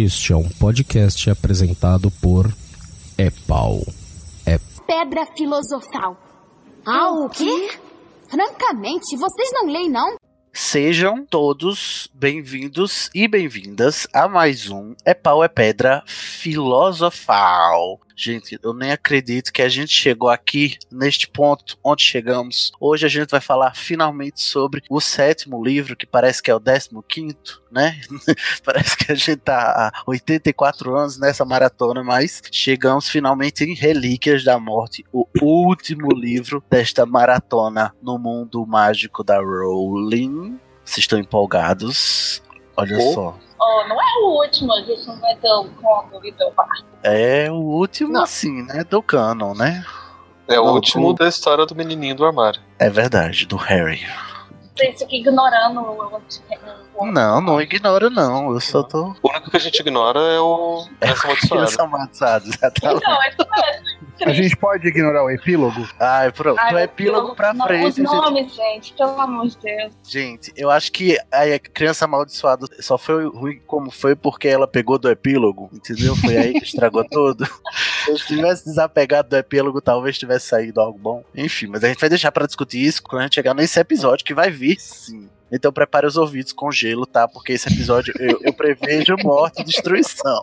Este é um podcast apresentado por Epau. É Pedra filosofal. Ah, o quê? Francamente, vocês não leem, não? Sejam todos bem-vindos e bem-vindas a mais um É Pau é Pedra Filosofal. Gente, eu nem acredito que a gente chegou aqui neste ponto onde chegamos. Hoje a gente vai falar finalmente sobre o sétimo livro, que parece que é o décimo quinto, né? parece que a gente tá há 84 anos nessa maratona, mas chegamos finalmente em Relíquias da Morte, o último livro desta maratona no mundo mágico da Rowling. Vocês estão empolgados? Olha Oh. só. Oh, não é o último, a gente não vai ter um conto e teu bar. É o último, Não. assim, né? Do canon, né? É o Não, último o- da história do menininho do armário. É verdade, do Harry. Vocês ficam ignorando o o- o- Não, não ignora, não. Eu só tô. O único que a gente ignora é o Criança Amaldiçoada. Criança amaldiçoada, exatamente. Então, é mesmo. A gente pode ignorar o epílogo? Ai, pronto. Ai, do epílogo pra não, frente. Os gente. nomes, gente, pelo amor de Deus. Gente, eu acho que a criança amaldiçoada só foi ruim como foi porque ela pegou do epílogo, entendeu? Foi aí que estragou tudo. Se eu tivesse desapegado do epílogo, talvez tivesse saído algo bom. Enfim, mas a gente vai deixar pra discutir isso quando a gente chegar nesse episódio que vai vir, sim. Então prepare os ouvidos com gelo, tá? Porque esse episódio eu, eu prevejo morte e destruição.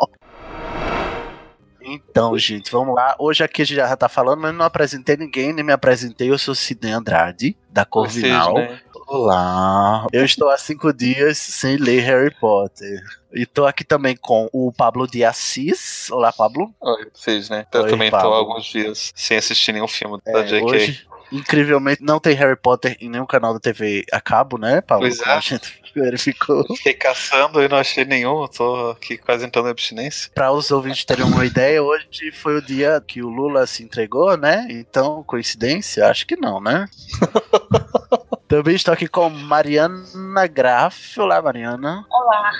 Então, gente, vamos lá. Hoje aqui a gente já tá falando, mas não apresentei ninguém, nem me apresentei. Eu sou Sidney Andrade, da Corvinal. Vocês, né? Olá! Eu estou há cinco dias sem ler Harry Potter. E tô aqui também com o Pablo de Assis. Olá, Pablo. Oi, vocês, né? Eu Oi, também Pablo. tô há alguns dias sem assistir nenhum filme da É, JK. hoje, incrivelmente, não tem Harry Potter em nenhum canal da TV a cabo, né, Pablo? Pois é. A gente verificou. Fiquei caçando e não achei nenhum. Tô aqui quase entrando em abstinência. Para os ouvintes terem uma ideia, hoje foi o dia que o Lula se entregou, né? Então, coincidência? Acho que não, né? Também estou aqui com Mariana Graff. Olá, Mariana. Olá.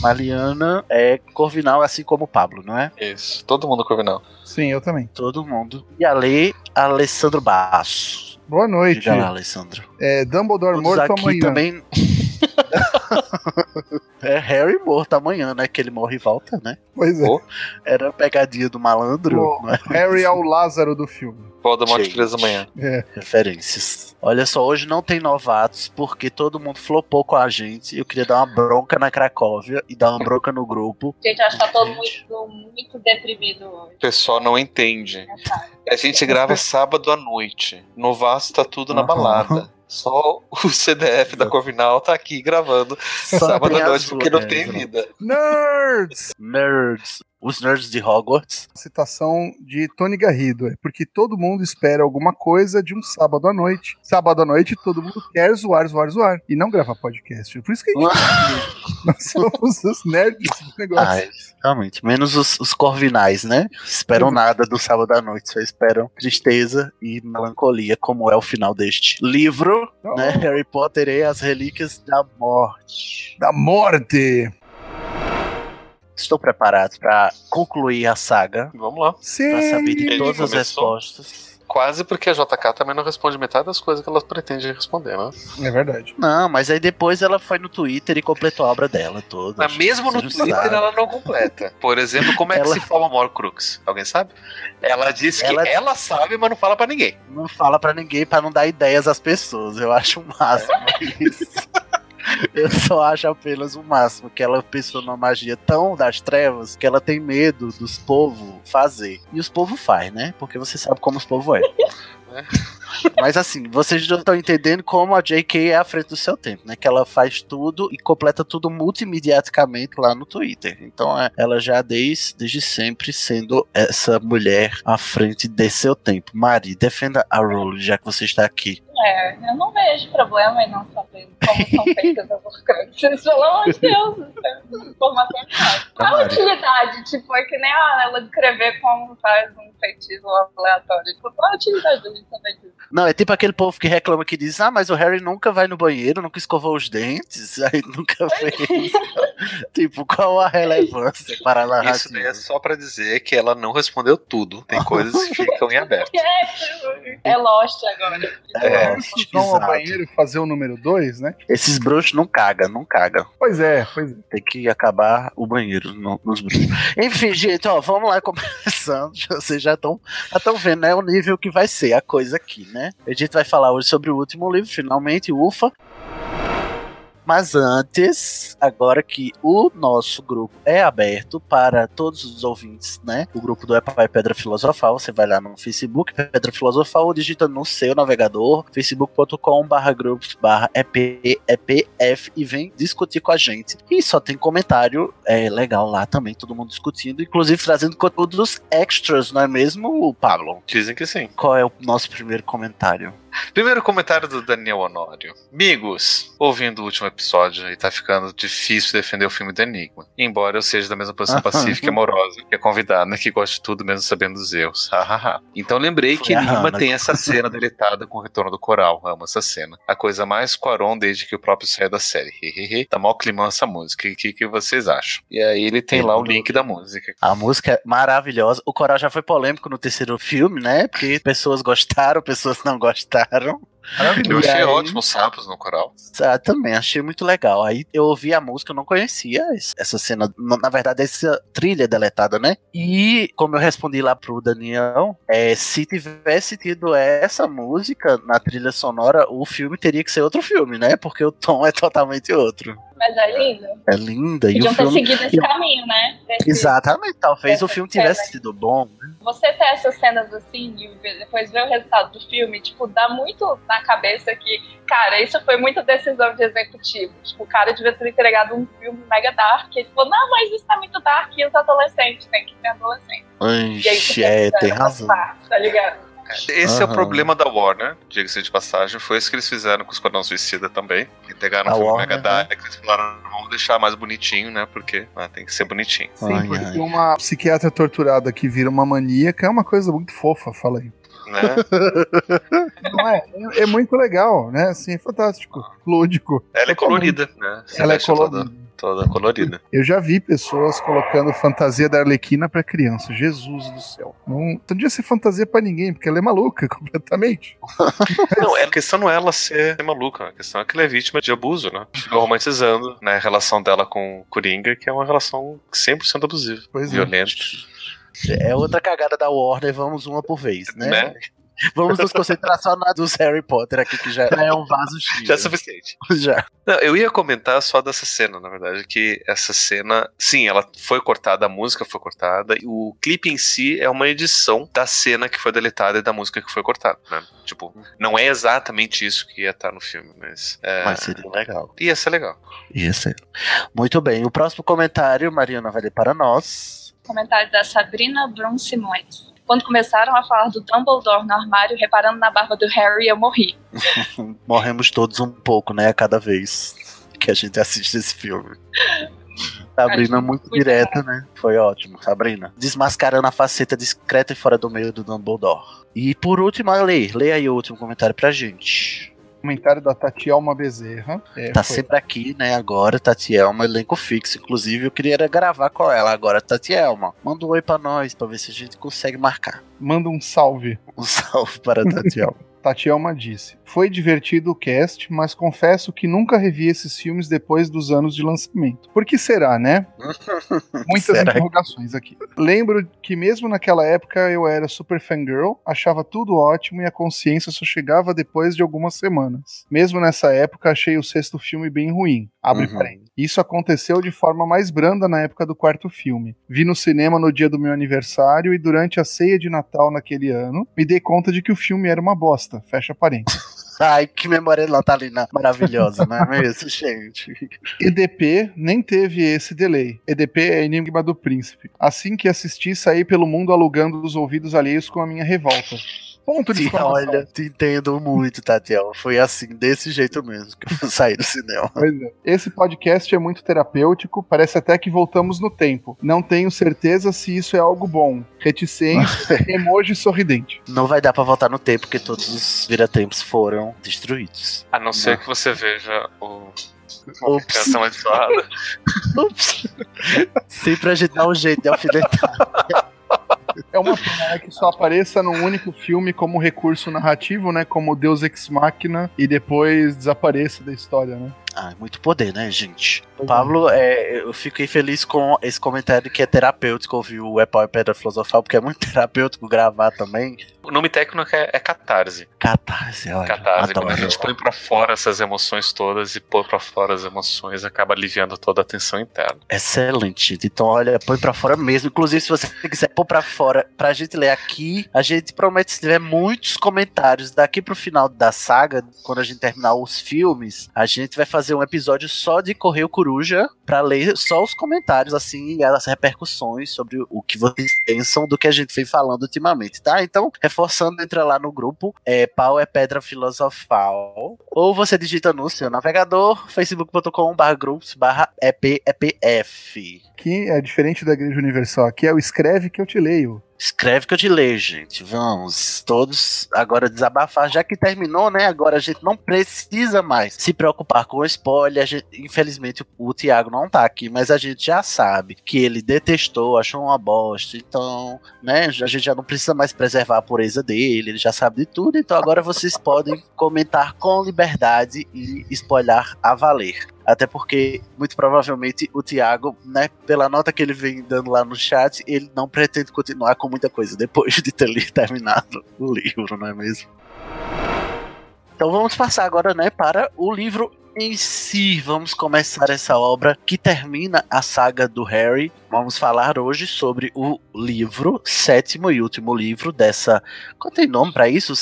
Mariana é Corvinal, assim como o Pablo, não é? Isso. Todo mundo Corvinal. Sim, eu também. Todo mundo. E a lei, Alessandro Basso. Boa noite. Diga lá, Alessandro. É, Dumbledore Todos morto aqui amanhã. também. É Harry morto amanhã, né? Que ele morre e volta, né? Pois é. Oh. Era a pegadinha do malandro. Não é? Harry é o Lázaro do filme. Voldemort Gente. preso amanhã. É. Referências. Olha só, hoje não tem novatos, porque todo mundo flopou com a gente. Eu queria dar uma bronca na Cracóvia e dar uma bronca no grupo. Gente, acho que tá todo mundo muito deprimido hoje. O pessoal não entende. A gente grava sábado à noite. No Vasco tá tudo na Aham. balada. Só o CDF da Corvinal tá aqui gravando Só sábado à noite porque não tem vida. Nerds! Nerds. Os nerds de Hogwarts. Citação de Tony Garrido. É porque todo mundo espera alguma coisa de um sábado à noite. Sábado à noite todo mundo quer zoar, zoar, zoar. E não gravar podcast. Por isso que a gente. Nós somos os nerds do negócio. Ai, realmente. Menos os, os corvinais, né? Esperam nada do sábado à noite, só esperam tristeza e melancolia, como é o final deste livro, Oh. né? Harry Potter e as Relíquias da Morte. Da morte! Estou preparado para concluir a saga, Vamos lá. Sim! para saber de todas as respostas. Quase porque a JK também não responde metade das coisas que ela pretende responder, né? É verdade. Não, mas aí depois ela foi no Twitter e completou a obra dela toda. Mas mesmo no Twitter sabe. ela não completa. Por exemplo, como é Ela- que se forma o Crux? Alguém sabe? Ela disse que Ela- ela sabe, mas não fala pra ninguém. Não fala pra ninguém pra não dar ideias às pessoas. Eu acho o máximo isso. Eu só acho apenas o máximo que ela pensou numa magia tão das trevas que ela tem medo dos povos fazer. E os povos faz, né? Porque você sabe como os povos é. Mas assim, vocês já estão entendendo como a JK é à frente do seu tempo, né? Que ela faz tudo e completa tudo multimediaticamente lá no Twitter. Então é, ela já desde, desde sempre sendo essa mulher à frente de seu tempo. Mari, defenda a Rowling, já que você está aqui. É, eu não vejo problema em não saber como são feitas as Horcruxes. Pelo amor de Deus, é informação. Qual a Mari. utilidade? Tipo, é que nem a ela escrever como faz um feitiço aleatório. Tipo, qual a utilidade da gente saber disso? Não, é tipo aquele povo que reclama que diz: Ah, mas o Harry nunca vai no banheiro, nunca escovou os dentes, aí nunca fez. tipo, qual a relevância para a narrativa? Isso daí é só pra dizer que ela não respondeu tudo. Tem coisas que ficam em aberto. É Lost agora. É, Vocês vão ao banheiro fazer o número 2, né? Esses bruxos não cagam, não cagam. Pois é, pois é. Tem que acabar o banheiro no- nos bruxos. Enfim, gente, ó, vamos lá começando. Vocês já estão já vendo, né? O nível que vai ser a coisa aqui, né? A gente vai falar hoje sobre o último livro, finalmente, ufa. Mas antes, agora que o nosso grupo é aberto para todos os ouvintes, né? O grupo do Epai Pedra Filosofal, você vai lá no Facebook, Pedra Filosofal, ou digita no seu navegador, facebook.com barra grupos barra EP, EPF e vem discutir com a gente. E só tem comentário é, legal lá também, todo mundo discutindo, inclusive trazendo conteúdos extras, não é mesmo, Pablo? Dizem que sim. Qual é o nosso primeiro comentário? Primeiro comentário do Daniel Honório. Amigos, ouvindo o último episódio e tá ficando difícil defender o filme do Enigma. Embora eu seja da mesma posição pacífica e amorosa que a convidada, que gosta de tudo mesmo sabendo dos erros. Então lembrei que a Enigma Hannah. tem essa cena deletada com o retorno do coral. Amo essa cena. A coisa mais Quaron desde que o próprio saiu da série. Hehehe. tá mó climão essa música. O que, que vocês acham? E aí ele tem lá o link da música. A música é maravilhosa. O coral já foi polêmico no terceiro filme, né? Porque pessoas gostaram, pessoas não gostaram. Eu E achei aí- ótimo os sapos no coral. Ah, também achei muito legal. Aí eu ouvi a música, eu não conhecia essa cena, na na verdade, essa trilha deletada, né? E como eu respondi lá pro Daniel, é, se tivesse tido essa música na trilha sonora, o filme teria que ser outro filme, né? Porque o tom é totalmente outro. Mas é lindo. É linda. E Podiam o ter filme. seguido esse caminho, né? Desse- Exatamente, talvez o filme cena. tivesse sido bom. Você ter essas cenas assim e depois ver o resultado do filme, tipo, dá muito na cabeça que, cara, isso foi muita decisão de executivo. Tipo, o cara devia ter entregado um filme mega dark. E ele falou, não, mas isso tá muito dark e os adolescentes, tem que ter adolescente. E aí, Ixi, é, tem razão. Tá ligado? Esse é o problema da Warner, diga-se de passagem. Foi isso que eles fizeram com o Esquadrão Suicida também. Que pegaram A o filme Warner, Mega Dark, eles falaram, vamos deixar mais bonitinho, né? Porque ah, tem que ser bonitinho. Sim, Ai, porque ai. uma psiquiatra torturada que vira uma maníaca é uma coisa muito fofa, fala aí. Né? Não é? É, é muito legal, né? Assim, é fantástico. Lúdico. Ela é colorida, né? Você Ela é colorida. Toda, colorida. Eu já vi pessoas colocando fantasia da Arlequina pra criança. Jesus do céu. Não, não podia ser fantasia pra ninguém, porque ela é maluca completamente. Não, é- a questão não é ela ser, ser maluca, a questão é que ela é vítima de abuso, né? Ficou romantizando né, a relação dela com o Coringa, que é uma relação 100% abusiva, Pois é. violenta. É outra cagada da Warner, vamos uma por vez, né? Né? Vamos nos concentrar só na dos Harry Potter aqui, que já é um vaso cheio. Já é suficiente. Já. Não, eu ia comentar só dessa cena, na verdade, que essa cena, sim, ela foi cortada, a música foi cortada, e o clipe em si é uma edição da cena que foi deletada e da música que foi cortada, né? Tipo, não é exatamente isso que ia estar no filme, mas. É, Mas seria legal. Ia ser legal. Isso. Muito bem. O próximo comentário, Mariana vai ler para nós. Comentário da Sabrina Brum Simões. Quando começaram a falar do Dumbledore no armário, reparando na barba do Harry, eu morri. Morremos todos um pouco, né? A cada vez que a gente assiste esse filme. Sabrina Acho muito muito direta, né? Foi ótimo, Sabrina. Desmascarando a faceta discreta e fora do meio do Dumbledore. E por último, a. Lê aí o último comentário pra gente. Comentário da Tatielma Bezerra. É, Tá foi- sempre aqui, né? Agora, Tatielma, elenco fixo. Inclusive, eu queria gravar com ela agora, Tatielma. Manda um oi pra nós, pra ver se a gente consegue marcar. Manda um salve. Um salve para a Tatielma. Tatielma disse: Foi divertido o cast, mas confesso que nunca revi esses filmes depois dos anos de lançamento. Por que será, né? Muitas Será? interrogações aqui. Lembro que mesmo naquela época eu era super fangirl, achava tudo ótimo e a consciência só chegava depois de algumas semanas. Mesmo nessa época achei o sexto filme bem ruim. Abre Uhum. parênteses. Isso aconteceu de forma mais branda na época do quarto filme. Vi no cinema no dia do meu aniversário e durante a ceia de Natal naquele ano, me dei conta de que o filme era uma bosta. Fecha parênteses. Ai, que memória natalina maravilhosa, não é mesmo, gente? EDP nem teve esse delay. EDP é Enigma do Príncipe. Assim que assisti, saí pelo mundo alugando os ouvidos alheios com a minha revolta. Ponto de Sim, olha, te entendo muito, Tatiel. Foi assim, desse jeito mesmo que eu saí do cinema. Pois é. Esse podcast é muito terapêutico, parece até que voltamos no tempo. Não tenho certeza se isso é algo bom. Reticência, emoji sorridente. Não vai dar pra voltar no tempo, porque todos os viratempos foram destruídos. A não ser que você veja o. Ops. Ups. Sempre a gente dá um jeito de alfinetar. É uma pena né, que só apareça num único filme como recurso narrativo, né? Como Deus Ex Machina, e depois desapareça da história, né? Ah, muito poder, né, gente? Pablo, é, eu fiquei feliz com esse comentário que é terapêutico ouvir o Apple e Pedra Filosofal, porque é muito terapêutico gravar também. O nome técnico é, é catarse. Catarse, olha. Catarse. Quando a adoro. gente põe pra fora essas emoções todas e pôr pra fora as emoções, acaba aliviando toda a tensão interna. Excelente. Então, olha, põe pra fora mesmo. Inclusive, se você quiser pôr pra fora pra gente ler aqui, a gente promete, se tiver muitos comentários daqui pro final da saga, quando a gente terminar os filmes, a gente vai fazer um episódio só de Correio Coruja pra ler só os comentários, assim, as repercussões sobre o que vocês pensam do que a gente vem falando ultimamente, tá? Então, reforçando, entra lá no grupo, é Pau é Pedra Filosofal, ou você digita no seu navegador, facebook.com.br grupos barra. Que é diferente da Igreja Universal. Aqui é o escreve que eu te leio. Escreve que eu te leio, gente. Vamos todos agora desabafar. Já que terminou, né? Agora a gente não precisa mais se preocupar com spoiler. Gente- infelizmente, o Thiago não tá aqui, mas a gente já sabe que ele detestou, achou uma bosta. Então, né? A gente já não precisa mais preservar a pureza dele. Ele já sabe de tudo. Então agora vocês podem comentar com liberdade e spoiler a valer. Até porque, muito provavelmente, o Thiago, né, pela nota que ele vem dando lá no chat, ele não pretende continuar com muita coisa depois de ter terminado o livro, não é mesmo? Então vamos passar agora, né, para o livro em si. Vamos começar essa obra que termina a saga do Harry. Vamos falar hoje sobre o livro, sétimo e último livro dessa. Qual tem nome para isso?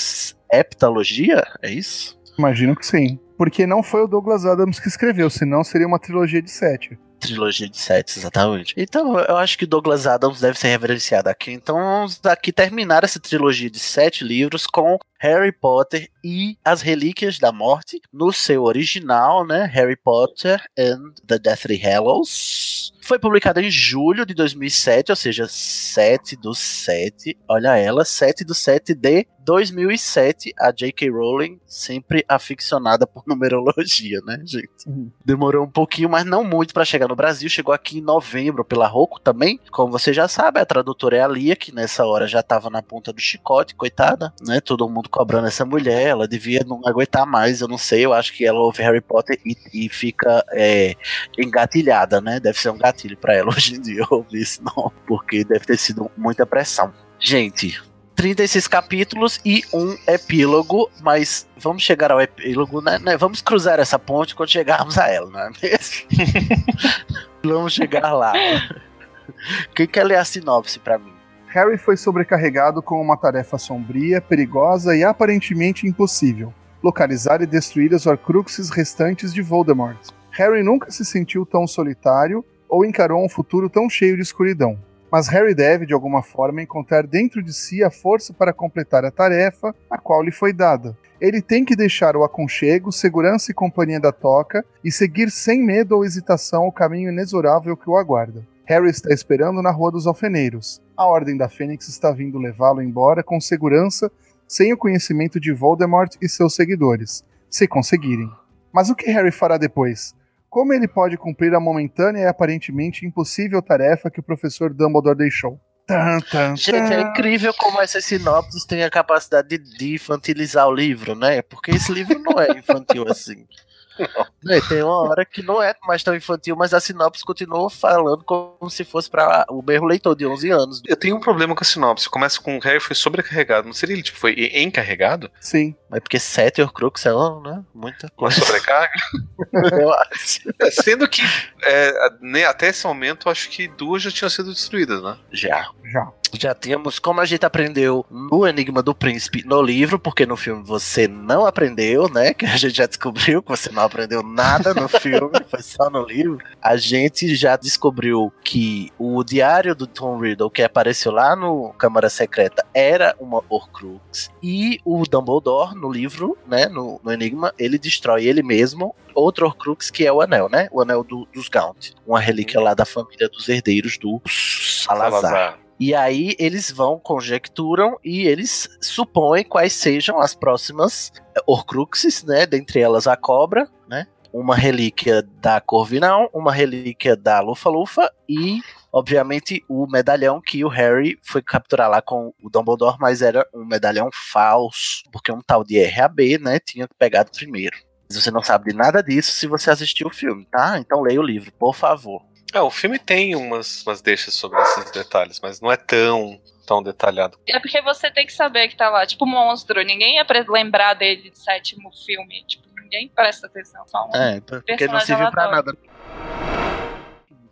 Heptalogia? É isso? Imagino que sim. Porque não foi o Douglas Adams que escreveu, senão seria uma trilogia de sete. trilogia de sets, exatamente. Então, eu acho que Douglas Adams deve ser reverenciado aqui. Então, vamos aqui terminar essa trilogia de sete livros com Harry Potter e as Relíquias da Morte, no seu original, né? Harry Potter and the Deathly Hallows. Foi publicado em julho de 2007, ou seja, 7 do 7. Olha ela, 7 do 7 de 2007. A J.K. Rowling, sempre aficionada por numerologia, né, gente? Demorou um pouquinho, mas não muito para chegar no Brasil. Chegou aqui em novembro pela Roku também. Como você já sabe, a tradutora é a Lia, que nessa hora já tava na ponta do chicote, coitada, né? Todo mundo cobrando essa mulher. Ela devia não aguentar mais, eu não sei. Eu acho que ela ouve Harry Potter e, e fica é, engatilhada, né? Deve ser um gatilho para ela hoje em dia ouvir isso, não. Porque deve ter sido muita pressão. Gente, 36 capítulos e um epílogo, mas vamos chegar ao epílogo, né? né? Vamos cruzar essa ponte quando chegarmos a ela, não é mesmo? vamos chegar lá. Quem quer ler a sinopse pra mim? Harry foi sobrecarregado com uma tarefa sombria, perigosa e aparentemente impossível: localizar e destruir as Horcruxes restantes de Voldemort. Harry nunca se sentiu tão solitário ou encarou um futuro tão cheio de escuridão. Mas Harry deve, de alguma forma, encontrar dentro de si a força para completar a tarefa a qual lhe foi dada. Ele tem que deixar o aconchego, segurança e companhia da toca e seguir sem medo ou hesitação o caminho inexorável que o aguarda. Harry está esperando na Rua dos Alfeneiros. A Ordem da Fênix está vindo levá-lo embora com segurança, sem o conhecimento de Voldemort e seus seguidores, se conseguirem. Mas o que Harry fará depois? Como ele pode cumprir a momentânea e aparentemente impossível tarefa que o professor Dumbledore deixou? Tan, tan, Gente, é tan. incrível como essas sinopses têm a capacidade de, infantilizar o livro, né? Porque esse livro não é infantil assim. Né, Tem uma hora que não é mais tão infantil, mas a sinopse continua falando como se fosse para o mesmo leitor de 11 anos. Eu tenho um problema com a sinopse. Começa com o Harry foi sobrecarregado. Não seria ele tipo, foi encarregado? Sim. Mas porque sete Horcrux é né, muita Uma coisa. sobrecarga. eu acho. É, Sendo que é, né, até esse momento, acho que duas já tinham sido destruídas, né? Já. Já. Já tínhamos, como a gente aprendeu no Enigma do Príncipe no livro, porque no filme você não aprendeu, né? Que a gente já descobriu que você não aprendeu nada no filme, foi só no livro. A gente já descobriu que o diário do Tom Riddle, que apareceu lá no Câmara Secreta, era uma Horcrux. E o Dumbledore, no livro, né? No, no Enigma, ele destrói ele mesmo. Outro Horcrux que é o anel, né? O anel do- dos Gaunt. Uma relíquia lá da família dos herdeiros do Salazar. E aí eles vão, conjecturam e eles supõem quais sejam as próximas eh, Horcruxes, né? Dentre elas a cobra, né? Uma relíquia da Corvinal, uma relíquia da Lufa-Lufa e, obviamente, o medalhão que o Harry foi capturar lá com o Dumbledore, mas era um medalhão falso, porque um tal de RAB, né, tinha pegado primeiro. Mas você não sabe de nada disso se você assistiu o filme, tá? Então leia o livro, por favor. É, o filme tem umas, umas deixas sobre esses detalhes, mas não é tão, tão detalhado. É porque você tem que saber que tá lá, tipo, monstro. Ninguém ia pre- lembrar dele do sétimo filme. Tipo, ninguém presta atenção. Só um. É, porque não serviu pra nada.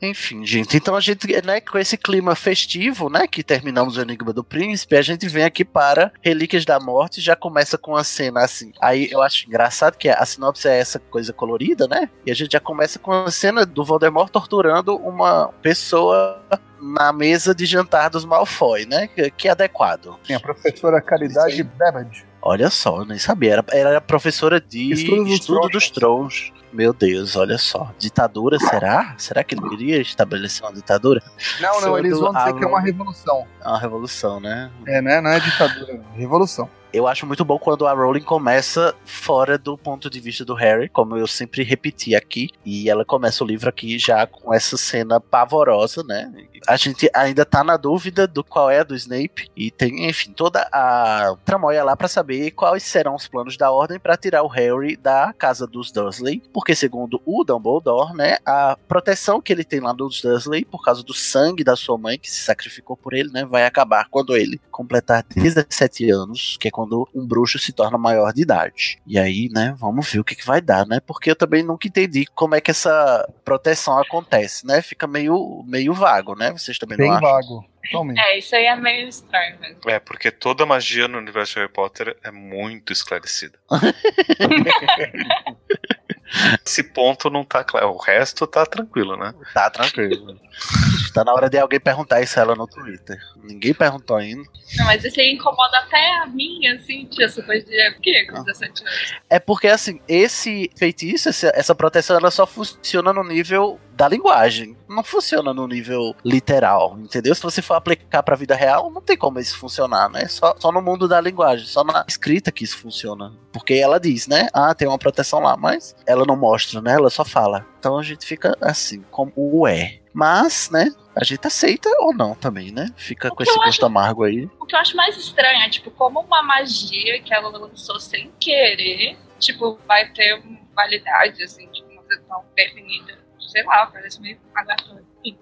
Enfim, gente, então a gente, né, com esse clima festivo, né, que terminamos o Enigma do Príncipe, a gente vem aqui para Relíquias da Morte, já começa com a cena assim. Aí eu acho engraçado que a sinopse é essa coisa colorida, né? E a gente já começa com a cena do Voldemort torturando uma pessoa na mesa de jantar dos Malfoy, né? Que, que é adequado. Tem a professora Caridade Babbage. Olha só, eu nem sabia. Era, era professora de Estudo dos estudo dos trons. Meu Deus, olha só. Ditadura, será? Será que ele queria estabelecer uma ditadura? Não, não, eles vão dizer que é uma revolução. É uma revolução, né? É, né? Não é ditadura, não. Revolução. Eu acho muito bom quando a Rowling começa fora do ponto de vista do Harry, como eu sempre repeti aqui, e ela começa o livro aqui já com essa cena pavorosa, né? A gente ainda tá na dúvida do qual é a do Snape e tem, enfim, toda a tramóia lá pra saber quais serão os planos da ordem pra tirar o Harry da casa dos Dursley, porque segundo o Dumbledore, né, a proteção que ele tem lá dos Dursley por causa do sangue da sua mãe que se sacrificou por ele, né, vai acabar quando ele completar 17 anos, que é quando um bruxo se torna maior de idade. E aí, né, vamos ver o que, que vai dar, né? Porque eu também nunca entendi como é que essa proteção acontece, né? Fica meio, meio vago, né? Vocês também Bem não acham? vago. Totalmente. É, isso aí é meio estranho mesmo. É, porque toda magia no universo de Harry Potter é muito esclarecida. Esse ponto não tá claro. O resto tá tranquilo, né? Tá tranquilo. tá na hora de alguém perguntar isso a ela no Twitter. Ninguém perguntou ainda. Não, mas isso aí incomoda até a mim, assim, tia, essa coisa de. Por que com 17 anos? É porque, assim, esse feitiço, essa proteção, ela só funciona no nível da linguagem. Não funciona no nível literal, entendeu? Se você for aplicar pra vida real, não tem como isso funcionar, né? Só, só no mundo da linguagem, só na escrita que isso funciona. Porque ela diz, né? Ah, tem uma proteção lá, mas ela não mostra, né? Ela só fala. Então a gente fica assim, como o é. Mas, né? A gente aceita ou não também, né? Fica com esse gosto amargo aí. O que eu acho mais estranho é, tipo, como uma magia que ela lançou sem querer, tipo, vai ter uma validade, assim, tipo, uma coisa tão definida. Sei lá, parece meio aleatório. Enfim.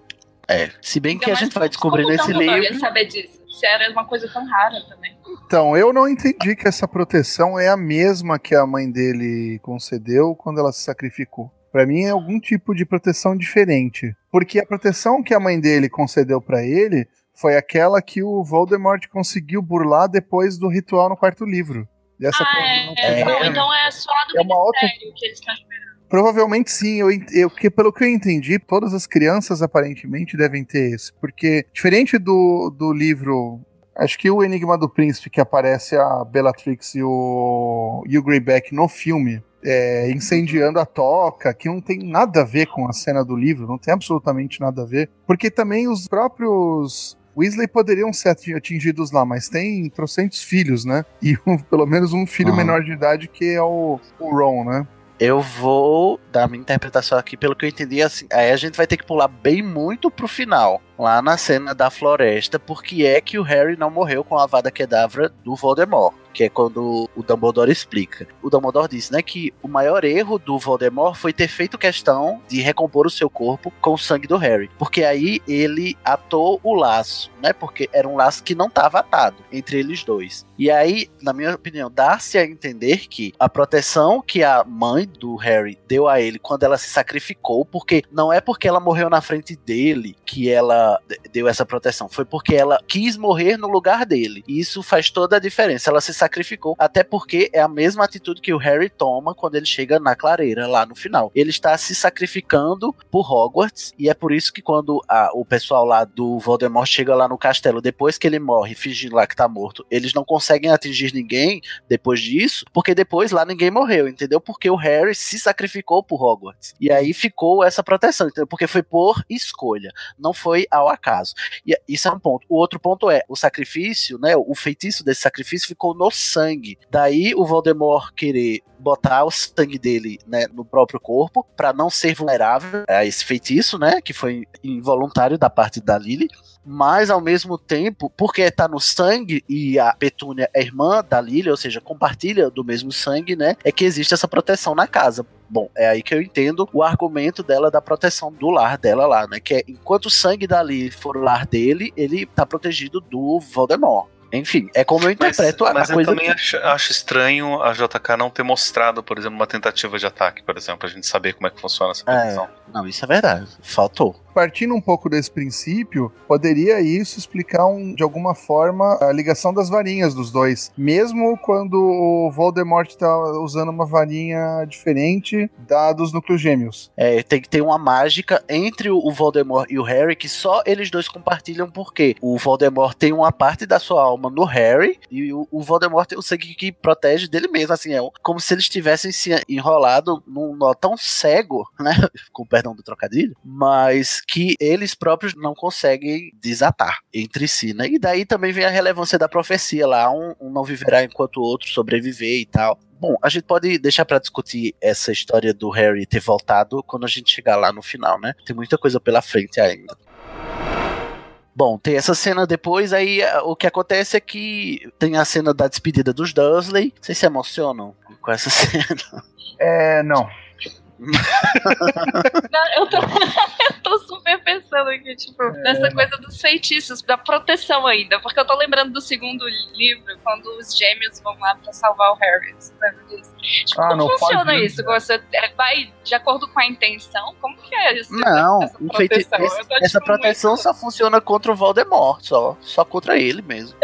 É. Se bem que a gente vai descobrir nesse Dumbledore ia livro. saber disso? Se era uma coisa tão rara também. Então, eu não entendi que essa proteção é a mesma que a mãe dele concedeu quando ela se sacrificou. Pra mim é algum tipo de proteção diferente. Porque a proteção que a mãe dele concedeu pra ele foi aquela que o Voldemort conseguiu burlar depois do ritual no quarto livro. E essa ah, é, não é, não, então é só a do É uma outra- ministério que eles estão esperando. Provavelmente sim, eu, eu, que pelo que eu entendi, todas as crianças aparentemente devem ter esse. Porque, diferente do, do livro. Acho que o Enigma do Príncipe, que aparece a Bellatrix e o, e o Greyback no filme, é, incendiando a toca, que não tem nada a ver com a cena do livro, não tem absolutamente nada a ver. Porque também os próprios. Weasley poderiam ser ati- atingidos lá, mas tem trocentos filhos, né? E um- pelo menos um filho menor de idade que é o, o Ron, né? Eu vou dar minha interpretação aqui, pelo que eu entendi, assim, aí a gente vai ter que pular bem muito pro final. Lá na cena da floresta, porque é que o Harry não morreu com a Vada Kedavra do Voldemort que é quando o Dumbledore explica. O Dumbledore disse, né, que o maior erro do Voldemort foi ter feito questão de recompor o seu corpo com o sangue do Harry, porque aí ele atou o laço, né, porque era um laço que não estava atado entre eles dois. E aí, na minha opinião, dá-se a entender que a proteção que a mãe do Harry deu a ele quando ela se sacrificou, porque não é porque ela morreu na frente dele que ela deu essa proteção, foi porque ela quis morrer no lugar dele. E isso faz toda a diferença. Ela se sacrificou, até porque é a mesma atitude que o Harry toma quando ele chega na clareira lá no final. Ele está se sacrificando por Hogwarts e é por isso que quando a, o pessoal lá do Voldemort chega lá no castelo depois que ele morre, fingindo lá que tá morto, eles não conseguem atingir ninguém depois disso, porque depois lá ninguém morreu, entendeu? Porque o Harry se sacrificou por Hogwarts. E aí ficou essa proteção, entendeu? Porque foi por escolha, não foi ao acaso. E isso é um ponto. O outro ponto é o sacrifício, né? O feitiço desse sacrifício ficou no sangue. Daí o Voldemort querer botar o sangue dele né, no próprio corpo para não ser vulnerável a esse feitiço, né? Que foi involuntário da parte da Lily mas ao mesmo tempo, porque tá no sangue e a Petúnia é irmã da Lily, ou seja, compartilha do mesmo sangue, né? É que existe essa proteção na casa. Bom, é aí que eu entendo o argumento dela da proteção do lar dela lá, né? Que é enquanto o sangue da Lily for o lar dele, ele tá protegido do Voldemort. Enfim, é como eu interpreto mas, a, mas a coisa. eu também acho, acho, estranho a JK não ter mostrado, por exemplo, uma tentativa de ataque, por exemplo, pra gente saber como é que funciona essa proteção. É, não, isso é verdade. Faltou partindo um pouco desse princípio, poderia isso explicar um, de alguma forma a ligação das varinhas dos dois. Mesmo quando o Voldemort está usando uma varinha diferente dados núcleos gêmeos. É, tem que ter uma mágica entre o Voldemort e o Harry que só eles dois compartilham, porque o Voldemort tem uma parte da sua alma no Harry e o, o Voldemort tem o sangue que protege dele mesmo. Assim, é como se eles tivessem se enrolado num nó tão cego, né? Com perdão do trocadilho, mas que eles próprios não conseguem desatar entre si, né? E daí também vem a relevância da profecia lá, um, um não viverá enquanto o outro sobreviver e tal. Bom, a gente pode deixar para discutir essa história do Harry ter voltado quando a gente chegar lá no final, né? Tem muita coisa pela frente ainda. Bom, tem essa cena depois, aí o que acontece é que tem a cena da despedida dos Dursley. Vocês se emocionam com essa cena? É, não. Não, eu, tô, eu tô super pensando aqui, tipo, é. nessa coisa dos feitiços, da proteção ainda. Porque eu tô lembrando do segundo livro, quando os gêmeos vão lá pra salvar o Harry. Sabe disso? Tipo, ah, como funciona isso? Você é, vai de acordo com a intenção? Como que é isso? Não, essa proteção, esse, tô, essa tipo, proteção muito... só funciona contra o Voldemort, só. Só contra ele mesmo.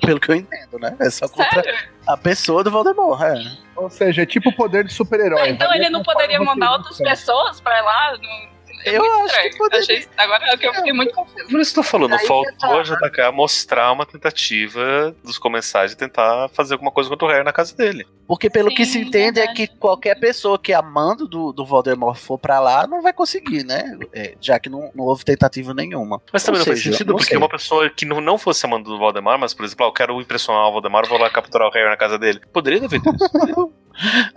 Pelo que eu entendo, né? É só contra Sério? a pessoa do Voldemort, é. Ou seja, é tipo o poder de super-herói. então ele não poderia mandar outras pessoas pra lá? No... É eu acho estranho. que poderia. Achei, agora é que eu fiquei muito confuso. Por isso que eu tô falando, Aí faltou a JK mostrar uma tentativa dos comensais de tentar fazer alguma coisa contra o Harry na casa dele. Porque pelo Sim, que se entende é, é que qualquer pessoa que amando do, do Voldemort for pra lá não vai conseguir, né? É, já que não, não houve tentativa nenhuma. Mas também Ou não seja, faz sentido, porque sei. uma pessoa que não, não fosse amando do Voldemort, mas por exemplo, ah, eu quero impressionar o Voldemort, vou lá capturar o Harry na casa dele. Poderia ter feito isso.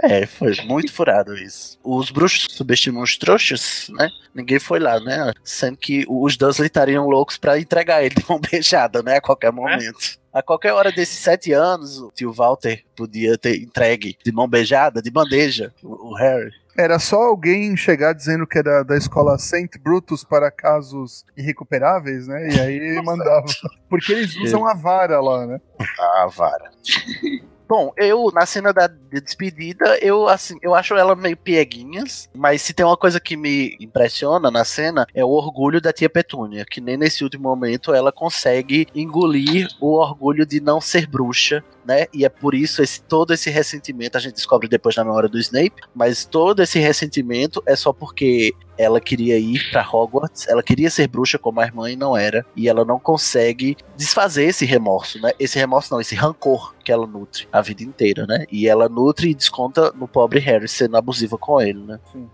é, foi muito furado isso. Os bruxos subestimam os trouxas, né? Ninguém foi lá, né? Sendo que os Dursley estariam loucos para entregar ele de mão beijada, né? A qualquer momento. É? A qualquer hora desses sete anos, o tio Walter podia ter entregue de mão beijada, de bandeja, o, o Harry. Era só alguém chegar dizendo que era da escola Saint Brutus para casos irrecuperáveis, né? E aí mandava. Porque eles usam a vara lá, né? A vara. Bom, eu, na cena da despedida, eu assim, eu acho ela meio pieguinhas, mas se tem uma coisa que me impressiona na cena é o orgulho da tia Petúnia, que nem nesse último momento ela consegue engolir o orgulho de não ser bruxa, né? E é por isso esse todo esse ressentimento a gente descobre depois na memória do Snape, mas todo esse ressentimento é só porque ela queria ir para Hogwarts, ela queria ser bruxa como a irmã e não era, e ela não consegue desfazer esse remorso, né? Esse remorso não, esse rancor que ela nutre a vida inteira, né? E ela nutre e desconta no pobre Harry sendo abusiva com ele, né? Sim.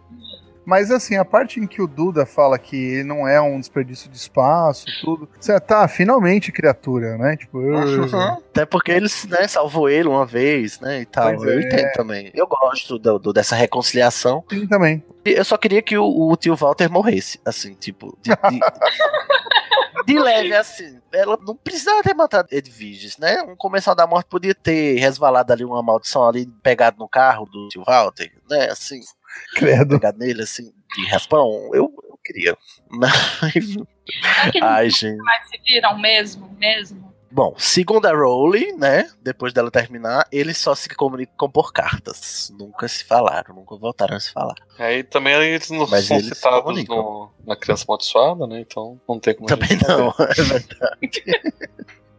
Mas assim, a parte em que o Duda fala que ele não é um desperdício de espaço, tudo. Você tá, finalmente, criatura, né? Tipo, eu... Até porque ele né, salvou ele uma vez, né? E tal. Pois eu é. entendo também. Eu gosto do, do, dessa reconciliação. Sim, também. Eu só queria que o, o tio Walter morresse, assim, tipo. De, de... de leve assim, ela não precisava ter matado Edviges, né? Um comensal da morte podia ter resvalado ali uma maldição ali, pegado no carro do tio Walter, né? Assim, Credo. pegado nele assim, de raspão. Eu, eu queria. Mas, Será que eles ai, gente. mais se viram mesmo, mesmo? Bom, segundo a Rowling, né? Depois dela terminar, eles só se comunicam por cartas. Nunca se falaram, nunca voltaram a se falar. Aí também eles não Mas são eles citados no- na criança amaldiçoada, né? Então não tem como Também não, é verdade.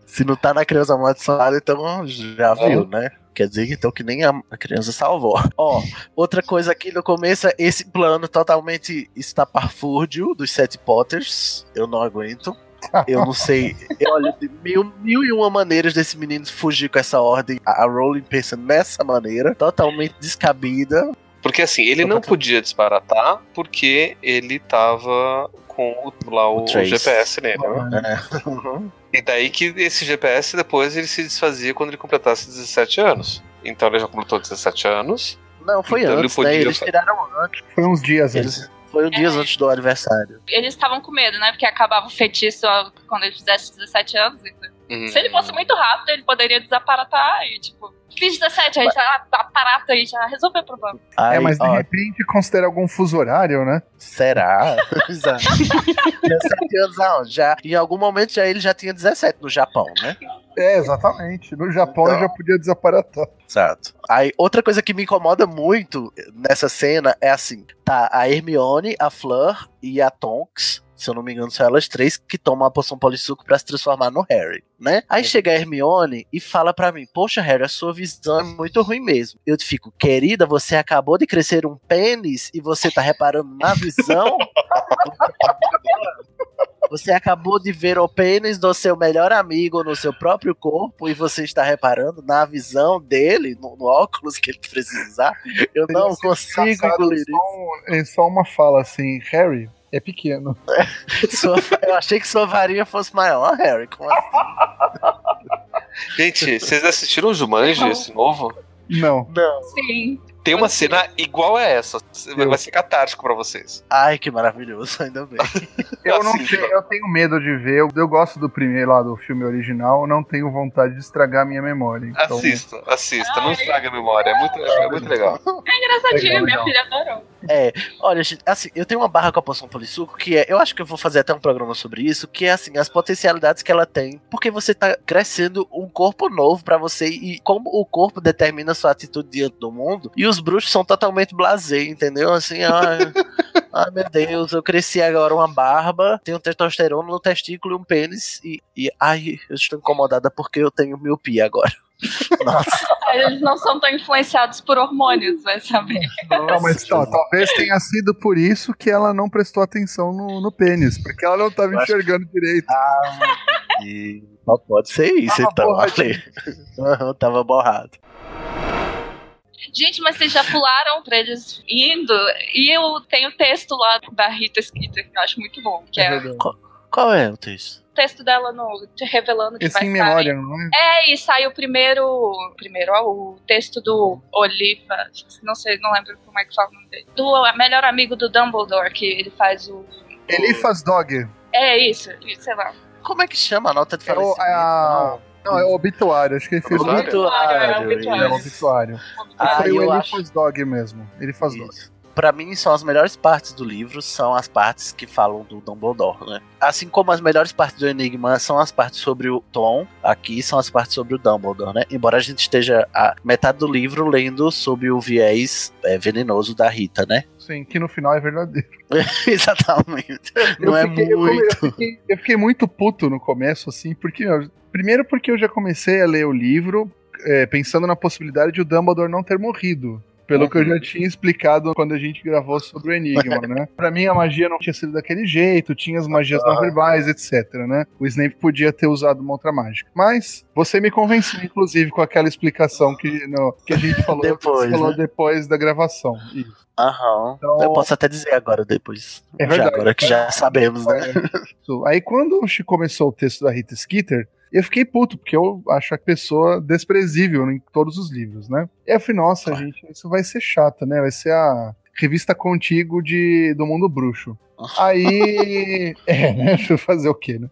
Se não tá na criança amaldiçoada, então já viu, né? Quer dizer então que nem a criança salvou. Ó, outra coisa aqui no começo é esse plano totalmente estapafúrdio dos Sete Potters. Eu não aguento. Eu não sei. Eu olho de mil, mil e uma maneiras desse menino fugir com essa ordem. A a Rowling pensa nessa maneira, totalmente descabida. Porque assim, ele não podia disparatar porque ele tava com o- lá o, O. GPS nele, né? É. Uhum. E daí que esse GPS depois ele se desfazia quando ele completasse 17 anos. Então ele já completou 17 anos. Não, foi Então ele antes, podia né? Eles fa- tiraram antes. Foi uns dias. Eles, foi um dia É. antes do aniversário. Eles estavam com medo, né? Porque acabava o feitiço quando ele fizesse 17 anos. então. Uhum. Se ele fosse muito rápido, ele poderia desaparatar e, tipo, fiz 17, aí já aparata e já resolveu o problema. Aí, É, mas de ó, repente considera algum fuso horário, né? Será? Exato. 17 anos aonde? Já, em algum momento já ele já tinha 17 no Japão, né? É, exatamente. No Japão Então. ele já podia desaparatar. Exato. Aí, outra coisa que me incomoda muito nessa cena é assim: tá a Hermione, a Fleur e a Tonks. Se eu não me engano, são elas três que tomam a poção polissuco pra se transformar no Harry, né? Aí chega a Hermione e fala pra mim: Poxa, Harry, a sua visão é muito ruim mesmo. Eu fico, querida, você acabou de crescer um pênis e você tá reparando na visão? Você acabou de ver o pênis do seu melhor amigo no seu próprio corpo e você está reparando na visão dele, no, no óculos que ele precisa usar. Eu não consigo engolir isso. é só uma fala assim, Harry é pequeno. Sua- eu achei que sua varinha fosse maior, Harry. Como assim? Gente, vocês assistiram o Jumanji, Não. esse novo? Não. Não. Sim. Tem uma cena igual a essa. Vai ser catártico pra vocês. Ai, que maravilhoso, ainda bem. Eu não Assista. sei, eu tenho medo de ver. Eu, eu gosto do primeiro lá do filme original, não tenho vontade de estragar a minha memória. Então, Assista, assista, não estraga a memória. É muito, é muito legal. É engraçadinho, Legal, minha legal. filha adorou. É, olha, gente, assim, eu tenho uma barra com a poção polissuco que é, eu acho que eu vou fazer até um programa sobre isso, que é assim, as potencialidades que ela tem, porque você tá crescendo um corpo novo pra você e como o corpo determina a sua atitude diante do mundo, e os bruxos são totalmente blasé, entendeu? Assim, ai, ai meu Deus, eu cresci agora uma barba, tenho testosterona no testículo e um pênis e, e ai, eu estou incomodada porque eu tenho miopia agora. Nossa. Eles não são tão influenciados por hormônios, vai saber. Não, mas tá, talvez tenha sido por isso que ela não prestou atenção no, no pênis, porque ela não estava Eu enxergando direito. E só pode ser isso, Tava então. borradinho. Aham, Tava borrado. Gente, mas vocês já pularam pra eles indo? E eu tenho o texto lá da Rita Skeeter, que eu acho muito bom. Que é, verdade. Qual é o texto? o texto dela no, te revelando que Esse vai em sair. memória, não é? É, e sai o primeiro. Primeiro, ó, o texto do Oliva. Não sei, não lembro como é que fala o nome dele. Do melhor amigo do Dumbledore, que ele faz o. Elifas Dog. É isso, sei lá. Como é que chama a nota de É o, falecimento? é a- não, é o obituário, acho que ele fez o Obituário? Obituário, É o isso. obituário. Ah, Foi o acho- Elifas Dog mesmo. Elifas Dog. Isso. Pra mim, são as melhores partes do livro, são as partes que falam do Dumbledore, né? Assim como as melhores partes do Enigma são as partes sobre o Tom, aqui são as partes sobre o Dumbledore, né? Embora a gente esteja a metade do livro lendo sobre o viés é, venenoso da Rita, né? Sim, que no final é verdadeiro. Exatamente. Não Eu é fiquei- eu- muito. Eu fiquei, eu fiquei muito puto no começo, assim, porque. primeiro porque eu já comecei a ler o livro é, pensando na possibilidade de o Dumbledore não ter morrido. Pelo que eu já tinha explicado quando a gente gravou sobre o Enigma, né? Pra mim, a magia não tinha sido daquele jeito, tinha as magias não verbais, etc, né? O Snape podia ter usado uma outra mágica. Mas você me convenceu, inclusive, com aquela explicação que, no- que a gente falou Depois, falou né? depois da gravação. Isso. Aham. Então- Eu posso até dizer agora depois. É já verdade. agora que já sabemos, né? Aí quando começou o texto da Rita Skeeter, eu fiquei puto, porque eu acho a pessoa desprezível em todos os livros, né? E eu falei, nossa, gente, isso vai ser chato, né? Vai ser a. revista contigo de, do mundo bruxo. Aí. É, né? Deixa eu fazer o quê, né?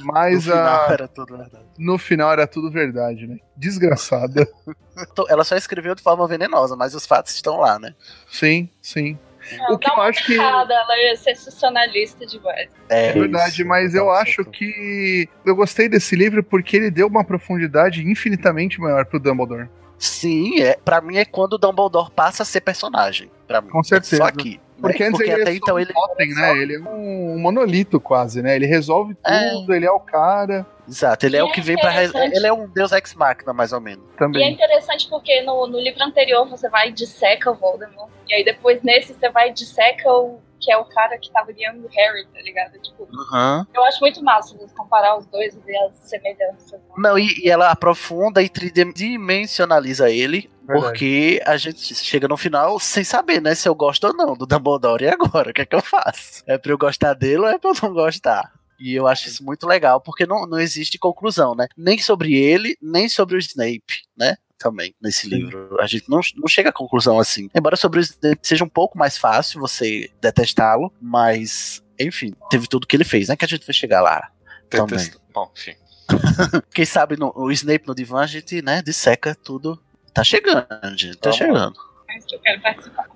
Mas no final a- era tudo verdade. no final era tudo verdade, né? Desgraçada. Então, Ela só escreveu de forma venenosa, mas os fatos estão lá, né? Sim, sim. Não, O que eu acho que- picada, ela é sensacionalista demais. É verdade, isso. mas eu Então, acho que eu gostei desse livro porque ele deu uma profundidade infinitamente maior pro Dumbledore. Sim, é, pra mim é quando o Dumbledore passa a ser personagem. Pra mim. Com certeza. Só aqui. Porque né? antes Porque ele até é então um ele. totem, né? Ele é um, monolito quase, né? Ele resolve É. tudo, ele é o cara Exato, ele é o E que é vem pra. res- interessante. Ele é um deus ex machina, mais ou menos. E é também. interessante porque no, no livro anterior você vai e disseca o Voldemort. E aí depois nesse você vai e disseca o que é o cara que tava guiando o Harry, tá ligado? Tipo, Uhum. eu acho muito massa você comparar os dois e ver as semelhanças. Não, e, e ela aprofunda e tridimensionaliza ele, Verdade. porque a gente chega no final sem saber, né, se eu gosto ou não do Dumbledore. E agora? O que é que eu faço? É pra eu gostar dele ou é pra eu não gostar? E eu acho isso muito legal, porque não, não existe conclusão, né? Nem sobre ele, nem sobre o Snape, né? Também, nesse livro. A gente não, não chega a conclusão assim. Embora sobre o Snape seja um pouco mais fácil você detestá-lo, mas, enfim, teve tudo que ele fez, né? Que a gente vai chegar lá. Também. Detesta- Bom, enfim. Quem sabe no, o Snape no divã a gente, né, disseca tudo. Tá chegando, gente. Tá Vamos chegando. Mas que eu quero participar.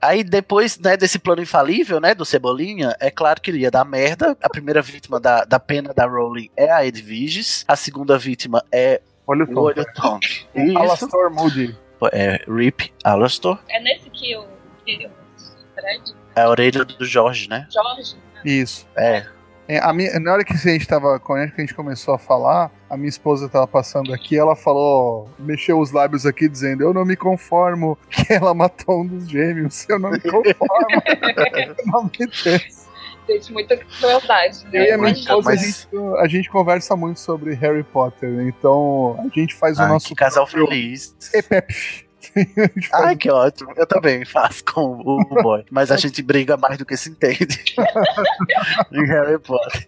Aí depois, né, desse plano infalível, né, do Cebolinha, é claro que ele ia dar merda. A primeira vítima da, da pena da Rowling é a Edviges. A segunda vítima é Olha o o tom. Olho. Isso. Alastor Moody. É Rip Alastor. É nesse que o que o Fred, É a orelha do Jorge, né? Jorge, né? Isso. É. É, a minha, na hora que a gente tava, quando a gente começou a falar, a minha esposa tava passando aqui, ela falou, mexeu os lábios aqui dizendo, eu não me conformo que ela matou um dos gêmeos, eu não me conformo. não me desço. Gente, muita crueldade. Eu e Né? a minha esposa, a, mas- gente, a gente conversa muito sobre Harry Potter, então a gente faz o Ai, nosso que casal feliz. EPEP. Gente Ai, que ótimo. Eu também faço com o boy. Mas a gente briga mais do que se entende. em Harry Potter.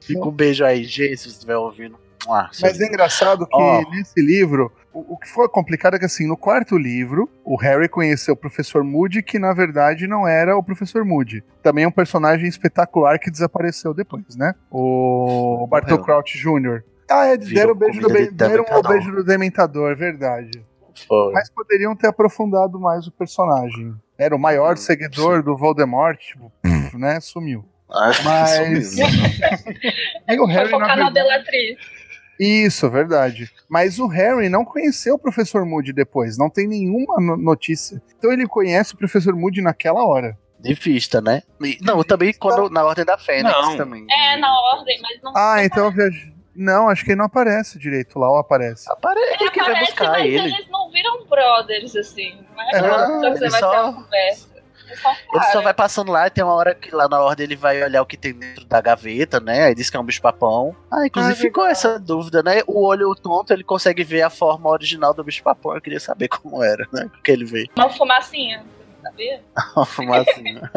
Fica um beijo aí, G, se você estiver ouvindo. Ah, Mas é engraçado que Ó. nesse livro, o, o que foi complicado é que assim, no quarto livro, o Harry conheceu o Professor Moody, que na verdade não era o Professor Moody. Também é um personagem espetacular que desapareceu depois, né? O Bartol. Crouch Jr. Ah, é, deram o beijo do, de deram Dementador. beijo do Dementador, verdade. Foi. Mas poderiam ter aprofundado mais o personagem. Era o maior Hum, seguidor do Voldemort, tipo, pff, né? Sumiu. Acho que Mas- isso mesmo. Aí o Harry, na focar na verdade, Delatriz. Isso, verdade. Mas o Harry não conheceu o Professor Moody depois, não tem nenhuma no- notícia. Então ele conhece o Professor Moody naquela hora. De vista, né? E- não, também quando na Ordem da Fênix Não. também. É, na ordem, mas não. Ah, então eu viajei. Não, acho que ele não aparece direito lá, ou aparece. Aparece Ele que vai aparece, buscar mas ele. eles não viram brothers, assim. Não é É, aquela pessoa que você ele vai só- ter uma conversa. Só Ele só vai passando lá e tem uma hora que lá na ordem ele vai olhar o que tem dentro da gaveta, né? Aí diz que é um bicho papão. Ah, inclusive Ah, ficou essa dúvida, né? O olho tonto, ele consegue ver a forma original do bicho papão. Eu queria saber como era, né? O que ele vê. Uma fumacinha, sabia? Uma fumacinha.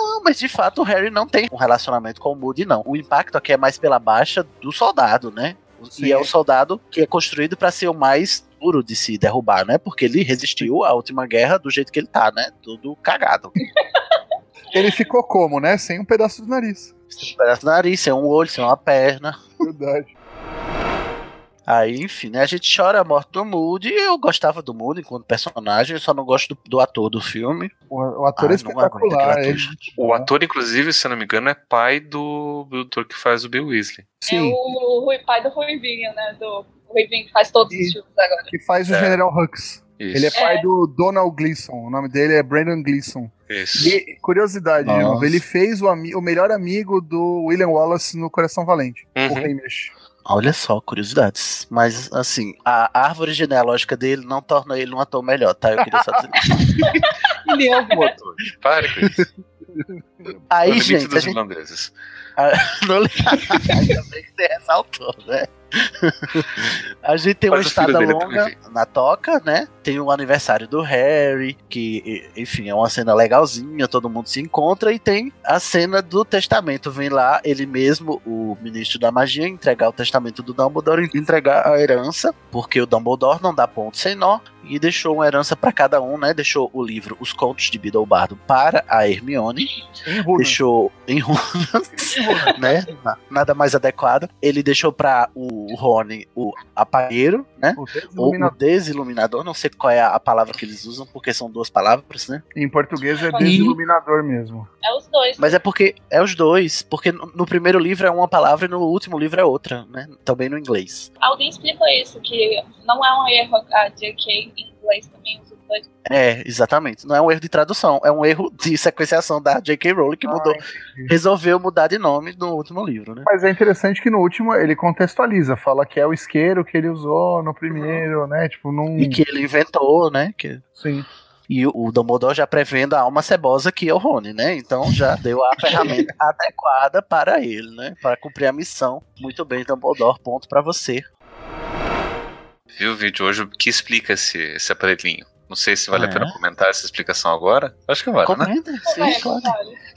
Não, mas de fato o Harry não tem um relacionamento com o Moody, não. O impacto aqui é mais pela baixa do soldado, né? Sim. E é o soldado que é construído pra ser o mais duro de se derrubar, né? Porque ele resistiu à última guerra do jeito que ele tá, né? Tudo cagado. Ele ficou como, né? Sem um pedaço do nariz. Sem um pedaço do nariz, sem um olho, sem uma perna. Verdade. Aí, enfim, né? A gente chora a morte do Moody. Eu gostava do Moody enquanto personagem, eu só não gosto do, do ator do filme. O, o ator Ai, é espetacular. ator, gente. O ator, inclusive, se eu não me engano, é pai do, do ator que faz o Bill Weasley. É Sim, o Rui, pai do Ruivinho, né? Do Ruivinho que faz todos E- os filmes agora. que faz o É. General Hux. Isso. Ele é pai do Donald Gleason. O nome dele é Brandon Gleason. Isso. E, curiosidade, de Nossa. novo, ele fez o, o melhor amigo do William Wallace no Coração Valente, o Uhum. Hamish. Olha só, curiosidades. Mas, assim, a árvore genealógica dele não torna ele um ator melhor, tá? Eu queria só dizer. Ele é um ator. Pare com isso. Aí, gente, a dos gente irlandeses. não Ainda bem que você ressaltou, né? A gente tem uma Mas o filho estada é longa na toca, né? Tem o aniversário do Harry, que, enfim, é uma cena legalzinha, todo mundo se encontra, e tem a cena do testamento. Vem lá ele mesmo, o ministro da magia, entregar o testamento do Dumbledore, entregar a herança, porque o Dumbledore não dá ponto sem nó, e deixou uma herança para cada um, né? Deixou o livro Os Contos de Biddlebardo para a Hermione, Em deixou em runas, né? Na- Nada mais adequado. Ele deixou para o Rony o apalheiro, né? O Ou o desiluminador. desiluminador, não sei qual é a palavra que eles usam, porque são duas palavras, né? Em português é desiluminador mesmo. É os dois. Mas é porque é os dois, porque no no primeiro livro é uma palavra e no último livro é outra, né? Também no inglês. Alguém explicou isso, que não é um erro a JK em inglês também usa os dois. É, exatamente. Não é um erro de tradução, é um erro de sequenciação da J.K. Rowling que mudou, resolveu mudar de nome no último livro, né? Mas é interessante que no último ele contextualiza, fala que é o isqueiro que ele usou no primeiro, né? Tipo, não. E que ele inventou, né? Que... Sim. E o, o Dumbledore já prevendo a alma cebosa que é o Rony, né? Então já deu a ferramenta adequada para ele, né? Para cumprir a missão. Muito bem, Dumbledore, ponto para você. Viu o vídeo hoje que explica esse, esse aparelhinho. Não sei se vale Ah, a pena é? comentar essa explicação agora. Acho que vale, né? Comenta, sim, É, claro.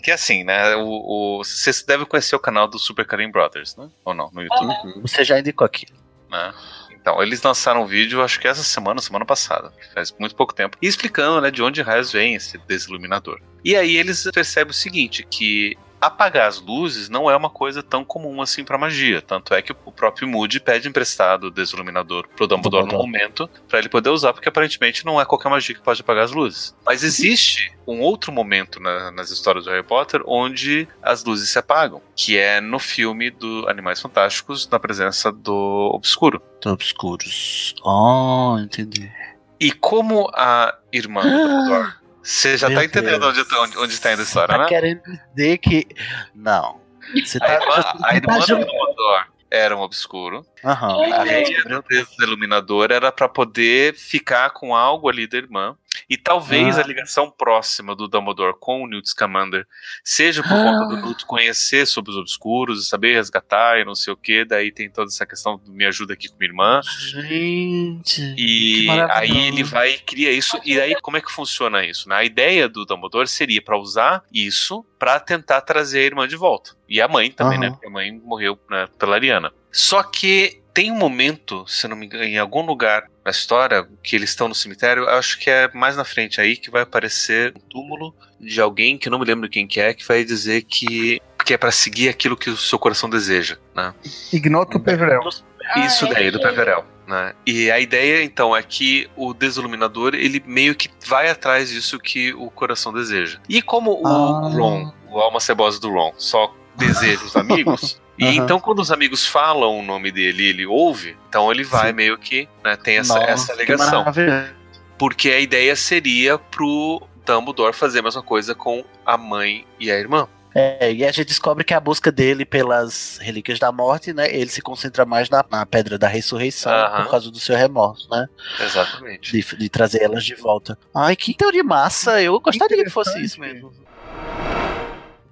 Que é assim, né? O, o, vocês devem conhecer o canal do Super Karim Brothers, né? Ou não? No YouTube, Aham. Você já indicou aqui. né? Então, eles lançaram um vídeo, acho que essa semana, semana passada, faz muito pouco tempo, e explicando, né, de onde raios vem esse desiluminador. E aí eles percebem o seguinte, que apagar as luzes não é uma coisa tão comum assim pra magia. Tanto é que o próprio Moody pede emprestado o desiluminador pro Dumbledore no momento pra ele poder usar, porque aparentemente não é qualquer magia que pode apagar as luzes. Mas existe um outro momento na- nas histórias do Harry Potter onde as luzes se apagam, que é no filme do Animais Fantásticos, na presença do Obscuro. Obscuros. Oh, entendi. E como a irmã do Dumbledore. Você já Meu tá entendendo Deus. onde, onde, onde tá indo a história, Tá né? querendo dizer que. Não. Você A tá. irmã, você a irmã tá do Dumbledore era um obscuro. Aham. A E aí, gente o iluminador era pra poder ficar com algo ali da irmã. E talvez Ah. a ligação próxima do Dumbledore com o Newt Scamander seja por conta do Ah. Newt conhecer sobre os obscuros e saber resgatar e não sei o que. Daí tem toda essa questão do me ajuda aqui com minha irmã. Gente. E aí ele vai e cria isso. E aí como é que funciona isso? né? A ideia do Dumbledore seria pra usar isso pra tentar trazer a irmã de volta. E a mãe também, Aham. né? Porque a mãe morreu né, pela Ariana. Só que tem um momento, se não me engano, em algum lugar na história que eles estão no cemitério, eu acho que é mais na frente aí que vai aparecer um túmulo de alguém que eu não me lembro quem que é, que vai dizer que que é pra seguir aquilo que o seu coração deseja, né? Ignoto Peverel. Isso Ah, é daí, do Peverel. Né? E a ideia, então, é que o desiluminador, ele meio que vai atrás disso que o coração deseja. E como o Ah. Ron, o alma cebosa do Ron, só deseja os amigos, e Aham. então quando os amigos falam o nome dele ele ouve, então ele vai Sim. meio que né, tem essa, Nossa, essa ligação. Porque a ideia seria pro Dumbledore fazer a mesma coisa com a mãe e a irmã. É, e a gente descobre que a busca dele pelas relíquias da morte, né? Ele se concentra mais na, na pedra da ressurreição Aham. por causa do seu remorso, né? Exatamente. De, de trazer elas de volta. Ai, que teoria massa! Eu gostaria que fosse isso mesmo.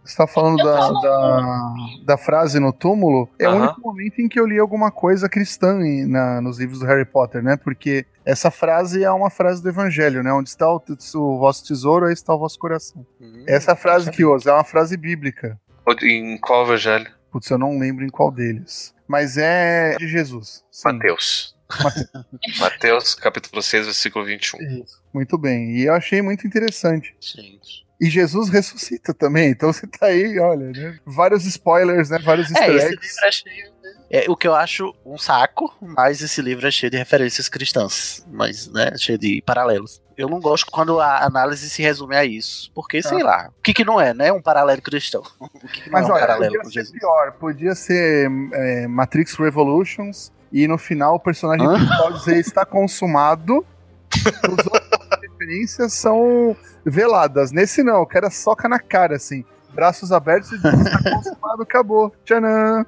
Você tá falando da, da, da frase no túmulo? É o único momento em que eu li alguma coisa cristã em- na- nos livros do Harry Potter, né? Porque essa frase é uma frase do Evangelho, né? Onde está o, o vosso tesouro, aí está o vosso coração. Hum. Essa frase que usa é uma frase bíblica. Em qual evangelho? Putz, eu não lembro em qual deles. Mas é de Jesus. Sim. Mateus. Mateus, capítulo 6, versículo 21. Muito bem. E eu achei muito interessante. Gente. E Jesus ressuscita também. Então você tá aí, olha, né? Vários spoilers, né? Vários É, easter esse eggs. livro é cheio. né? É, o que eu acho um saco, mas esse livro é cheio de referências cristãs, mas, né, cheio de paralelos. Eu não gosto quando a análise se resume a isso, porque, sei lá, o que que não é, né, um paralelo cristão? O que que não Mas é um olha, paralelo podia com ser Jesus? pior. Podia ser é, Matrix Revolutions e no final o personagem Hã? principal dizer está consumado. Os outras referências são veladas. Nesse não, o cara soca na cara, assim. Braços abertos e diz está consumado, acabou. Tchanã!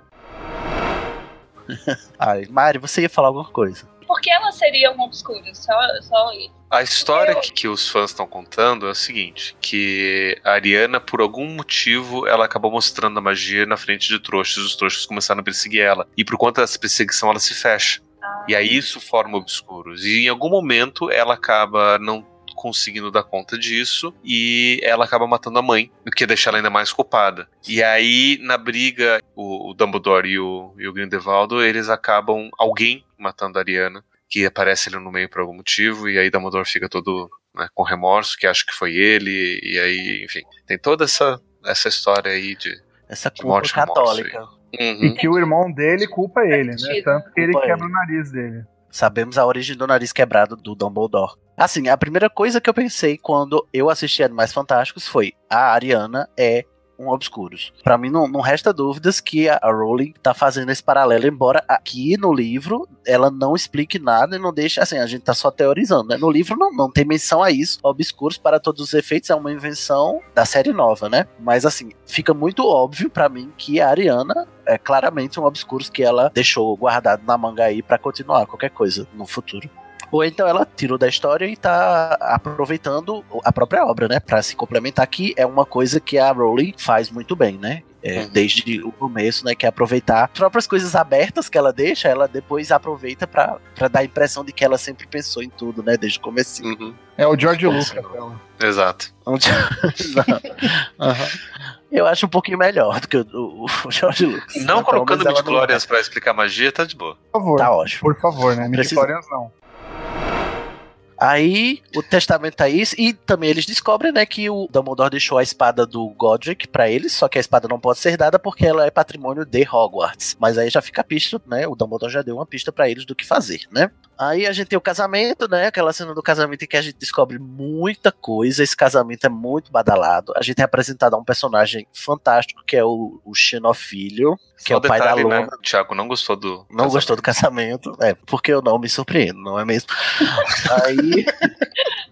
Ai, Mari, você ia falar alguma coisa. Por que ela seria um obscuro? Só, só. A história que, que os fãs estão contando é o seguinte: que a Ariana, por algum motivo, ela acabou mostrando a magia na frente de trouxas, e os trouxas começaram a perseguir ela. E por conta dessa perseguição, ela se fecha. Ah, E aí isso forma obscuros. E em algum momento ela acaba não conseguindo dar conta disso e ela acaba matando a mãe, o que deixa ela ainda mais culpada. E aí, na briga, o, o Dumbledore e o, e o Grindelwald, eles acabam alguém matando a Ariana, que aparece ali no meio por algum motivo, e aí Dumbledore fica todo né, com remorso, que acha que foi ele, e aí, enfim, tem toda essa, essa história aí de. Essa De culpa morte, remorso católica. E Uhum. que o irmão dele culpa ele, né? Tanto que ele quebra o nariz dele. Sabemos a origem do nariz quebrado do Dumbledore. Assim, a primeira coisa que eu pensei quando eu assisti Animais Fantásticos foi: a Ariana é um Obscuros. Pra mim, não, não resta dúvidas que a Rowling tá fazendo esse paralelo, embora aqui no livro ela não explique nada e não deixe. Assim, a gente tá só teorizando, né? No livro não, não tem menção a isso. Obscuros, para todos os efeitos, é uma invenção da série nova, né? Mas, assim, fica muito óbvio pra mim que a Ariana é claramente um Obscuros que ela deixou guardado na manga aí pra continuar qualquer coisa no futuro. Ou então ela tirou da história e tá aproveitando a própria obra, né? Pra se complementar, que é uma coisa que a Rowling faz muito bem, né? É, Uhum. Desde o começo, né? Que é aproveitar as próprias coisas abertas que ela deixa, ela depois aproveita pra, pra dar a impressão de que ela sempre pensou em tudo, né? Desde o começo. Uhum. É o George Como Lucas. dela. Exato. Eu acho um pouquinho melhor do que o, o, George Lucas. Não colocando ela midichlorians pra explicar magia, tá de boa. Por favor. Tá ótimo. Por favor, né? Midichlorians não. Aí o testamento tá isso, e também eles descobrem, né, que o Dumbledore deixou a espada do Godric pra eles, só que a espada não pode ser dada porque ela é patrimônio de Hogwarts. Mas aí já fica a pista, né, o Dumbledore já deu uma pista pra eles do que fazer, né. Aí a gente tem o casamento, né, aquela cena do casamento em que a gente descobre muita coisa, esse casamento é muito badalado. A gente é apresentado a um personagem fantástico, que é o, o Xenofilho, que Só é o pai da detalhe, Luna. né? O Thiago não gostou do. Não gostou do casamento, é, porque eu não me surpreendo, não é mesmo? Aí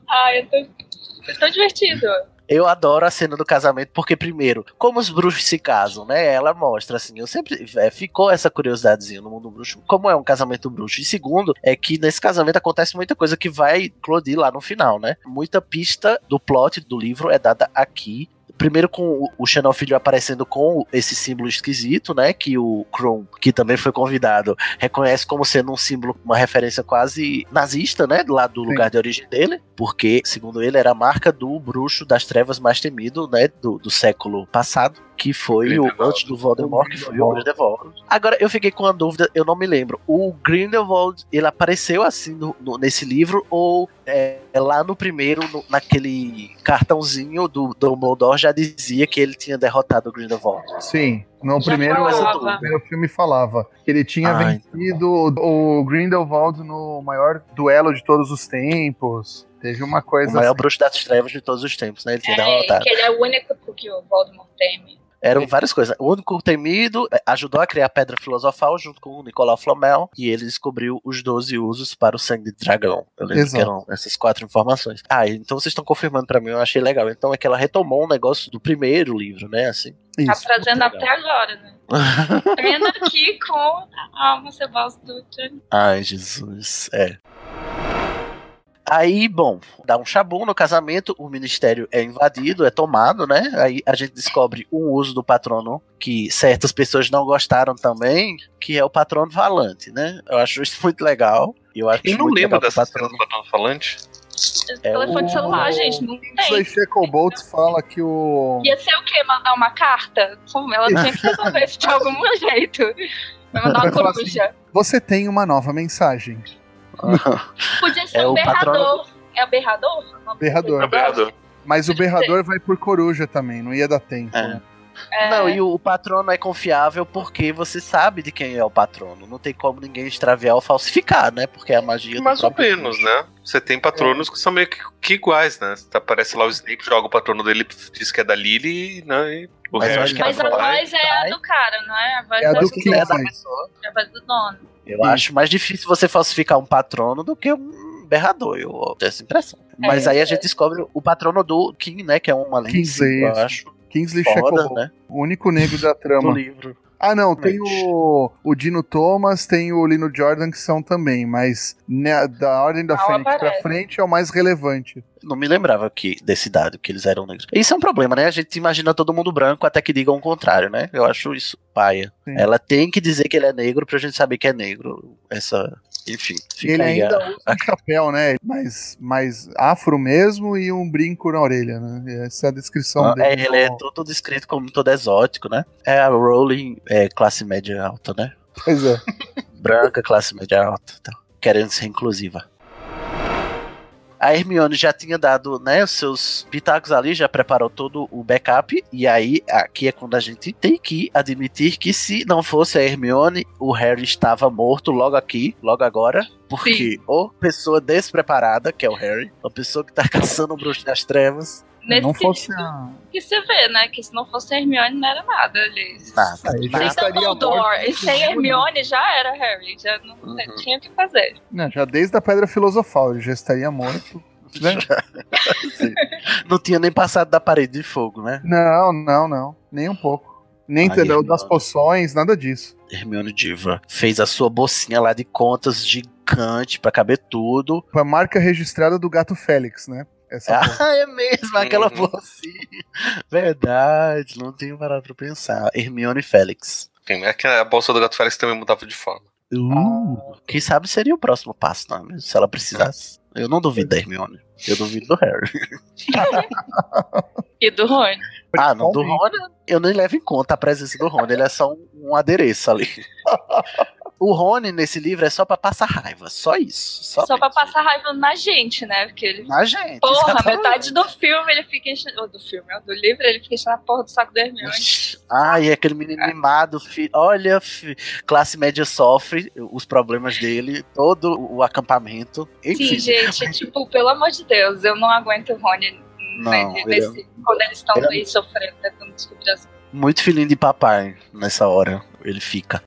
Ah, eu tô, eu tô divertido. Eu adoro a cena do casamento, porque, primeiro, como os bruxos se casam, né? Ela mostra, assim, eu sempre. é, ficou essa curiosidadezinha no mundo bruxo, como é um casamento bruxo. E segundo, é que nesse casamento acontece muita coisa que vai eclodir lá no final, né? Muita pista do plot do livro é dada aqui. Primeiro com o- o Xenofilho aparecendo com esse símbolo esquisito, né? Que o Kron, que também foi convidado, reconhece como sendo um símbolo, uma referência quase nazista, né? Lá do Sim. lugar de origem dele. Porque, segundo ele, era a marca do bruxo das trevas mais temido, né? Do, do século passado. Que foi o antes do Voldemort, que foi o Grindelwald. Agora, eu fiquei com uma dúvida, eu não me lembro. O Grindelwald, ele apareceu assim no- no- nesse livro, ou é, é lá no primeiro, no- naquele cartãozinho do Dumbledore, já dizia que ele tinha derrotado o Grindelwald? Sim. No primeiro, no primeiro filme falava que ele tinha Ah, vencido o Grindelwald no maior duelo de todos os tempos. Teve uma O coisa maior assim. bruxo das trevas de todos os tempos, né? Ele tinha É, derrotado. que ele é o único que o Voldemort teme. Eram várias coisas. O único temido é, ajudou a criar a Pedra Filosofal junto com o Nicolau Flamel e ele descobriu os 12 usos para o sangue de dragão. Eu lembro Exato. que eram essas quatro informações. Ah, então vocês estão confirmando pra mim, eu achei legal. Então é que ela retomou um negócio do primeiro livro, né? Assim. Tá Isso. trazendo muito até agora, né? Vendo aqui com a alma cebosa do Johnny. Ai, Jesus. É. Aí, bom, dá um chabu no casamento, o ministério é invadido, é tomado, né? Aí a gente descobre um uso do patrono que certas pessoas não gostaram também, que é o patrono falante, né? Eu acho isso muito legal. e Eu acho Eu não lembro o dessa cena patrono. do batom falante. É Telefone o- celular, gente, não tem. Shacklebolt fala que o. Ia ser o quê? Mandar uma carta? Ela tinha que resolver isso de algum jeito. Vai mandar uma assim, coruja. Você tem uma nova mensagem. Podia ser É um o patrono- berrador. É o berrador? Berrador. É o berrador. Mas o berrador vai por coruja também, não ia dar tempo. É. né? É, Não, e o patrono é confiável porque você sabe de quem é o patrono. Não tem como ninguém extraviar ou falsificar, né? Porque é a magia do Mais ou menos, né? Você tem patronos que são meio que, que iguais, né? Aparece lá o Snape, joga o patrono dele, diz que é da Lily, né? E o Mas resto acho que Mas a voz é a do cara, não é? A voz É a da do É pessoa. é a voz do dono. Eu Isso. acho mais difícil você falsificar um patrono do que um berrador. Eu tenho essa impressão. Mas aí a gente descobre o patrono do King, né? Que é uma lente, Kingsley, eu acho Kingsley foda, Shacklebolt, né? o único negro da Do trama. livro. Ah, não, tem o, o Dino Thomas, tem o Lino Jordan que são também, mas né, da Ordem da Não Fênix pra frente é o mais relevante. Não me lembrava que, desse dado, que eles eram negros. Isso é um problema, né? A gente imagina todo mundo branco até que digam o contrário, né? Eu acho isso paia. Sim. Ela tem que dizer que ele é negro pra gente saber que é negro. Essa Enfim, fica ele aí a- ainda usa um chapéu, né? Mais, mais afro mesmo e um brinco na orelha, né? Essa é a descrição Ah, dele. é, ele é todo descrito como todo exótico, né? É a Rowling, é, classe média alta, né? Pois é. Branca, classe média alta, tá? querendo ser inclusiva. A Hermione já tinha dado, né, os seus pitacos ali, já preparou todo o backup, e aí aqui é quando a gente tem que admitir que se não fosse a Hermione, o Harry estava morto logo aqui, logo agora, porque ou pessoa despreparada, que é o Harry, uma pessoa que tá caçando o bruxo das trevas, Nesse não fosse que você vê, né? Que se não fosse a Hermione não era nada ali. nada, Aí já estaria morto. e sem Hermione já era Harry. Já não Uhum. tinha o que fazer. Não, já desde a Pedra Filosofal, ele já estaria morto. né? Não tinha nem passado da parede de fogo, né? Não, não, não. Nem um pouco. Nem entendeu das poções, nada disso. Hermione Diva fez a sua bolsinha lá de contas gigante pra caber tudo. Foi a marca registrada do gato Félix, né? Essa porra. Ah, é mesmo, aquela Uhum. bolsinha. Verdade, não tenho parado pra pensar. Hermione Félix. É que a bolsa do gato Félix também mudava de forma. Uh, quem sabe seria o próximo passo, não é? Se ela precisasse. Eu não duvido da Hermione. Eu duvido do Harry. E do Rony. Ah, não, do Rony eu nem levo em conta a presença do Rony. Ele é só um, um adereço ali. O Rony nesse livro é só pra passar raiva. Só isso. Só, Só pra mesmo. passar raiva na gente, né? Porque ele. Na gente. Porra, exatamente. metade do filme ele fica enchendo. Do filme, do livro, ele fica enchendo a porra do saco da Hermione. Ai, aquele menino mimado, fi- olha, fi- classe média sofre os problemas dele, todo o acampamento. Enfim, Sim, gente, tipo, pelo amor de Deus, eu não aguento o Rony Não, né, ele nesse- quando eles estão é- aí sofrendo, tentando descobrir as muito filhinho de papai nessa hora, ele fica.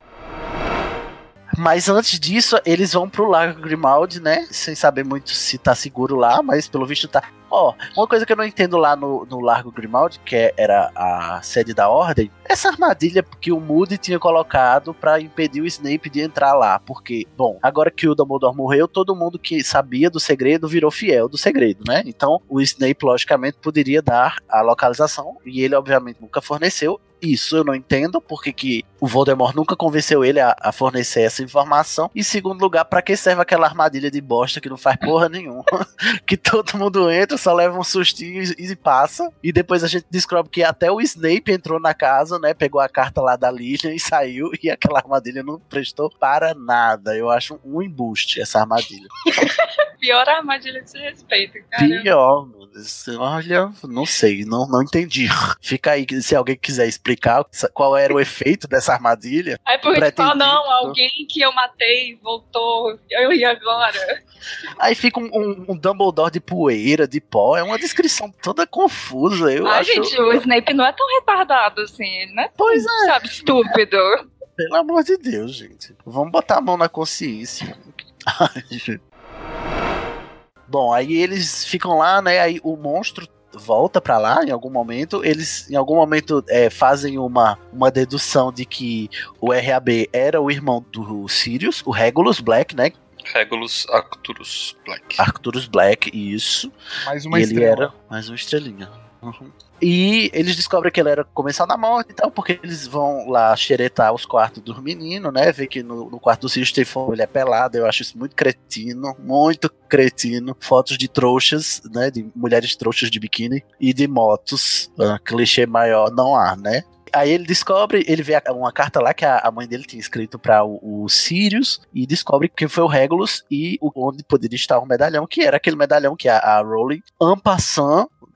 Mas antes disso, eles vão pro Lago Grimaldi, né? Sem saber muito se tá seguro lá, mas pelo visto tá. Ó, uma coisa que eu não entendo lá no, no Largo Grimaldi, que é- era a sede da Ordem, essa armadilha que o Moody tinha colocado pra impedir o Snape de entrar lá. Porque, bom, agora que o Dumbledore morreu, todo mundo que sabia do segredo virou fiel do segredo, né? Então, o Snape, logicamente, poderia dar a localização, e ele, obviamente, nunca forneceu. Isso eu não entendo, porque que o Voldemort nunca convenceu ele a, a fornecer essa informação. E, segundo lugar, pra que serve aquela armadilha de bosta que não faz porra nenhuma? que todo mundo entra, só leva um sustinho e, e passa. E depois a gente descobre que até o Snape entrou na casa, né? Pegou a carta lá da Lilian e saiu. E aquela armadilha não prestou para nada. Eu acho um embuste essa armadilha. pior armadilha de respeito, cara. Pior, olha, não sei, não, não entendi. Fica aí, se alguém quiser explicar qual era o efeito dessa armadilha. Aí porque ah, pretendido. não, alguém que eu matei voltou, eu e agora? Aí fica um, um- um Dumbledore de poeira, de pó. É uma descrição toda confusa. Eu Ai, acho. gente, o Snape não é tão retardado assim, é tão, Pois é. sabe, estúpido. Pelo amor de Deus, gente. Vamos botar a mão na consciência. Bom, aí eles ficam lá, né? Aí o monstro volta pra lá em algum momento. Eles, em algum momento, é, fazem uma, uma dedução de que o RAB era o irmão do Sirius, o Regulus Black, né? Regulus Arcturus Black. Arcturus Black, isso. Mais uma E ele estrela. era mais uma estrelinha. Uhum. E eles descobrem que ele era comensal da morte e tal, porque eles vão lá xeretar os quartos dos meninos, né? Ver que no, no quarto do Sirius tem ele é pelado. Eu acho isso muito cretino, muito cretino. Fotos de trouxas, né? De mulheres trouxas de biquíni e de motos. Ah, clichê maior não há, né? Aí ele descobre, ele vê uma carta lá que a, mãe dele tinha escrito para o, o Sirius e descobre que foi o Regulus e o, onde poderia estar o medalhão, que era aquele medalhão que a, a Rowling, en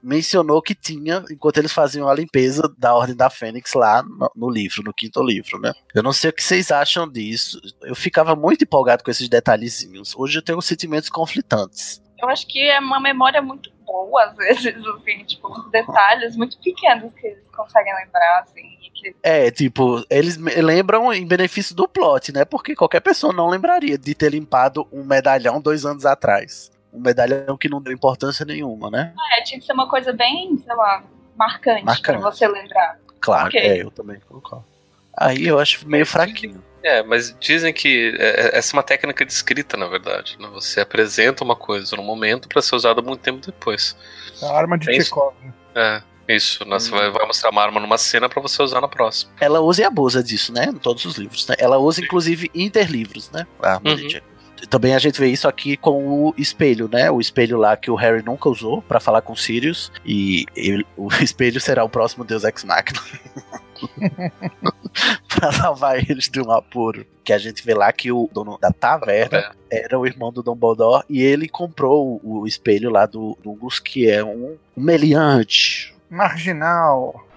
mencionou que tinha enquanto eles faziam a limpeza da Ordem da Fênix lá no, no livro, no quinto livro, né? Eu não sei o que vocês acham disso. Eu ficava muito empolgado com esses detalhezinhos. Hoje eu tenho sentimentos conflitantes. Eu acho que é uma memória muito boa, às vezes, assim, tipo, detalhes muito pequenos que eles conseguem lembrar, assim, que É, tipo, eles lembram em benefício do plot, né? Porque qualquer pessoa não lembraria de ter limpado um medalhão dois anos atrás. Um medalhão que não deu importância nenhuma, né? é, tinha que ser uma coisa bem, sei lá, marcante, Marcante. pra você lembrar. Claro, Ok. é, eu também concordo. Aí eu acho meio fraquinho. É, mas dizem que é- é- essa é uma técnica de escrita, na verdade. né? Você apresenta uma coisa no momento pra ser usada muito tempo depois. A arma de É isso. Chekhov. É, isso. né? Você Hum. vai, vai mostrar uma arma numa cena pra você usar na próxima. Ela usa e abusa disso, né? Em todos os livros, né? Ela usa, inclusive, interlivros, né? A arma de Uhum. Também a gente vê isso aqui com o espelho, né? O espelho lá que o Harry nunca usou para falar com Sirius. E ele, o espelho será o próximo Deus Ex Machina. pra salvar eles de um apuro. Que a gente vê lá que o dono da taverna era o irmão do Dumbledore e ele comprou o, o espelho lá do Dungus, que é um, um meliante. Marginal.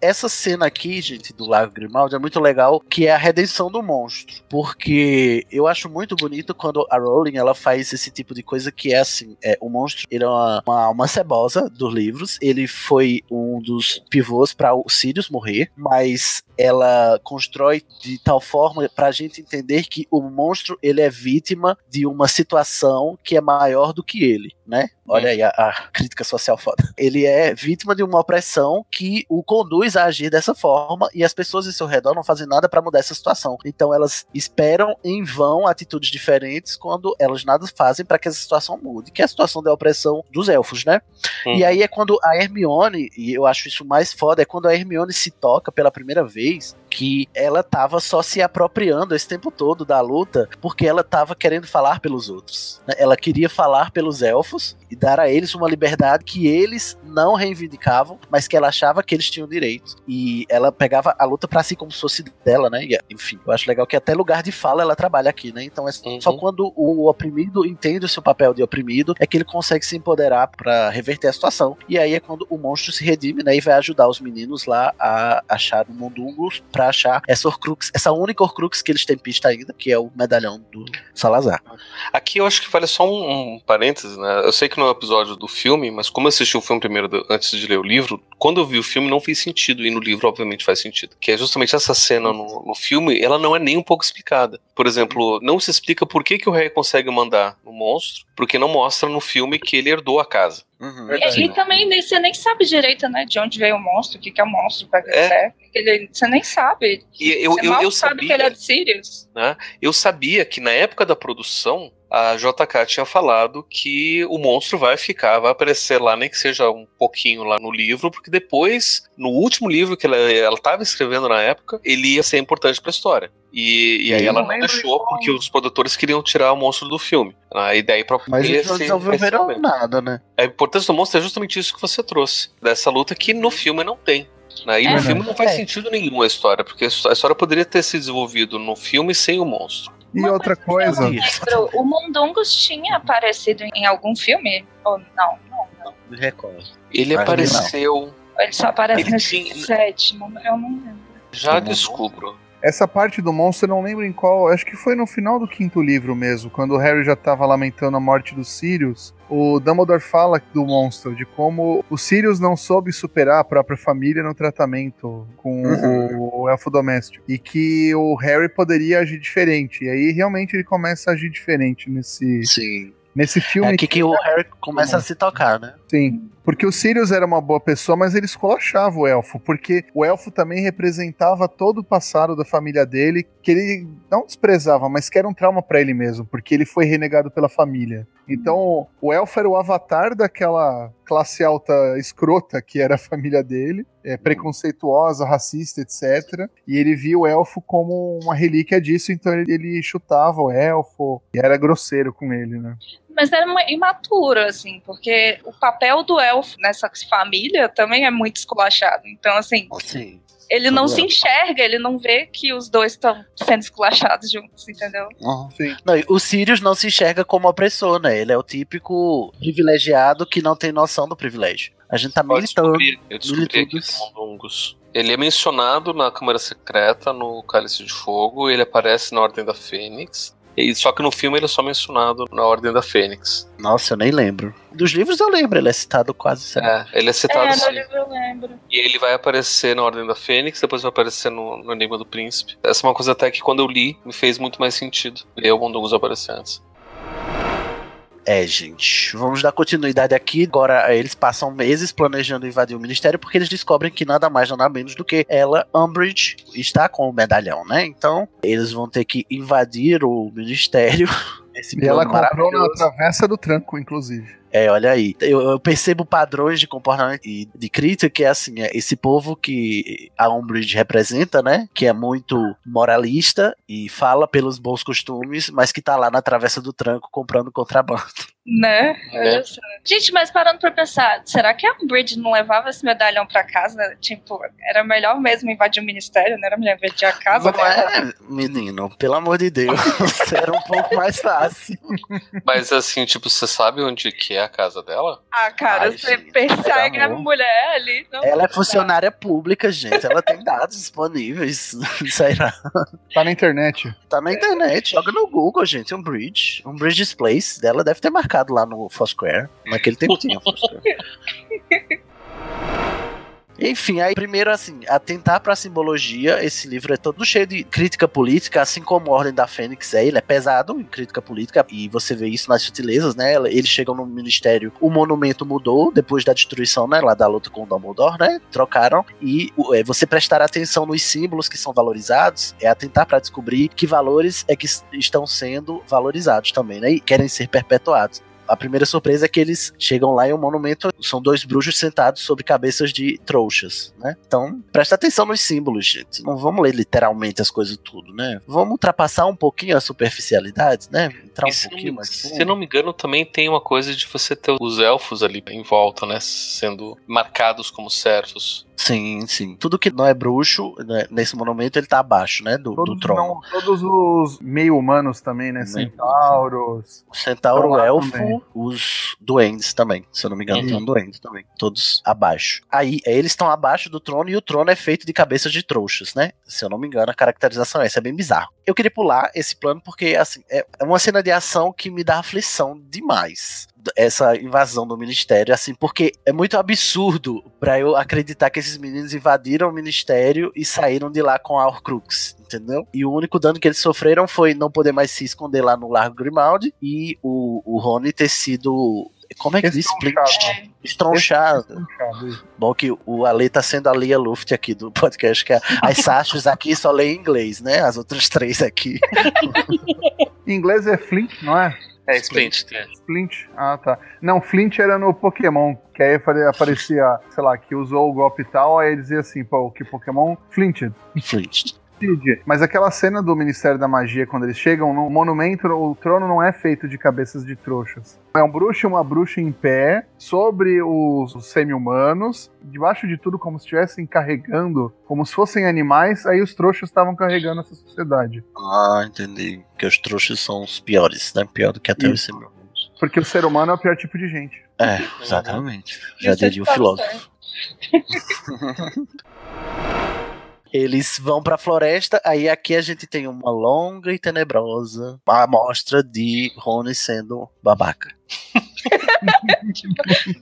Essa cena aqui, gente, do Lago Grimaldi é muito legal, que é a redenção do monstro. Porque eu acho muito bonito quando a Rowling ela faz esse tipo de coisa que é assim: é, o monstro ele é uma, uma, uma cebosa dos livros, ele foi um dos pivôs para o Sirius morrer, mas ela constrói de tal forma para a gente entender que o monstro ele é vítima de uma situação que é maior do que ele, né? Olha aí a, a crítica social foda. Ele é vítima de uma opressão que o conduz a agir dessa forma e as pessoas em seu redor não fazem nada para mudar essa situação. Então elas esperam em vão atitudes diferentes quando elas nada fazem para que essa situação mude, que é a situação da opressão dos elfos, né? Uhum. E aí é quando a Hermione, e eu acho isso mais foda, é quando a Hermione se toca pela primeira vez Peace que ela tava só se apropriando esse tempo todo da luta porque ela tava querendo falar pelos outros. né? Ela queria falar pelos elfos e dar a eles uma liberdade que eles não reivindicavam, mas que ela achava que eles tinham direito. E ela pegava a luta pra si como se fosse dela, né? E, enfim, eu acho legal que até lugar de fala ela trabalha aqui, né? Então é só Uhum. quando o oprimido entende o seu papel de oprimido é que ele consegue se empoderar pra reverter a situação. E aí é quando o monstro se redime, né? E vai ajudar os meninos lá a achar o Mundungos pra achar essa Horcrux, essa única Horcrux que eles têm pista ainda, que é o medalhão do Salazar. Aqui eu acho que vale só um, um parênteses, né? Eu sei que não é um episódio do filme, mas como eu assisti o filme primeiro do- antes de ler o livro, quando eu vi o filme não fez sentido, e no livro obviamente faz sentido. Que é justamente essa cena no, no filme, ela não é nem um pouco explicada. Por exemplo, não se explica por que, que o Harry consegue mandar no monstro, porque não mostra no filme que ele herdou a casa. Uhum. E, e também você nem sabe direito, né, de onde veio o monstro, o que, que é o monstro, pra que É. serve. Ele- Você nem sabe. E eu, você eu, mal eu sabe que sabia. ele é de Sirius. Eu sabia que na época da produção, a JK tinha falado que o monstro vai ficar, vai aparecer lá, nem que seja um pouquinho lá no livro, porque depois, no último livro que ela, ela tava escrevendo na época, ele ia ser importante pra história. E, e aí ela não deixou como. porque os produtores queriam tirar o monstro do filme. A ideia pra Mas eles não desenvolveram esse momento. nada, né? A importância do monstro é justamente isso que você trouxe, dessa luta que no filme não tem. Né? E É. no filme não faz É. sentido nenhum a história, porque a história poderia ter se desenvolvido no filme sem o monstro. E Uma outra coisa coisa. Lembro, o Mundungus tinha aparecido em algum filme? Ou não? Não, não. Me recordo. Ele que apareceu. Ele só aparece Ele nesse tinha- sétimo, eu não lembro. Já descubro. essa parte do monstro eu não lembro em qual. Acho que foi no final do quinto livro mesmo, quando o Harry já tava lamentando a morte dos Sirius. O Dumbledore fala do monstro, de como o Sirius não soube superar a própria família no tratamento com o, o elfo doméstico. E que o Harry poderia agir diferente. E aí realmente ele começa a agir diferente nesse, Sim. nesse É filme. aqui que o Harry começa a se tocar, né? Sim. Porque o Sirius era uma boa pessoa, mas ele esculachava o elfo. Porque o elfo também representava todo o passado da família dele, que ele não desprezava, mas que era um trauma pra ele mesmo, porque ele foi renegado pela família. Então, o elfo era o avatar daquela classe alta escrota que era a família dele, é, preconceituosa, racista, etc. E ele via o elfo como uma relíquia disso, então ele, ele chutava o elfo e era grosseiro com ele, né? Mas era imaturo, assim, porque o papel do elfo nessa família também é muito esculachado. Então, assim, Sim. ele não Todo se enxerga, ele não vê que os dois estão sendo esculachados juntos, entendeu? Sim. Não, o Sirius não se enxerga como opressor, né? Ele é o típico privilegiado que não tem noção do privilégio. A gente tá Eu militando. descobri, eu descobri Mundungus. Ele é mencionado na Câmara Secreta, no Cálice de Fogo, ele aparece na Ordem da Fênix. E, só que no filme ele é só mencionado na Ordem da Fênix. Nossa, eu nem lembro. Dos livros eu lembro, ele é citado quase sempre. É, ele é citado É, no sim. livro eu lembro. E ele vai aparecer na Ordem da Fênix, depois vai aparecer no, no Enigma do Príncipe. Essa é uma coisa até que quando eu li, me fez muito mais sentido. Ler o Mundungus aparecer antes. É, gente. Vamos dar continuidade aqui. Agora, eh, eles passam meses planejando invadir o ministério porque eles descobrem que nada mais, nada menos do que ela, Umbridge, está com o medalhão, né? Então, eles vão ter que invadir o ministério. E ela comprou na travessa do tranco, inclusive. É, olha aí. Eu, eu percebo padrões de comportamento e de crítica que é assim, é esse povo que a Umbridge representa, né? Que é muito moralista e fala pelos bons costumes, mas que tá lá na travessa do tranco comprando contrabando. Né? Né? Olha só. Gente, mas parando pra pensar, será que a Umbridge não levava esse medalhão pra casa? Tipo, era melhor mesmo invadir o ministério, não era melhor invadir a casa Não dela? é, menino, pelo amor de Deus. Era um pouco mais fácil. Mas assim, tipo, você sabe onde que é a casa dela? Ah, cara, Ai, você gente, persegue a mulher ali. Não Ela é funcionária pública, gente. Ela tem dados disponíveis. Sei lá. Tá na internet. Tá na internet. Joga no Google, gente. Um bridge. Um Bridges Place dela deve ter marcado lá no Foursquare. Naquele tempo tinha Foursquare. Enfim, aí primeiro assim, atentar pra simbologia, esse livro é todo cheio de crítica política, assim como a Ordem da Fênix é, ele é pesado em crítica política, e você vê isso nas sutilezas, né, eles chegam no ministério, o monumento mudou, depois da destruição, né, lá da luta com o Dumbledore, né, trocaram, e é, você prestar atenção nos símbolos que são valorizados, é atentar pra descobrir que valores é que estão sendo valorizados também, né, e querem ser perpetuados. A primeira surpresa é que eles chegam lá em um monumento, são dois bruxos sentados sobre cabeças de trouxas, né? Então, presta atenção nos símbolos, gente. Não vamos ler literalmente as coisas tudo, né? Vamos ultrapassar um pouquinho a superficialidade, né? Entrar um E pouquinho me, mais se fundo. não me engano, também tem uma coisa de você ter os elfos ali em volta, né? Sendo marcados como servos. Sim, sim. Tudo que não é bruxo, né, nesse monumento, ele tá abaixo, né? Do, do trono. não- todos os meio humanos também, né? Meio- Centauros. O centauro, lá elfo, também. os duendes também. Se eu não me engano, tem um duende também. Todos abaixo. Aí, é, eles estão abaixo do trono e o trono é feito de cabeças de trouxas, né? Se eu não me engano, a caracterização é essa. É bem bizarro. Eu queria pular esse plano porque, assim, é é uma cena de ação que me dá aflição demais. Essa invasão do ministério, assim, porque é muito absurdo pra eu acreditar que esses meninos invadiram o ministério e saíram de lá com a Horcrux, entendeu? E o único dano que eles sofreram foi não poder mais se esconder lá no Largo Grimaldi e o, o Rony ter sido. Como é que diz? Splint. Estronchado. Isso. Bom que o Ale tá sendo a Lia Luft aqui do podcast, que a- as Sachos aqui só lê em inglês, né? As outras três aqui. Em inglês é Flint, não é? É, Splint. É. Flint? Ah, tá. Não, Flint era no Pokémon, que aí apare- aparecia, sei lá, que usou o golpe e tal, aí dizia assim, pô, que Pokémon Flinted. Flint. Mas aquela cena do Ministério da Magia, quando eles chegam no monumento, o trono não é feito de cabeças de trouxas. É um bruxo e uma bruxa em pé, sobre os, os semi-humanos, debaixo de tudo como se estivessem carregando, como se fossem animais, aí os trouxas estavam carregando essa sociedade. Ah, entendi. Que os trouxas são os piores, né? Pior do que até os semi-humanos. Porque o ser humano é o pior tipo de gente. É, exatamente. Já diria o filósofo. Eles vão pra floresta, aí aqui a gente tem uma longa e tenebrosa amostra de Rony sendo babaca.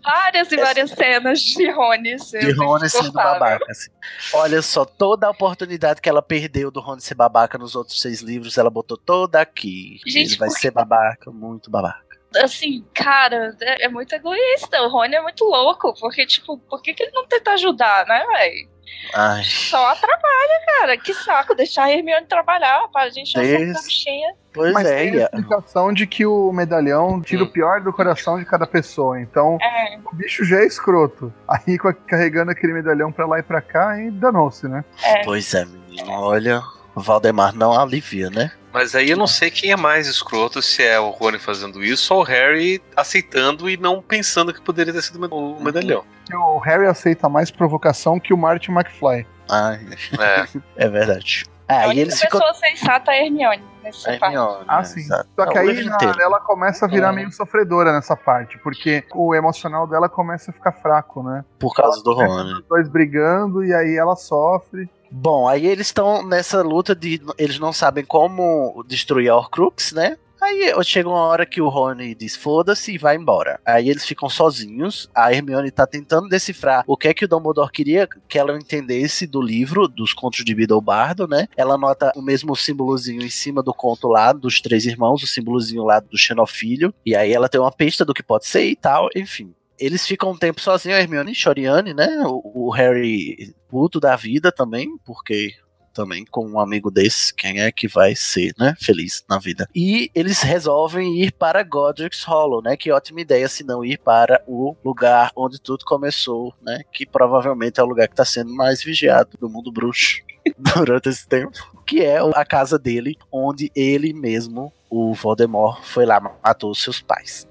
Várias e várias cenas de Rony sendo De Rony sendo babaca, assim. Olha só, toda a oportunidade que ela perdeu do Rony ser babaca nos outros seis livros, ela botou toda aqui. Gente, Ele vai ser babaca, muito babaca. Assim, cara, é, é muito egoísta. O Rony é muito louco. Porque, tipo, por que, que ele não tenta ajudar, né, velho? Ai, Só trabalha, cara. Que saco deixar a Hermione trabalhar pra gente não ser Des- bichinha. pois Mas é, tem a a- explicação de que o medalhão tira Hum. o pior do coração de cada pessoa. Então, É, o bicho já é escroto. Aí, com a- carregando aquele medalhão pra lá e pra cá, e danou-se, né? é. pois é, menino. Olha, o Valdemar não alivia, né? Mas aí eu não sei quem é mais escroto, se é o Rony fazendo isso ou o Harry aceitando e não pensando que poderia ter sido o medalhão. Que O Harry aceita mais provocação que o Martin McFly. Ai, É. é verdade. a Ah, e única eles ficam. pessoa sensata é a Hermione nessa É parte. Hermione, Ah, né? sim. Exato. Só que Não, o aí na- ela começa a virar É. meio sofredora nessa parte, porque o emocional dela começa a ficar fraco, né? Por causa do Rony. Os dois brigando e aí ela sofre. Bom, aí eles estão nessa luta de. Eles não sabem como destruir a Horcrux, né? Aí chega uma hora que o Rony diz foda-se e vai embora. Aí eles ficam sozinhos. A Hermione tá tentando decifrar o que é que o Dumbledore queria que ela entendesse do livro, dos contos de Biddlebardo, né? Ela nota o mesmo símbolozinho em cima do conto lá dos três irmãos, o símbolozinho lá do Xenofilho. E aí ela tem uma pista do que pode ser e tal, enfim. Eles ficam um tempo sozinhos, a Hermione e Choriane, né? O, o Harry puto da vida também, porque também com um amigo desse. Quem é que vai ser, né, feliz na vida? E eles resolvem ir para Godric's Hollow, né? Que ótima ideia se não ir para o lugar onde tudo começou, né? Que provavelmente é o lugar que está sendo mais vigiado do mundo bruxo durante esse tempo, que é a casa dele, onde ele mesmo, o Voldemort, foi lá matou seus pais.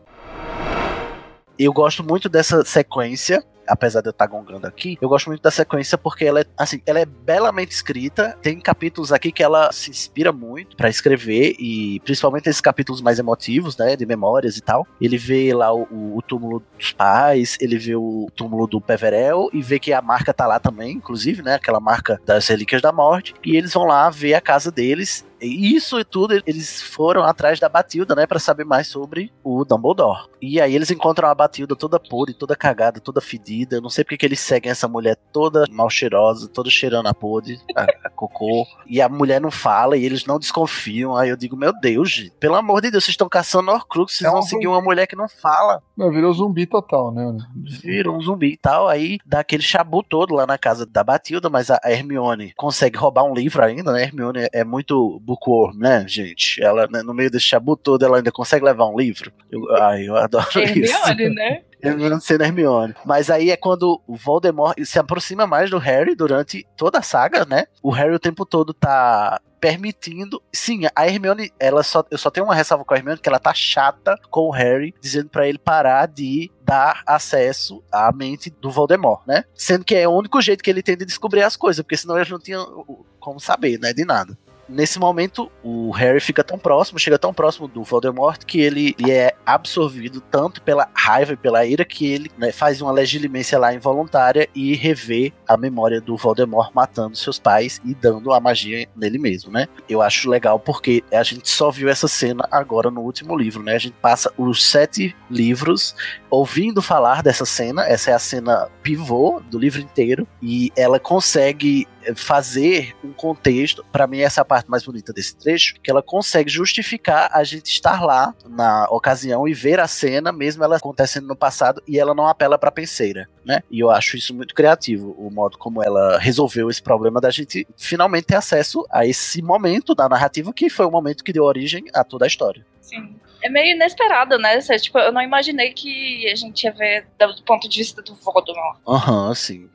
Eu gosto muito dessa sequência apesar de eu estar gongando aqui, eu gosto muito da sequência porque ela é, assim, ela é belamente escrita. Tem capítulos aqui que ela se inspira muito para escrever e principalmente esses capítulos mais emotivos, né, de memórias e tal. Ele vê lá o, o túmulo dos pais, ele vê o túmulo do Peverel e vê que a marca tá lá também, inclusive, né, aquela marca das relíquias da morte. E eles vão lá ver a casa deles e isso e tudo, eles foram atrás da Batilda, né, para saber mais sobre o Dumbledore. E aí eles encontram a Batilda toda podre, toda cagada, toda fedida. Eu não sei porque que eles seguem essa mulher toda mal cheirosa, toda cheirando a podre, a, a cocô. E a mulher não fala e eles não desconfiam. Aí eu digo, meu Deus, gente, pelo amor de Deus, vocês estão caçando Horcrux, vocês É um vão seguir uma mulher que não fala. Não, virou zumbi total, né? Vira um zumbi e tal. Aí dá aquele chabu todo lá na casa da Batilda, mas a a Hermione consegue roubar um livro ainda, né? A Hermione é muito bookworm, né, gente? Ela, né, no meio desse chabu todo, ela ainda consegue levar um livro. Eu, ai, eu adoro isso. Hermione, né? Hermione sendo Hermione. Mas aí é quando o Voldemort se aproxima mais do Harry durante toda a saga, né? O Harry o tempo todo tá permitindo. Sim, a Hermione, ela só, eu só tenho uma ressalva com a Hermione que ela tá chata com o Harry, dizendo pra ele parar de dar acesso à mente do Voldemort, né? Sendo que é o único jeito que ele tem de descobrir as coisas, porque senão eles não tinham como saber, né, de nada. Nesse momento, o Harry fica tão próximo, chega tão próximo do Voldemort que ele, ele é absorvido tanto pela raiva e pela ira que ele né, faz uma legilimência lá involuntária e revê a memória do Voldemort matando seus pais e dando a magia nele mesmo, né? Eu acho legal porque a gente só viu essa cena agora no último livro, né? A gente passa os sete livros ouvindo falar dessa cena, essa é a cena pivô do livro inteiro e ela consegue fazer um contexto, para mim essa é a parte mais bonita desse trecho, que ela consegue justificar a gente estar lá na ocasião e ver a cena, mesmo ela acontecendo no passado, e ela não apela pra penseira, né? E eu acho isso muito criativo, o modo como ela resolveu esse problema da gente finalmente ter acesso a esse momento da narrativa que foi o momento que deu origem a toda a história. Sim. É meio inesperado, né? Tipo, eu não imaginei que a gente ia ver do, ponto de vista do Voldemort. Aham, sim.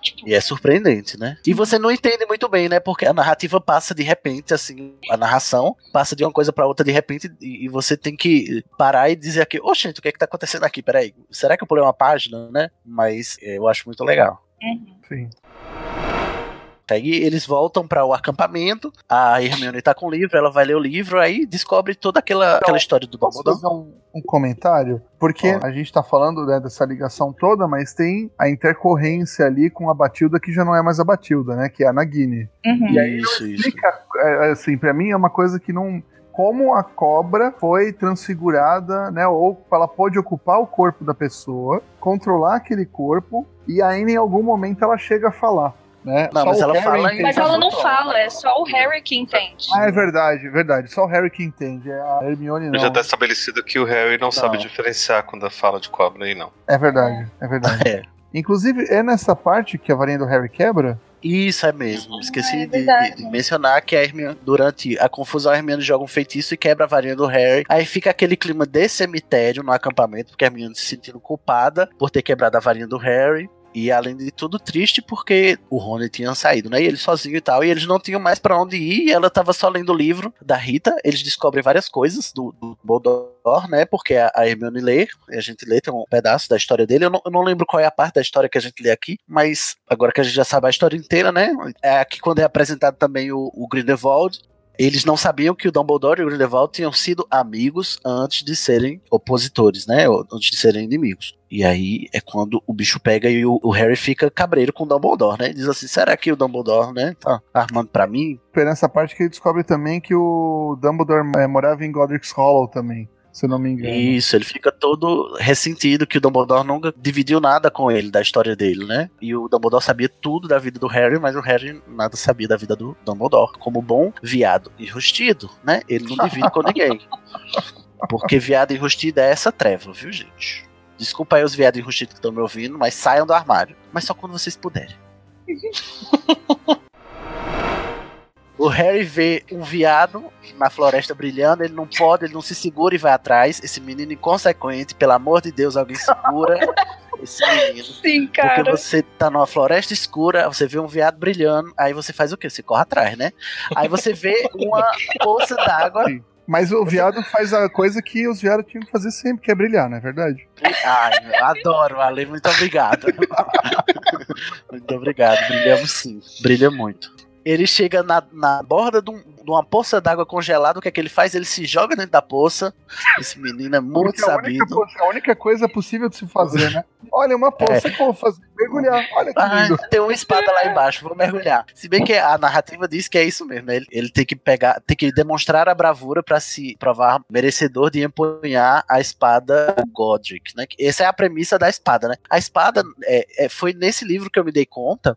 Tipo, E é surpreendente, né? E você não entende muito bem, né? Porque a narrativa passa de repente, assim, a narração passa de uma coisa pra outra de repente e, e você tem que parar e dizer aqui, ô gente, o que é que tá acontecendo aqui? Peraí, será que eu pulei uma página, né? Mas é, eu acho muito legal. uhum. Sim. Aí eles voltam para o acampamento, a Hermione tá com o livro, ela vai ler o livro, aí descobre toda aquela, aquela história do Posso Dumbledore. fazer um, um comentário? Porque a gente tá falando né, dessa ligação toda, mas tem a intercorrência ali com a Batilda que já não é mais a Batilda, né? Que é a Nagini. Uhum. E aí Isso, isso. Explica, é, assim, pra mim é uma coisa que não. Como a cobra foi transfigurada, né? Ou ela pode ocupar o corpo da pessoa, controlar aquele corpo, e ainda em algum momento ela chega a falar. Né? Não, Só mas ela Harry fala entende. Mas ela não fala, é só o Harry que entende. Ah, é verdade, verdade. Só o Harry que entende. é A Hermione não. Já tá estabelecido que o Harry não, sabe Não. diferenciar quando fala de cobra e não. É verdade, é verdade. É. Inclusive, é nessa parte que a varinha do Harry quebra? Isso é mesmo. Esqueci é de, de mencionar que a Hermione, durante a confusão, a Hermione joga um feitiço e quebra a varinha do Harry. Aí fica aquele clima de cemitério no acampamento, porque a Hermione se sentindo culpada por ter quebrado a varinha do Harry. E além de tudo, triste porque o Rony tinha saído, né? E ele sozinho e tal. E eles não tinham mais pra onde ir. E ela tava só lendo o livro da Rita. Eles descobrem várias coisas do, do né? Porque a, a Hermione lê. E a gente lê, tem um pedaço da história dele. Eu não, eu não lembro qual é a parte da história que a gente lê aqui. Mas agora que a gente já sabe a história inteira, né? É aqui quando é apresentado também o, o Grindelwald. Eles não sabiam que o Dumbledore e o Grindelwald tinham sido amigos antes de serem opositores, né? Antes de serem inimigos. E aí é quando o bicho pega e o, o Harry fica cabreiro com o Dumbledore, né? Diz assim: será que o Dumbledore, né? Tá armando pra mim? Foi nessa parte que ele descobre também que o Dumbledore é, morava em Godric's Hollow também, se eu não me engano. Isso, ele fica todo ressentido que o Dumbledore nunca dividiu nada com ele da história dele, né? E o Dumbledore sabia tudo da vida do Harry, mas o Harry nada sabia da vida do Dumbledore. Como bom viado enrustido, né? Ele não divide com ninguém. Porque viado enrustido é essa treva, viu, gente? Desculpa aí os viados enrustidos que estão me ouvindo, mas saiam do armário. Mas só quando vocês puderem. Harry vê um viado na floresta brilhando, ele não pode, ele não se segura e vai atrás. Esse menino inconsequente, pelo amor de Deus, alguém segura esse menino. Sim, Porque cara. você tá numa floresta escura, você vê um viado brilhando, aí você faz o quê? Você corre atrás, né? Aí você vê uma poça d'água. Sim. Mas o viado faz a coisa que os viados tinham que fazer sempre, que é brilhar, não é verdade? Ai, eu adoro, Ale, muito obrigado. muito obrigado, brilhamos sim, brilha muito. Ele chega na, na borda de, um- de uma poça d'água congelada, o que é que ele faz? Ele se joga dentro da poça. Esse menino é muito Porque a única, sabido. a única coisa possível de se fazer, né? Olha, uma poça, pô, fazer, mergulhar. Olha que Ah, lindo. tem uma espada lá embaixo, vou mergulhar. Se bem que a narrativa diz que é isso mesmo, né? Ele, ele tem que pegar, tem que demonstrar a bravura pra se provar merecedor de empunhar a espada Godric, né? Essa é a premissa da espada, né? A espada é, é- foi nesse livro que eu me dei conta,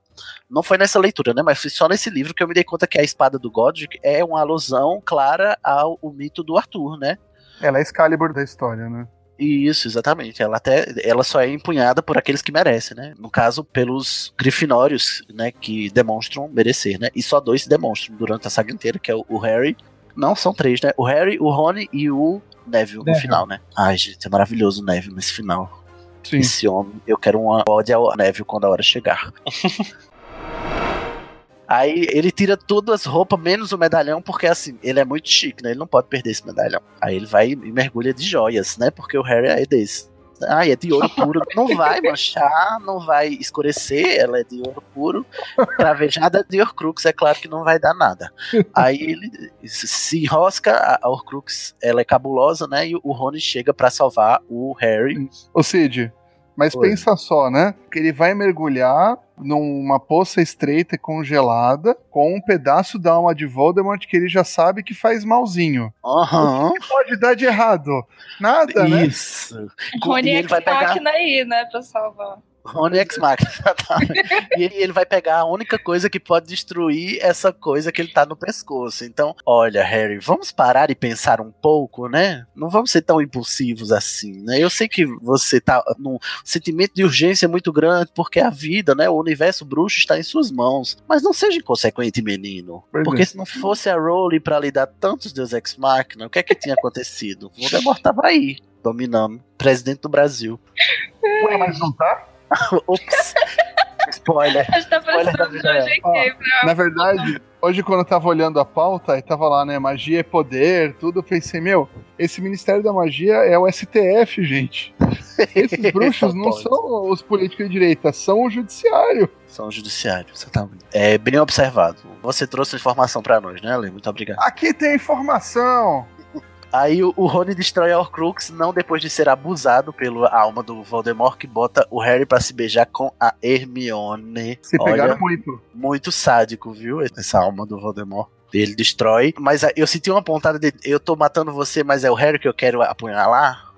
não foi nessa leitura, né? Mas foi só nesse livro que eu me dei conta que a espada do Godric é uma alusão clara ao mito do Arthur, né? Ela é Excalibur da história, né? Isso, exatamente. Ela até ela só é empunhada por aqueles que merecem, né? No caso, pelos grifinórios, né, que demonstram merecer, né? E só dois demonstram durante a saga inteira, que é o, o Harry. Não, são três, né? O Harry, o Rony e o Neville, no final, né? Ai, gente, é maravilhoso o Neville nesse final. Sim. Esse homem, eu quero uma ode ao Neville quando a hora chegar. Aí ele tira todas as roupas, menos o medalhão, porque assim, ele é muito chique, né? Ele não pode perder esse medalhão. Aí ele vai e mergulha de joias, né? Porque o Harry é desse. Ah, é de ouro puro. Não vai manchar, não vai escurecer, ela é de ouro puro. Cravejada de Horcrux, é claro que não vai dar nada. Aí ele se- enrosca, a Horcrux, ela é cabulosa, né? E o Rony chega pra salvar o Harry. Ô Cid, mas Oi. pensa só, né? Que ele vai mergulhar numa poça estreita e congelada com um pedaço da alma de Voldemort que ele já sabe que faz malzinho. Aham. O que pode dar de errado? Nada, né? Isso. Rony E ele vai pegar- aí, né, pra salvar. Rony X Machina, exatamente. E ele, vai pegar a única coisa que pode destruir essa coisa que ele tá no pescoço. Então, olha, Harry, vamos parar e pensar um pouco, né? Não vamos ser tão impulsivos assim, né? Eu sei que você tá num sentimento de urgência muito grande, porque a vida, né? O universo bruxo está em suas mãos. Mas não seja inconsequente, menino. Porque é. se não fosse a Rowling pra lhe dar tantos Deus Ex Machina, o que é que tinha acontecido? O Voldemort tava aí, dominando. Presidente do Brasil. Ué, mas não tá? Ops. Spoiler. A gente tá Olha da vida real. Ó, pra... Na verdade, hoje quando eu tava olhando a pauta e tava lá, né, magia é poder, tudo, eu pensei, meu, esse Ministério da Magia é o STF, gente. Esses bruxos não pode. são os políticos de direita, são o judiciário. São o judiciário, exatamente. É bem observado. Você trouxe informação pra nós, né, Ale? Muito obrigado. Aqui tem informação. Aí o, o Rony destrói a Horcrux, não depois de ser abusado pela alma do Voldemort, que bota o Harry pra se beijar com a Hermione. Se pegaram Olha, muito. muito sádico, viu? Essa alma do Voldemort. Ele destrói, mas eu senti uma pontada de eu tô matando você, mas é o Harry que eu quero apunhalar.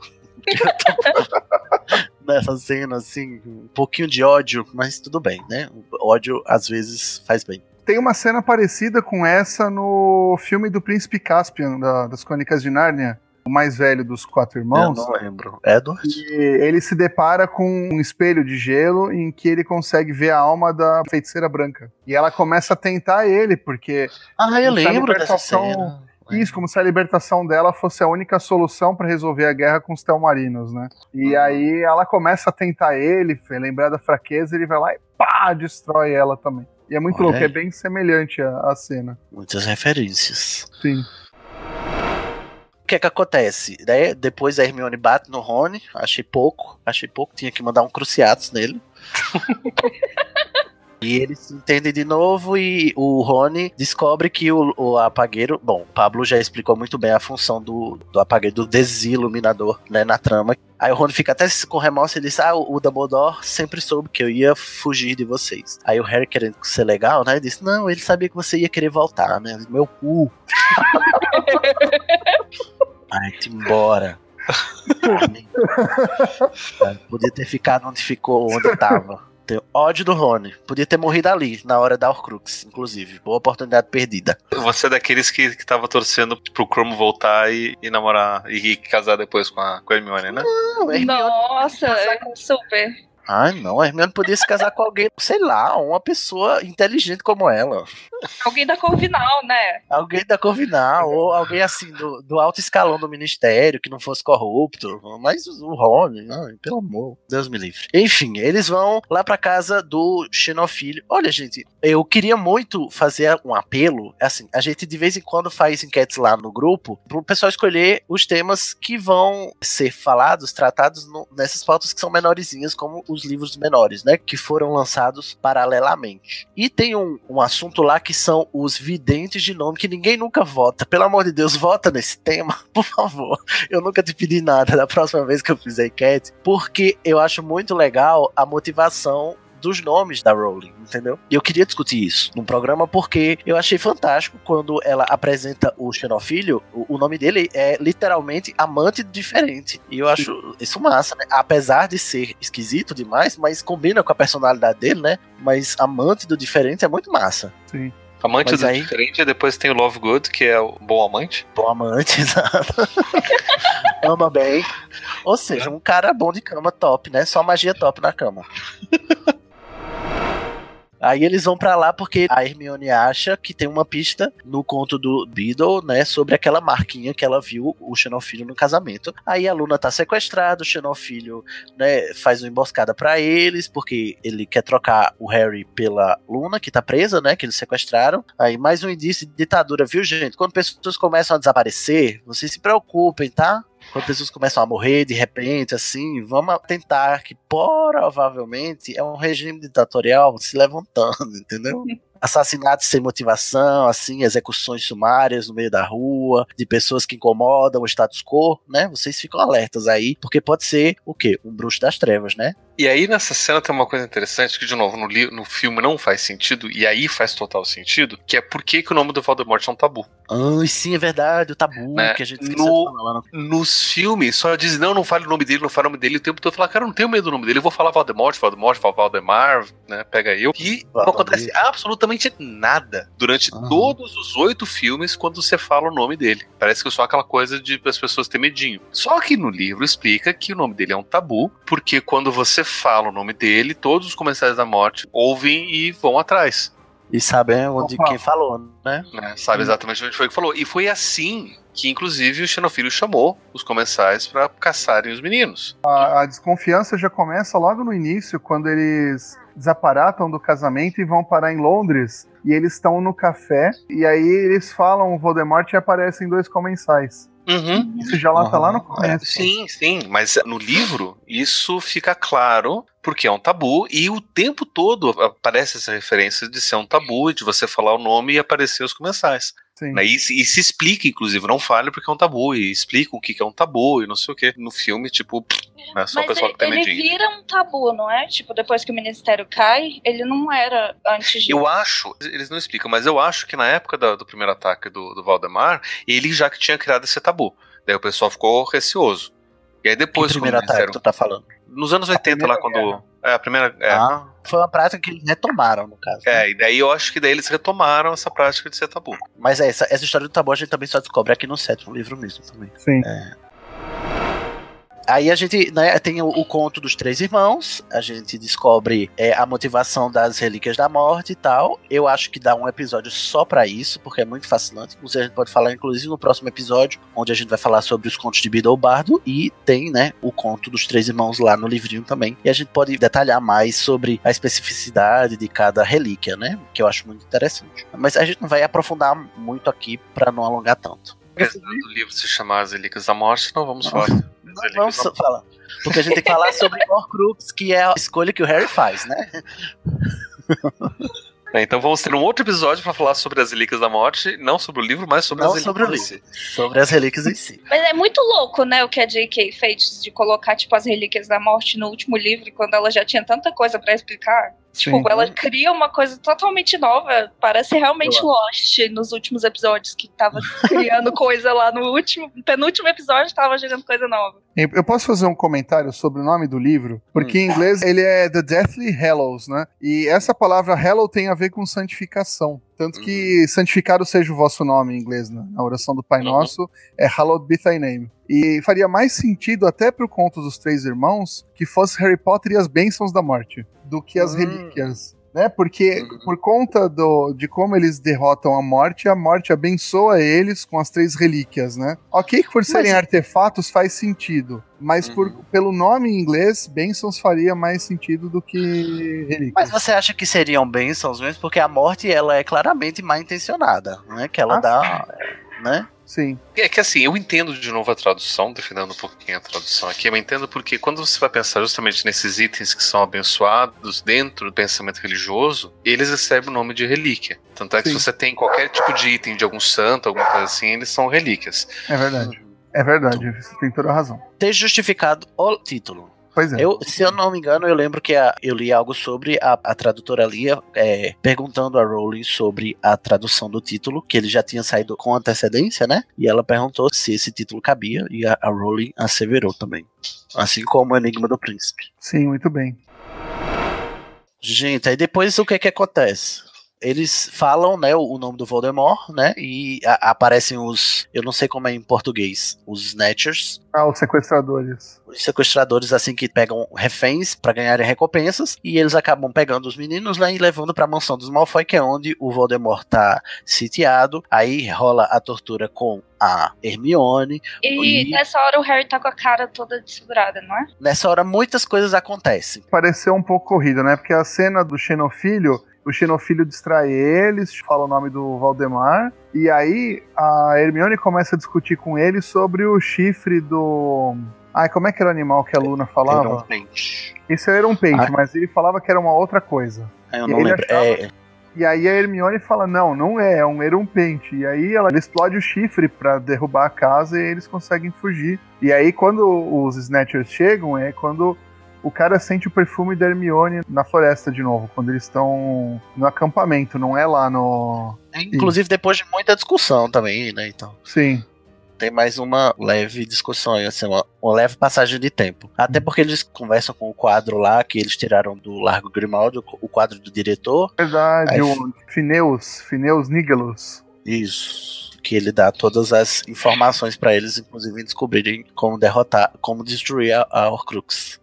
Nessa cena, assim, um pouquinho de ódio, mas tudo bem, né? O ódio às vezes faz bem. Tem uma cena parecida com essa no filme do Príncipe Caspian, da- das Crônicas de Nárnia, o mais velho dos quatro irmãos. Eu não lembro. Edward? E ele se depara com um espelho de gelo em que ele consegue ver a alma da feiticeira branca. E ela começa a tentar ele, porque Ah, eu lembro dessa cena. isso, como se a libertação dela fosse a única solução para resolver a guerra com os Telmarinos, né? E Uhum. aí ela começa a tentar ele, lembrar da fraqueza, ele vai lá e pá, destrói ela também. E é muito Olha louco, aí. é bem semelhante a, a cena. Muitas referências. Sim. O que é que acontece? Daí, depois a Hermione bate no Rony, achei pouco, achei pouco, tinha que mandar um cruciatus nele. e eles se entendem de novo e o Rony descobre que o, o apagueiro. Bom, o Pablo já explicou muito bem a função do, do apagueiro, do desiluminador, né, na trama. Aí o Rony fica até com remorso e diz: Ah, o, Dumbledore sempre soube que eu ia fugir de vocês. Aí o Harry, querendo ser legal, né, disse: Não, ele sabia que você ia querer voltar, né? Meu cu. Ai, te embora. Podia ter ficado onde ficou, onde tava. Tenho ódio do Rony. Podia ter morrido ali, na hora da Horcrux, inclusive. Boa oportunidade perdida. Você é daqueles que, que tava torcendo pro Cromo voltar e, e namorar e, casar depois com a, com a Hermione, né? Não, Hermione- Nossa, super. Ai, não, a Hermione podia se casar com alguém, sei lá, uma pessoa inteligente como ela. Alguém da Corvinal, né? Alguém da Corvinal, ou alguém assim, do, do alto escalão do ministério, que não fosse corrupto. Mas o Rony, ai, pelo amor, Deus me livre. Enfim, eles vão lá pra casa do Xenofilho. Olha, gente, eu queria muito fazer um apelo. Assim, a gente de vez em quando faz enquetes lá no grupo, pro pessoal escolher os temas que vão ser falados, tratados no- nessas pautas que são menorzinhas, como os livros menores, né? Que foram lançados paralelamente. E tem um, um assunto lá que são os videntes de nome que ninguém nunca vota. Pelo amor de Deus, vota nesse tema, por favor. Eu nunca te pedi nada da próxima vez que eu fizer enquete, porque eu acho muito legal a motivação dos nomes da Rowling, entendeu? E eu queria discutir isso num programa porque eu achei fantástico quando ela apresenta o Xenofilho, o, o nome dele é literalmente amante diferente. E eu acho isso massa, né? Apesar de ser esquisito demais, mas combina com a personalidade dele, né? Mas amante do diferente é muito massa. Sim. Amante Mas do aí- diferente, e depois tem o Love Good, que é o bom amante. Bom amante, exato. Ama bem. Ou seja, um cara bom de cama top, né? Só magia top na cama. Aí eles vão pra lá porque a Hermione acha que tem uma pista no conto do Beedle, né, sobre aquela marquinha que ela viu o Xenofilho no casamento. Aí a Luna tá sequestrada, o Xenofilho, né, faz uma emboscada pra eles porque ele quer trocar o Harry pela Luna, que tá presa, né, que eles sequestraram. Aí mais um indício de ditadura, viu, gente? Quando pessoas começam a desaparecer, vocês se preocupem, tá? Quando pessoas começam a morrer de repente, assim, vamos tentar que provavelmente é um regime ditatorial se levantando, entendeu? Assassinatos sem motivação, assim, execuções sumárias no meio da rua, de pessoas que incomodam o status quo, né? Vocês ficam alertas aí, porque pode ser o quê? Um bruxo das trevas, né? E aí nessa cena tem uma coisa interessante que, de novo, no, no filme não faz sentido, e aí faz total sentido, que é por que, que o nome do Voldemort é um tabu. Ah, sim, é verdade, o tabu Né? que a gente esqueceu No- Nos filmes, só dizem, não, não fale o nome dele, não fale o nome dele, o tempo todo fala, cara, eu não tenho medo do nome dele, eu vou falar Voldemort, Voldemort, Val- Valdemar, né, pega eu. E não acontece absolutamente nada durante Aham. todos os oito filmes quando você fala o nome dele. Parece que é só aquela coisa de as pessoas terem medinho. Só que no livro explica que o nome dele é um tabu, porque quando você fala o nome dele, todos os comensais da morte ouvem e vão atrás. E sabem onde Opa. quem falou, né? né? Sabe exatamente onde foi que falou. E foi assim que, inclusive, o Xenofilho chamou os comensais para caçarem os meninos. A, a desconfiança já começa logo no início, quando eles desaparatam do casamento e vão parar em Londres. E eles estão no café, e aí eles falam o Voldemort e aparecem dois comensais. Uhum. Isso já lá tá lá no começo. Sim, sim, mas no livro isso fica claro porque é um tabu e o tempo todo aparece essa referência de ser um tabu e de você falar o nome e aparecer os comensais. Sim. Né? E, se- e se explica, inclusive, não fale porque é um tabu e explica o que, que é um tabu e não sei o que. No filme, tipo, né, só o Mas pessoal ele, que tem ele medinho. vira um tabu, não é? Tipo, depois que o ministério cai, ele não era antes de. Eu acho, eles não explicam, mas eu acho que na época da- do primeiro ataque do, do Valdemar, ele já que tinha criado esse tabu. Daí o pessoal ficou receoso. E aí Que depois, quando primeiro ataque tu tá falando? Nos anos 80 lá, quando. É, a primeira. É, Ah, foi uma prática que eles retomaram, no caso. né? é, e daí eu acho que daí eles retomaram essa prática de ser tabu. Mas é, essa, essa história do tabu a gente também só descobre aqui no sétimo livro mesmo também. Sim. Aí a gente né, tem o, o conto dos três irmãos, a gente descobre é, a motivação das relíquias da morte e tal. Eu acho que dá um episódio só pra isso, porque é muito fascinante. Inclusive, a gente pode falar, inclusive, no próximo episódio, onde a gente vai falar sobre os contos de Beedle Bardo. E tem, né, o conto dos três irmãos lá no livrinho também. E a gente pode detalhar mais sobre a especificidade de cada relíquia, né? Que eu acho muito interessante. Mas a gente não vai aprofundar muito aqui pra não alongar tanto. Apesar do livro se chamar As Relíquias da Morte, não vamos falar. Não Relíquias vamos falar. Porque a gente tem que falar sobre Horcrux, que é a escolha que o Harry faz, né? É, então vamos ter um outro episódio para falar sobre as Relíquias da Morte, não sobre o livro, mas sobre Não as sobre o relíquias. livro. Sobre as relíquias em si. Mas é muito louco, né, o que a J.K. fez de colocar, tipo, as relíquias da morte no último livro, quando ela já tinha tanta coisa pra explicar. Tipo, Sim. ela cria uma coisa totalmente nova. Parece realmente Lost nos últimos episódios, que tava criando coisa lá no último, penúltimo episódio, tava jogando coisa nova. Eu posso fazer um comentário sobre o nome do livro? Porque em inglês ele é The Deathly Hallows, né? E essa palavra Hallow tem a ver com santificação. Tanto que santificado seja o vosso nome em inglês, né? na oração do Pai Uhum. Nosso, é Hallowed be thy name. E faria mais sentido até pro conto dos três irmãos que fosse Harry Potter e as bênçãos da morte, do que as Hum. relíquias. Né? Porque Uhum. por conta do, de como eles derrotam a morte, a morte abençoa eles com as três relíquias, né? Ok que por serem Mas- artefatos faz sentido, mas por, Uhum. pelo nome em inglês, bênçãos faria mais sentido do que relíquias. Mas você acha que seriam bênçãos mesmo? Porque a morte, ela é claramente mal intencionada, né? Que ela Ah, dá, né? Sim. É que assim, eu entendo de novo a tradução, defendendo um pouquinho a tradução aqui, eu entendo porque quando você vai pensar justamente nesses itens que são abençoados dentro do pensamento religioso, eles recebem o nome de relíquia. Tanto é que Sim. se você tem qualquer tipo de item de algum santo, alguma coisa assim, eles são relíquias. É verdade. É verdade, você tem toda a razão. Ter justificado o título. Pois é. Eu, se eu não me engano, eu lembro que a- eu li algo sobre a, a tradutora Lia é, perguntando a Rowling sobre a tradução do título, que ele já tinha saído com antecedência, né? E ela perguntou se esse título cabia, e a, a Rowling asseverou também. Assim como o Enigma do Príncipe. Sim, muito bem. Gente, aí depois o que que acontece? Eles falam, né, o, nome do Voldemort, né, e a- aparecem os, eu não sei como é em português, os Snatchers, Ah, os sequestradores. os sequestradores assim que pegam reféns pra ganharem recompensas e eles acabam pegando os meninos lá e levando pra mansão dos Malfoy, que é onde o Voldemort tá sitiado. Aí rola a tortura com a Hermione. E E- nessa hora o Harry tá com a cara toda desfigurada, não é? Nessa hora muitas coisas acontecem. Pareceu um pouco corrido, né? Porque a cena do Xenofilho, o Xenofilho distrai eles, fala o nome do Valdemar, e aí a Hermione começa a discutir com ele sobre o chifre do. Ai, como é que era o animal que a Luna falava? Era um pente. Isso era um pente, Ah. mas ele falava que era uma outra coisa. Aí Eu E não lembro. achava- É, E aí a Hermione fala: não, não é, é um erumpente. E aí ela explode o chifre pra derrubar a casa e eles conseguem fugir. E aí quando os Snatchers chegam, é quando o cara sente o perfume da Hermione na floresta de novo, quando eles estão no acampamento, não é lá no. inclusive depois de muita discussão também, né? Então. Sim. tem mais uma leve discussão aí, assim, uma, uma leve passagem de tempo. Até porque eles conversam com o quadro lá que eles tiraram do Largo Grimaldi, o- quadro do diretor. Verdade, Aí- o Fineus, Fineus Nígelos. Isso. Que ele dá todas as informações pra eles, inclusive descobrirem como derrotar, como destruir a, a Horcrux.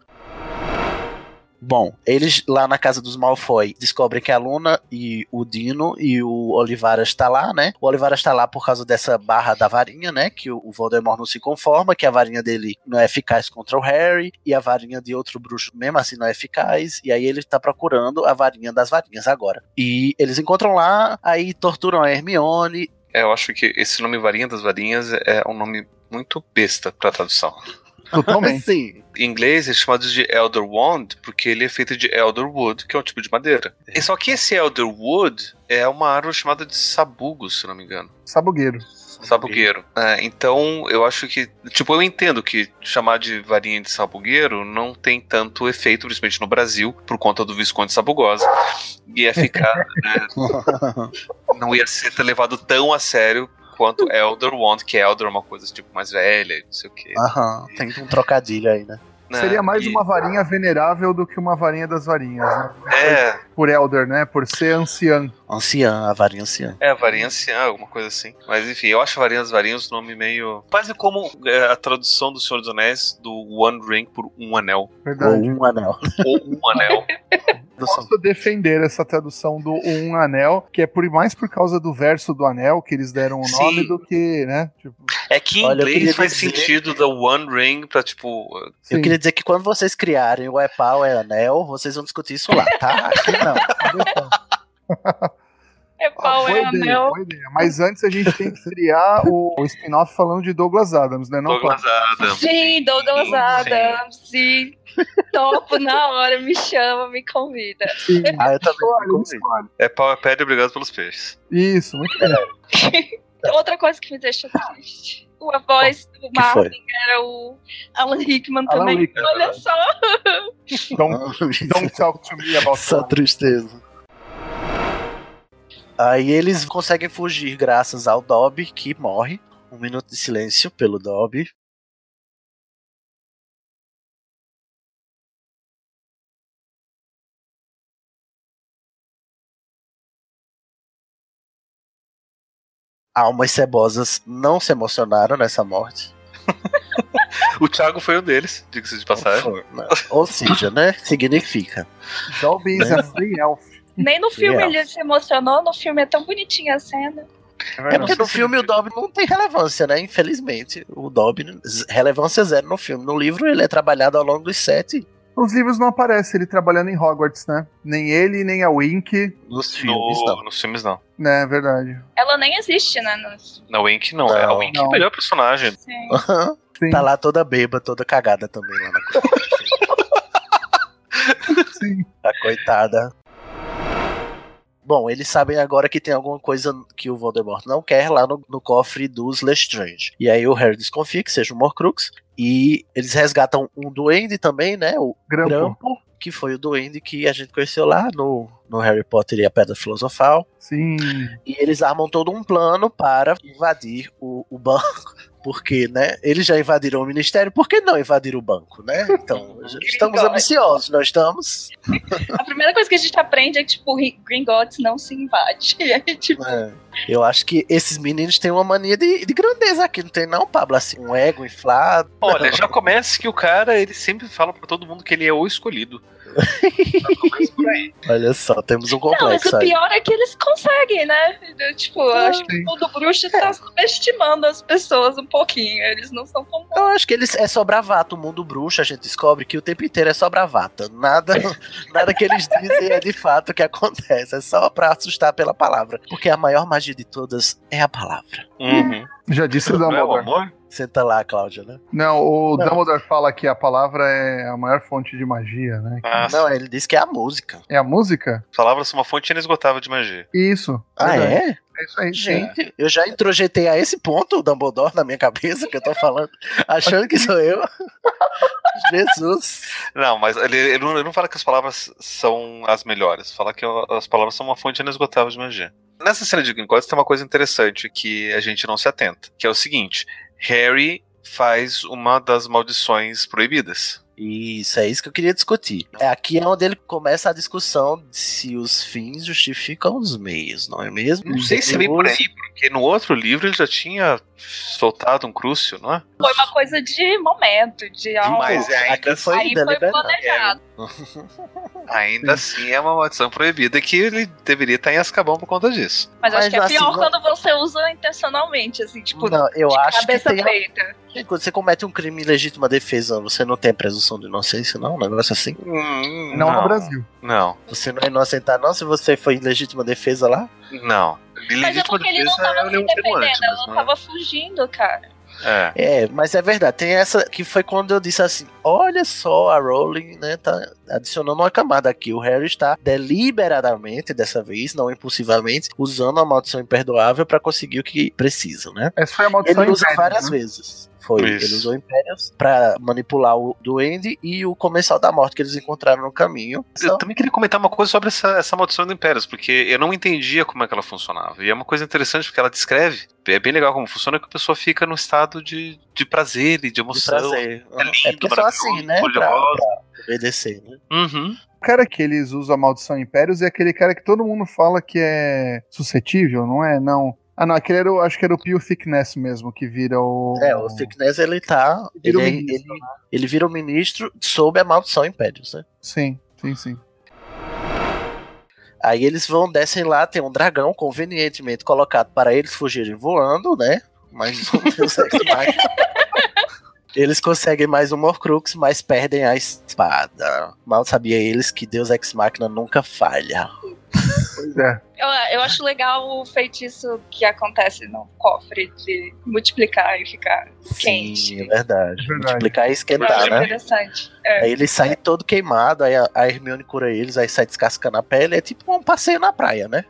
Bom, eles lá na casa dos Malfoy descobrem que a Luna e o Dino e o Olivaras está lá, né? O Olivaras está lá por causa dessa barra da varinha, né? Que o Voldemort não se conforma, que a varinha dele não é eficaz contra o Harry e a varinha de outro bruxo mesmo assim não é eficaz. E aí ele tá procurando a varinha das varinhas agora. E eles encontram lá, aí torturam a Hermione. É, eu acho que esse nome Varinha das Varinhas é um nome muito besta pra tradução. Totalmente. Sim. Em inglês é chamado de Elder Wand porque ele é feito de Elder Wood, que é um tipo de madeira. E só que esse Elder Wood é uma árvore chamada de sabugo, se não me engano. Sabugueiro. Sabugueiro. É, então, eu acho que. Tipo, eu entendo que chamar de varinha de sabugueiro não tem tanto efeito, principalmente no Brasil, por conta do Visconde Sabugosa. Ia ficar. né, não ia ser levado tão a sério quanto Elder Wand, que Elder é uma coisa tipo mais velha, e não sei o quê. Aham, tem um trocadilho aí, né? né? Seria mais E- uma varinha venerável do que uma varinha das varinhas, né? É, Por Elder, né? Por ser anciã. Anciã, a varinha anciã. É, varinha anciã, alguma coisa assim. Mas enfim, eu acho varinha das varinhas um nome meio. Quase como é, a tradução do Senhor dos Anéis do One Ring por um anel. Ou Verdade. um anel. Ou um anel. Posso defender essa tradução do Um Anel, que é por mais por causa do verso do anel que eles deram o Sim. nome do que, né? Tipo, É que em Olha, eu inglês faz dizer- sentido da One Ring pra tipo. Eu sim. queria dizer que quando vocês criarem o é pau, é anel, vocês vão discutir isso lá, tá? Aqui não. É pau, boa é ideia, anel. Mas antes a gente tem que criar o, o spin-off falando de Douglas Adams, né? Não, Douglas Adams. Sim, Douglas Sim. Adams, sim. Topo na hora, me chama, me convida. Ah, eu também. Escolhe. É pau é pedra, obrigado pelos peixes. Isso, muito bem. outra coisa que me deixa triste. A voz do que foi? Martin era o Alan Rickman Alan também. Rickman. Olha só. Don't, don't talk to me about Essa that. tristeza. Aí eles conseguem fugir graças ao Dobby, que morre. Um minuto de silêncio pelo Dobby. Almas cebosas não se emocionaram nessa morte. O Thiago foi um deles, diga-se de passagem. Ou seja, né? Significa. Dobby is a free elf. Nem no filme ele se emocionou, no filme é tão bonitinha a cena. É porque no filme o Dobby não tem relevância, né? Infelizmente. O Dobby, relevância zero no filme. No livro ele é trabalhado ao longo dos sete Nos livros não aparece ele trabalhando em Hogwarts, né? Nem ele, nem a Wink. nos filmes, No- não. nos filmes não. Né, é verdade. Ela nem existe, né? nos- Na Wink não. é, a Não, Wink é não. o melhor personagem. Sim. Sim, tá lá toda beba, toda cagada também lá na sim. A coitada. Bom, eles sabem agora que tem alguma coisa que o Voldemort não quer lá no, no cofre dos Lestrange. E aí o Harry desconfia que seja o Morcrux. E eles resgatam um duende também, né? O Grampo. Grampo, que foi o duende que a gente conheceu lá no, no Harry Potter e a Pedra Filosofal. Sim. E eles armam todo um plano para invadir o, o banco. Porque, né? Eles já invadiram o ministério, por que não invadir o banco, né? Então, estamos ambiciosos, nós estamos. A primeira coisa que a gente aprende é que, tipo, Gringotts não se invade. Aí, tipo, É, eu acho que esses meninos têm uma mania de, de grandeza aqui, não tem não, Pablo? Assim, um ego inflado. Olha, já começa que o cara, ele sempre fala pra todo mundo que ele é o escolhido. Aí. Olha só, temos um Não, mas complexo o aí. pior é que eles conseguem, né? Eu, Tipo, eu acho que o mundo bruxo tá subestimando as pessoas um pouquinho. Eles não são tão Eu acho que eles é só bravata. O mundo bruxo, a gente descobre que o tempo inteiro é só bravata. Nada, nada que eles dizem é de fato que acontece. É só pra assustar pela palavra. Porque a maior magia de todas é a palavra. Uhum. Já disse o Não é o amor? Senta lá, Cláudia, né? Não, o Não. Dumbledore fala que a palavra é a maior fonte de magia, né? Ah, Não, ele disse que é a música. É a música? palavras são uma fonte inesgotável de magia. Isso. Ah, verdade. é? É isso aí. Gente, eu já introjetei a esse ponto o Dumbledore na minha cabeça, que eu tô falando, achando que sou eu. Jesus. Não, mas ele, ele não, ele não fala que as palavras são as melhores. Fala que as palavras são uma fonte inesgotável de magia. Nessa cena de Gringotts tem uma coisa interessante que a gente não se atenta, que é o seguinte: Harry faz uma das maldições proibidas. Isso, é isso que eu queria discutir. É aqui é onde ele começa a discussão de se os fins justificam os meios, não é mesmo? Não sei se é bem por aí, porque no outro livro ele já tinha soltado um crucio, não é? Foi uma coisa de momento, de algo. Mas é ainda Aqui foi Aí foi planejado. Ainda assim é uma maldição proibida que ele deveria estar em Azkaban por conta disso. Mas, acho Mas que é assim, pior não- quando você usa intencionalmente, assim, tipo, Não, eu de acho que cabeça tem. feita. Gente, Quando você comete um crime em legítima defesa, você não tem a presunção de inocência, não? Um negócio assim? Hum, Não, no Brasil. Não, Você não é inocentar, não, se você foi em legítima defesa lá? não. Mas é Legítima porque ele não tava é se defendendo, ela não é- tava fugindo, cara. É. É, mas é verdade. Tem essa que foi quando eu disse assim: olha só, a Rowling, né, tá adicionando uma camada aqui. O Harry está deliberadamente, dessa vez, não impulsivamente, usando a maldição imperdoável para conseguir o que precisa, né? Essa foi a maldição Ele usa Império, várias né? vezes. Foi, Isso. ele usou Impérios pra manipular o Duende e o Comensal da Morte que eles encontraram no caminho. Eu também queria comentar uma coisa sobre essa, essa maldição do Impérios, porque eu não entendia como é que ela funcionava. E é uma coisa interessante porque ela descreve. É bem legal como funciona que a pessoa fica num estado de, de prazer e de de emoção. prazer. É lindo, É porque só assim, né? de Pra, pra obedecer, né? Uhum. O cara que eles usam a maldição Impérios é aquele cara que todo mundo fala que é suscetível, não é? Não. Ah, não, aquele era o, acho que era o Pio Thickness mesmo, que vira o. É, o Thickness ele tá. Ele, é- ministro, ele, ele vira o ministro sob a maldição Impérios, né? Sim, sim, sim. Aí eles vão, descem lá, tem um dragão convenientemente colocado para eles fugirem voando, né? Mas um Deus Ex Machina. Eles conseguem mais um Horcrux, mas perdem a espada. Mal sabia eles que Deus Ex Machina nunca falha. Pois é. Eu, eu acho legal o feitiço que acontece no cofre de multiplicar e ficar Sim, quente. é verdade. Verdade. Multiplicar e esquentar, acho né? interessante. É. Aí eles saem todo queimado, aí a, a Hermione cura eles, aí sai descascando a pele, é tipo um passeio na praia, né?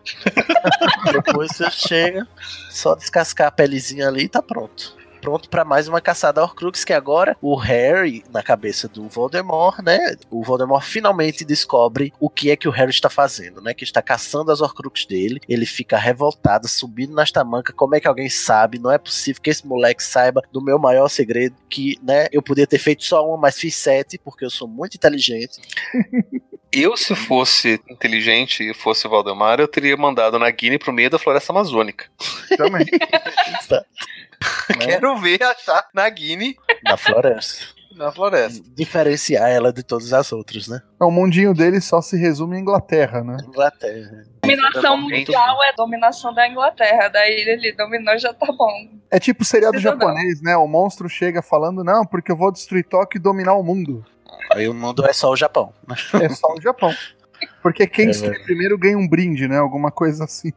Depois você chega, só descascar a pelezinha ali e tá pronto. Pronto pra mais uma caçada a Horcrux, que agora o Harry, na cabeça do Voldemort, né? O Voldemort finalmente descobre o que é que o Harry está fazendo, né? Que está caçando as Horcrux dele. Ele fica revoltado, subindo nas tamancas. Como é que alguém sabe? Não é possível que esse moleque saiba do meu maior segredo, que, né? Eu podia ter feito só uma, mas fiz sete, porque eu sou muito inteligente. Eu, se fosse inteligente e fosse o Valdemar, eu teria mandado na Guiné pro meio da floresta amazônica. Também. Quero ver achar na Guiné Na floresta. na floresta. Diferenciar ela de todas as outras, né? o mundinho dele só se resume em Inglaterra, né? Inglaterra. Dominação mundial é dominação da Inglaterra. Daí ele dominou já tá bom. É tipo seriado Precisa não. japonês, né? O monstro chega falando, não, porque eu vou destruir Tóquio e dominar o mundo. Aí o mundo é só o Japão. É só o Japão. Porque quem É destruir primeiro ganha um brinde, né? Alguma coisa assim.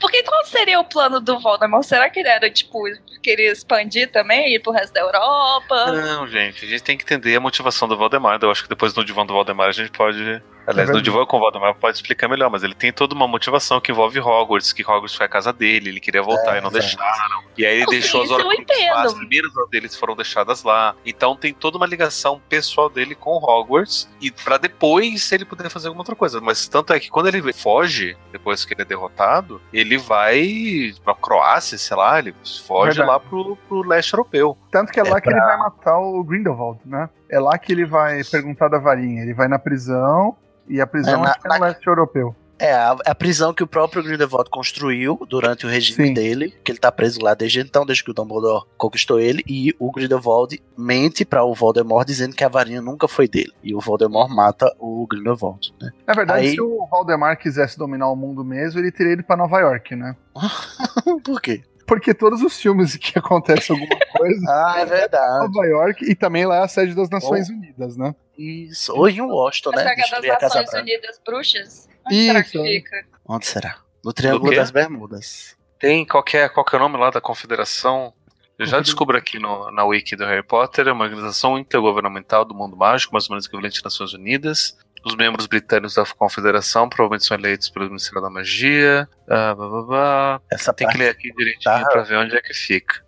Porque qual seria o plano do Voldemort? Será que ele era, tipo, queria expandir também, ir pro resto da Europa? Não, gente, a gente tem que entender a motivação do Valdemar. Eu acho que depois no divã do Valdemar a gente pode. Aliás, É no divã com o Valdemar pode explicar melhor, mas ele tem toda uma motivação que envolve Hogwarts, que Hogwarts foi a casa dele, ele queria voltar É, e não exato. deixaram. E aí ele Não, deixou as Horcruxes lá, as primeiras deles foram deixadas lá. Então tem toda uma ligação pessoal dele com Hogwarts e pra depois ele poder fazer alguma outra coisa. Mas tanto é que quando ele foge, depois que ele é derrotado, ele vai pra Croácia, sei lá, ele foge Verdade. lá pro, pro leste europeu. Tanto que é, É lá que ele vai matar o Grindelwald, né? É lá que ele vai perguntar da varinha. Ele vai na prisão, e a prisão É, na- é no na- leste europeu. É, a, a prisão que o próprio Grindelwald construiu durante o regime Sim. dele, que ele tá preso lá desde então, desde que o Dumbledore conquistou ele, e o Grindelwald mente pra o Voldemort dizendo que a varinha nunca foi dele. E o Voldemort mata o Grindelwald, né? Na verdade, Aí- se o Valdemar quisesse dominar o mundo mesmo, ele teria ido pra Nova York, né? Por quê? Porque todos os filmes que acontece alguma coisa, Ah, é verdade. Nova York, e também lá é a sede das Nações Unidas, né? Isso. Ou em Washington, né? a das Nações. Unidas Bruxas? Onde será que é. fica? Onde será? No Triângulo das Bermudas. Tem qualquer, qualquer nome lá da Confederação. Eu já descubro aqui no- na wiki do Harry Potter, é uma organização intergovernamental do mundo mágico, mais ou menos equivalente às Nações Unidas. Os membros britânicos da Confederação provavelmente são eleitos pelo Ministério da Magia. Ah, blá, blá, blá. Essa Tem que ler aqui direitinho Tá. pra ver onde é que fica.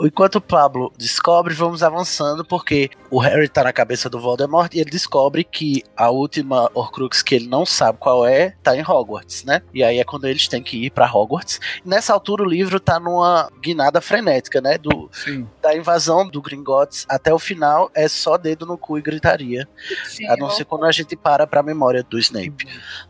Enquanto o Pablo descobre, vamos avançando, porque o Harry tá na cabeça do Voldemort e ele descobre que a última Horcrux que ele não sabe qual é, tá em Hogwarts, né? E aí é quando eles têm que ir pra Hogwarts. Nessa altura o livro tá numa guinada frenética, né? Do, Sim. da invasão do Gringotts até o final é só dedo no cu e gritaria. Sim, A não ser quando a gente para pra memória do Snape.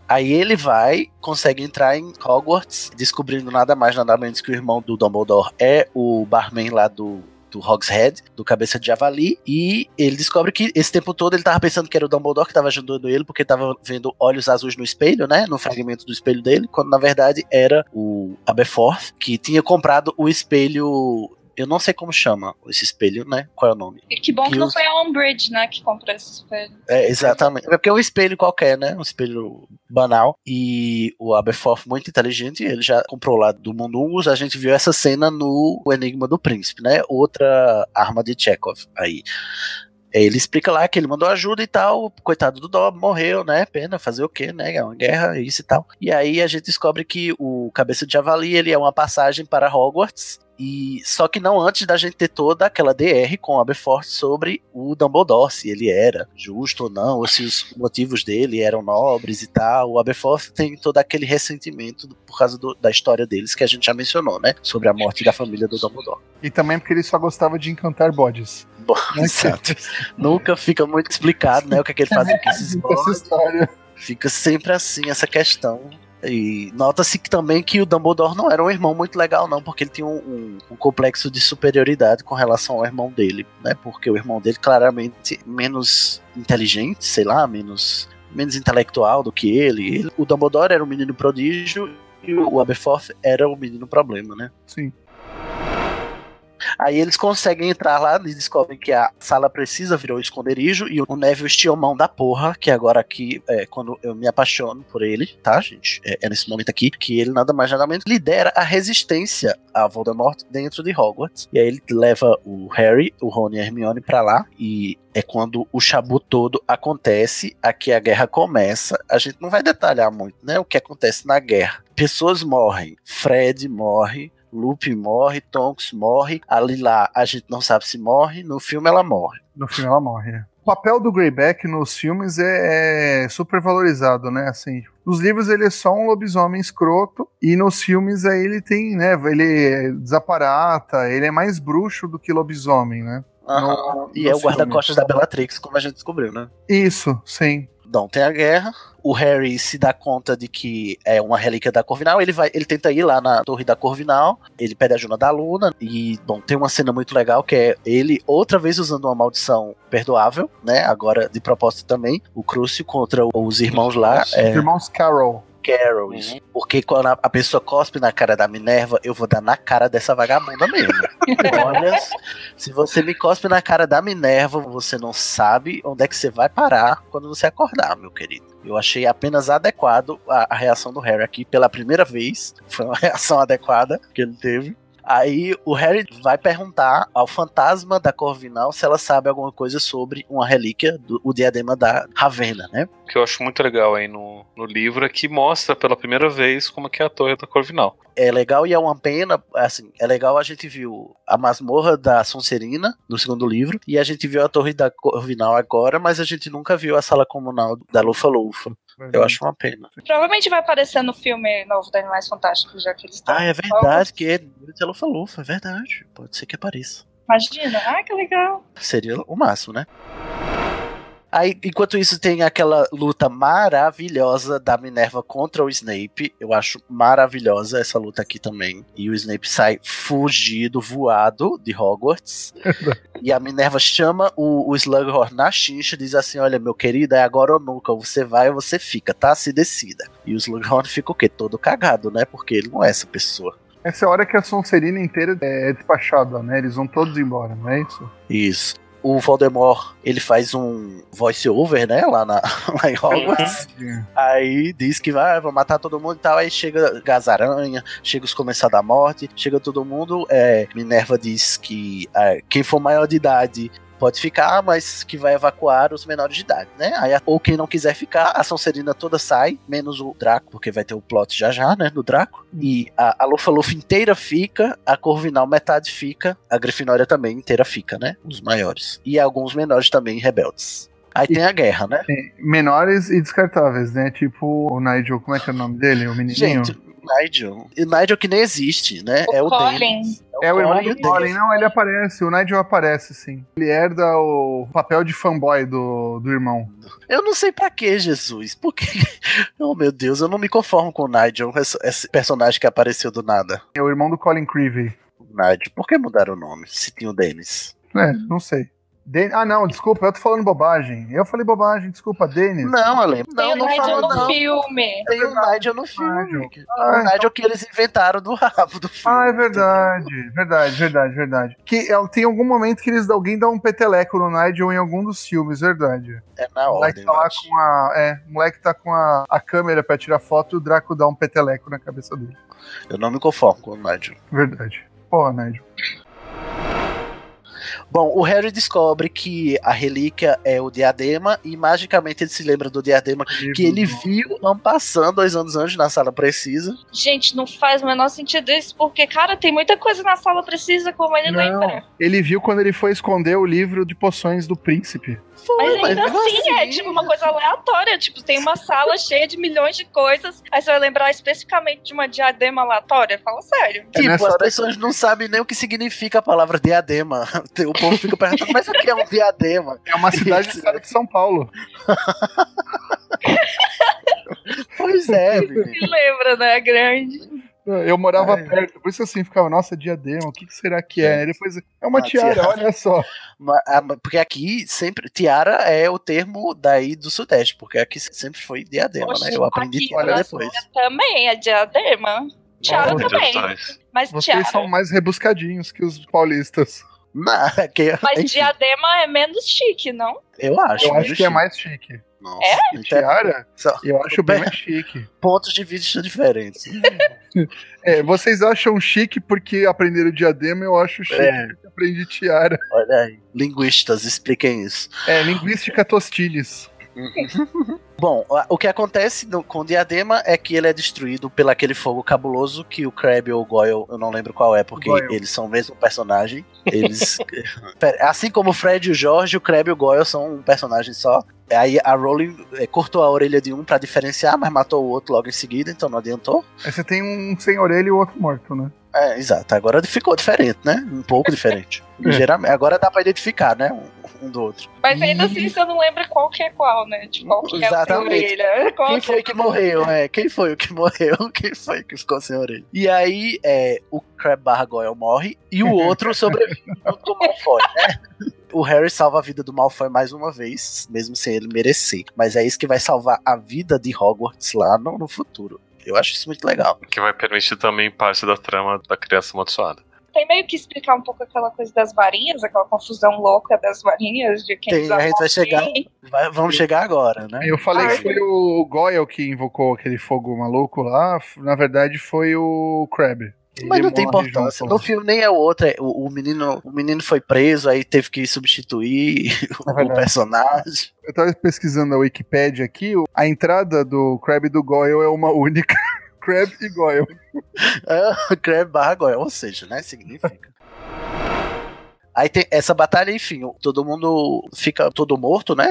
Aí ele vai, consegue entrar em Hogwarts, descobrindo nada mais, nada menos que o irmão do Dumbledore é o barman lá do, do Hogshead, do Cabeça de Javali, e ele descobre que esse tempo todo ele tava pensando que era o Dumbledore que tava ajudando ele, porque tava vendo olhos azuis no espelho, né, no fragmento do espelho dele, quando na verdade era o Aberforth, que tinha comprado o espelho... Eu não sei como chama esse espelho, né? Qual é o nome? E que bom que que não os- foi a Umbridge, né, que comprou esse espelho. É, exatamente. É porque é um espelho qualquer, né? Um espelho banal. E o Aberforth, muito inteligente, ele já comprou lá do Mundungus. A gente viu essa cena no Enigma do Príncipe, né? Outra arma de Chekhov aí. É, Ele explica lá que ele mandou ajuda e tal. Coitado do Dob, morreu, né? Pena, fazer o quê, né? É uma guerra, isso e tal. E aí a gente descobre que o Cabeça de Javali, ele é uma passagem para Hogwarts. E só que não antes da gente ter toda aquela DR com o Aberforth sobre o Dumbledore, se ele era justo ou não, ou se os motivos dele eram nobres e tal. O Aberforth tem todo aquele ressentimento por causa do- da história deles que a gente já mencionou, né? Sobre a morte da família do Dumbledore. E também porque ele só gostava de encantar bodes. Bom, Né? exato. Nunca fica muito explicado, né? O que, é que ele fazia com esses bodes. Fica sempre assim essa questão. E nota-se também que o Dumbledore não era um irmão muito legal, não, porque ele tinha um, um- um complexo de superioridade com relação ao irmão dele, né? Porque o irmão dele claramente menos inteligente, sei lá, menos, menos intelectual do que ele. Ele- O Dumbledore era um menino prodígio e o Aberforth era o menino problema, né? Sim. Aí eles conseguem entrar lá e descobrem que a sala precisa virar o esconderijo e o Neville estia mão da porra, que agora aqui é quando eu me apaixono por ele, tá, gente? É, é nesse momento aqui que ele nada mais nada menos lidera a resistência a Voldemort dentro de Hogwarts. E aí ele leva o Harry, o Rony e a Hermione pra lá e é quando o chabu todo acontece, aqui a guerra começa. A gente não vai detalhar muito, né, o que acontece na guerra. Pessoas morrem, Fred morre, Lupe morre, Tonks morre, a Lila a gente não sabe se morre, no filme ela morre. No filme ela morre. é. O papel do Greyback nos filmes é, é super valorizado, né? Assim, nos livros ele é só um lobisomem escroto e nos filmes aí ele tem, né? Ele desaparata, ele é mais bruxo do que lobisomem, né? No- E é o guarda-costas da Bellatrix, como a gente descobriu, né? Isso, sim. Então tem a guerra. O Harry se dá conta de que é uma relíquia da Corvinal. Ele vai, ele tenta ir lá na torre da Corvinal. Ele pede ajuda da Luna. E, bom, tem uma cena muito legal que é ele outra vez usando uma maldição perdoável, né? Agora de propósito também. O Crucio contra os irmãos lá. É, Irmãos Carol. Carol, isso. Porque quando a, a pessoa cospe na cara da Minerva, eu vou dar na cara dessa vagabunda mesmo. Olha, se você me cospe na cara da Minerva, você não sabe onde é que você vai parar quando você acordar, meu querido. Eu achei apenas adequado a, a reação do Harry aqui pela primeira vez. Foi uma reação adequada que ele teve. Aí o Harry vai perguntar ao fantasma da Corvinal se ela sabe alguma coisa sobre uma relíquia do o diadema da Ravenna, né? O que eu acho muito legal aí no, no livro é que mostra pela primeira vez como é que é a torre da Corvinal. é legal e é uma pena, assim, é legal a gente viu a masmorra da Sonserina no segundo livro e a gente viu a torre da Corvinal agora, mas a gente nunca viu a sala comunal da Lufa Lufa. Eu acho uma pena. Provavelmente vai aparecer no filme novo da Animais Fantásticos, já que eles estão. Ah, é verdade que é da Lufa Lufa, é verdade. Pode ser que apareça. Imagina, ah, que legal. Seria o máximo, né? Aí, enquanto isso, tem aquela luta maravilhosa da Minerva contra o Snape. Eu acho maravilhosa essa luta aqui também. E o Snape sai fugido, voado de Hogwarts. e a Minerva chama o, o Slughorn na chincha e diz assim: Olha, meu querido, é agora ou nunca. Você vai ou você fica, tá? Se decida. E o Slughorn fica o quê? Todo cagado, né? Porque ele não é essa pessoa. Essa é a hora que a Sonserina inteira é despachada, né? Eles vão todos embora, não é isso? Isso. O Voldemort, ele faz um voice-over, né, lá, na, lá em Hogwarts. Aí diz que vai, vai matar todo mundo e tal. Aí chega Gazaranha, chega os Comensais da Morte, chega todo mundo. É, Minerva diz que é, quem for maior de idade pode ficar, mas que vai evacuar os menores de idade, né? Aí, ou quem não quiser ficar, a Sonserina toda sai, menos o Draco, porque vai ter o plot já já, né, do Draco. E a, a Lufa-Lufa inteira fica, a Corvinal metade fica, a Grifinória também inteira fica, né? Os maiores. E alguns menores também rebeldes. Aí tem a guerra, né? Menores e descartáveis, né? Tipo o Nigel, como é que é o nome dele? O menininho? Gente, Nigel. E Nigel que nem existe, né? O é o Colin. Dennis. É o irmão Colin e do Colin, não, ele aparece, o Nigel aparece, sim. Ele herda o papel de fanboy do, do irmão. Eu não sei pra que, Jesus. Por que? Oh, meu Deus, eu não me conformo com o Nigel, esse, personagem que apareceu do nada. É o irmão do Colin Creevy. O Nigel. Por que mudaram o nome? Se tinha o Dennis. É, não sei. Den- ah, não, desculpa, eu tô falando bobagem. Eu falei bobagem, desculpa, Denis. Não, Ale. Tem Não, o não Nigel fala no não. filme. Tem o Nigel no filme. Nigel. O Ah, Nigel que eles inventaram do rabo do filme. Ah, é verdade, verdade, verdade, verdade. Que é, tem algum momento que eles alguém dá um peteleco no Nigel em algum dos filmes, verdade. É na O moleque ordem, tá lá com a. É, o moleque tá com a, a câmera pra tirar foto e o Draco dá um peteleco na cabeça dele. Eu não me conformo com o Nigel. Verdade. Porra, Nigel. Bom, o Harry descobre que a relíquia é o diadema e magicamente ele se lembra do diadema que ele viu ano passando, dois anos antes, na sala precisa. Gente, não faz o menor sentido isso, porque, cara, tem muita coisa na sala precisa, como ele Não. lembra. Ele viu quando ele foi esconder o livro de poções do príncipe. Foi, Mas ainda mesmo assim, é tipo uma coisa aleatória. Tipo, tem uma sala cheia de milhões de coisas. Aí você vai lembrar especificamente de uma diadema aleatória? Fala sério. É Tipo, as pessoas não sabem nem o que significa a palavra diadema. O povo fica perguntando, mas o que é um diadema? É uma cidade do estado de São Paulo. Pois é, menino. Se lembra, né? Grande. Eu morava Ai. perto, por isso assim ficava, nossa, diadema, o que, que será que é? Aí depois, é uma Uma tiara, tiara. olha só. Ah, mas- Porque aqui sempre. Tiara é o termo daí do Sudeste, porque aqui sempre foi diadema, Poxa, né? Eu aprendi aqui tiara depois. Também é diadema. Tiara Ó, também. Mas Vocês Tiara. são mais rebuscadinhos que os paulistas. Não, é que, Mas enfim, diadema é menos chique, não? eu acho. Eu acho que é chique. mais chique. Nossa, É? Tiara, só eu acho bem mais chique. pontos de vista diferentes. É, vocês acham chique porque aprenderam diadema, eu acho chique É. porque aprendi tiara. Olha aí. Linguistas, expliquem isso. É, linguística tostilhes. Bom, o que acontece no- com o Diadema é que ele é destruído pelo aquele fogo cabuloso que o Crab ou o Goyle, eu não lembro qual é, porque Goyle. eles são o mesmo personagem. Eles. Assim como o Fred e o Jorge, o Crab e o Goyle são um personagem só. Aí a Rowling eh, cortou a orelha de um pra diferenciar, mas matou o outro logo em seguida, então não adiantou. Aí você tem um sem orelha e o outro morto, né? É, exato. Agora ficou diferente, né? Um pouco diferente. Ligeiramente. Agora dá pra identificar, né? Um, um do outro. Mas ainda assim você não lembra qual que é qual, né? Tipo, qual que é a Exatamente. orelha. Qual Quem que foi que morreu? É, quem foi o que morreu? Quem foi que ficou sem orelha? E aí, é, o Crab barra Goyle morre e o outro sobrevive junto com o Malfoy, né? O Harry salva a vida do Malfoy mais uma vez, mesmo sem ele merecer. Mas é isso que vai salvar a vida de Hogwarts lá no, no futuro. Eu acho isso muito legal. Que vai permitir também parte da trama da criança amaldiçoada. Tem meio que explicar um pouco aquela coisa das varinhas, aquela confusão louca das varinhas, de quem Tem, a gente vai chegar. Vai- vamos chegar agora, né? Eu falei Ai. que foi o Goyle que invocou aquele fogo maluco lá. Na verdade, foi o Crab. Mas não tem importância. junto. No filme nem é o outro. é o, o menino, o menino foi preso, aí teve que substituir É o personagem. Eu tava pesquisando a Wikipedia aqui. A entrada do Crab e do Goyle é uma única. Crab e Goyle. É, Crab barra Goyle, ou seja, né? Significa. Aí tem essa batalha, enfim, todo mundo fica todo morto, né?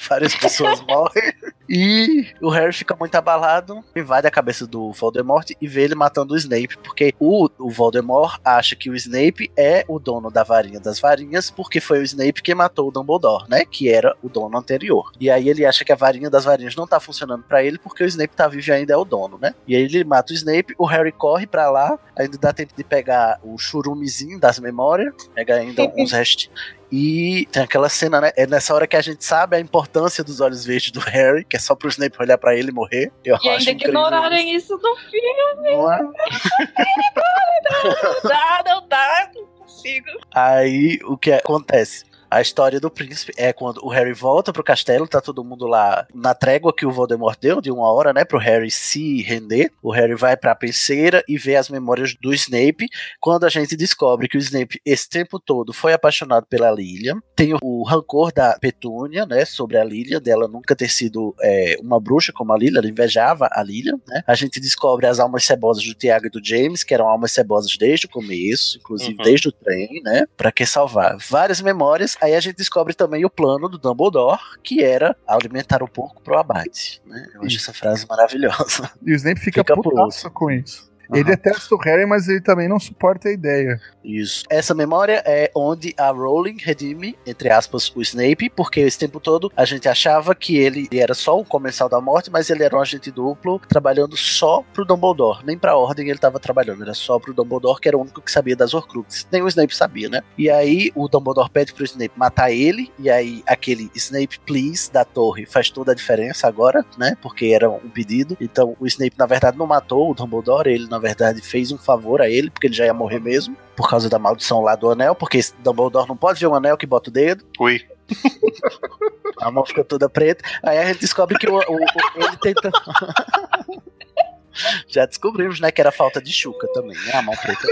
Várias pessoas morrem. E o Harry fica muito abalado, invade a cabeça do Voldemort e vê ele matando o Snape, porque o, o Voldemort acha que o Snape é o dono da varinha das varinhas, porque foi o Snape que matou o Dumbledore, né? Que era o dono anterior. E aí ele acha que a varinha das varinhas não tá funcionando pra ele, porque o Snape tá vivo e ainda é o dono, né? E aí ele mata o Snape, o Harry corre pra lá, ainda dá tempo de pegar o churumezinho das memórias, pega ainda uns restinhos. E tem aquela cena, né? É nessa hora que a gente sabe a importância dos olhos verdes do Harry, que é só pro Snape olhar pra ele e morrer. Eu E acho ainda ignorarem isso no filme. Não é? Não dá, não dá, não consigo. Aí o que acontece? A história do príncipe é quando o Harry volta pro castelo, tá todo mundo lá na trégua que o Voldemort deu, de uma hora, né, pro Harry se render. O Harry vai pra penseira e vê as memórias do Snape. Quando a gente descobre que o Snape, esse tempo todo, foi apaixonado pela Lilian. Tem o, rancor da Petúnia, né, sobre a Lilian, dela nunca ter sido é, uma bruxa como a Lilian, ela invejava a Lilian, né. A gente descobre as almas cebosas do Tiago e do James, que eram almas cebosas desde o começo, inclusive Uhum. desde o trem, né, pra que salvar. Várias memórias, aí a gente descobre também o plano do Dumbledore, que era alimentar o porco pro abate, né. Eu acho essa frase maravilhosa. E o Snape fica, Fica putaço com isso. Ele detesta o Harry, mas ele também não suporta a ideia. Isso. Essa memória é onde a Rowling redime, entre aspas, o Snape, porque esse tempo todo a gente achava que ele era só o comensal da morte, mas ele era um agente duplo, trabalhando só pro Dumbledore. Nem pra Ordem ele tava trabalhando, era só pro Dumbledore, que era o único que sabia das Horcruxes. Nem o Snape sabia, né? E aí o Dumbledore pede pro Snape matar ele, e aí aquele Snape Please da torre faz toda a diferença agora, né? Porque era um pedido. Então o Snape, na verdade, não matou o Dumbledore, ele, na verdade, fez um favor a ele, porque ele já ia morrer mesmo, por causa da maldição lá do anel, porque Dumbledore não pode ver um anel que bota o dedo, Ui, a mão fica toda preta. Aí a gente descobre que o, o- o- ele tenta. Já descobrimos, né, que era falta de chuca também, né? A mão preta.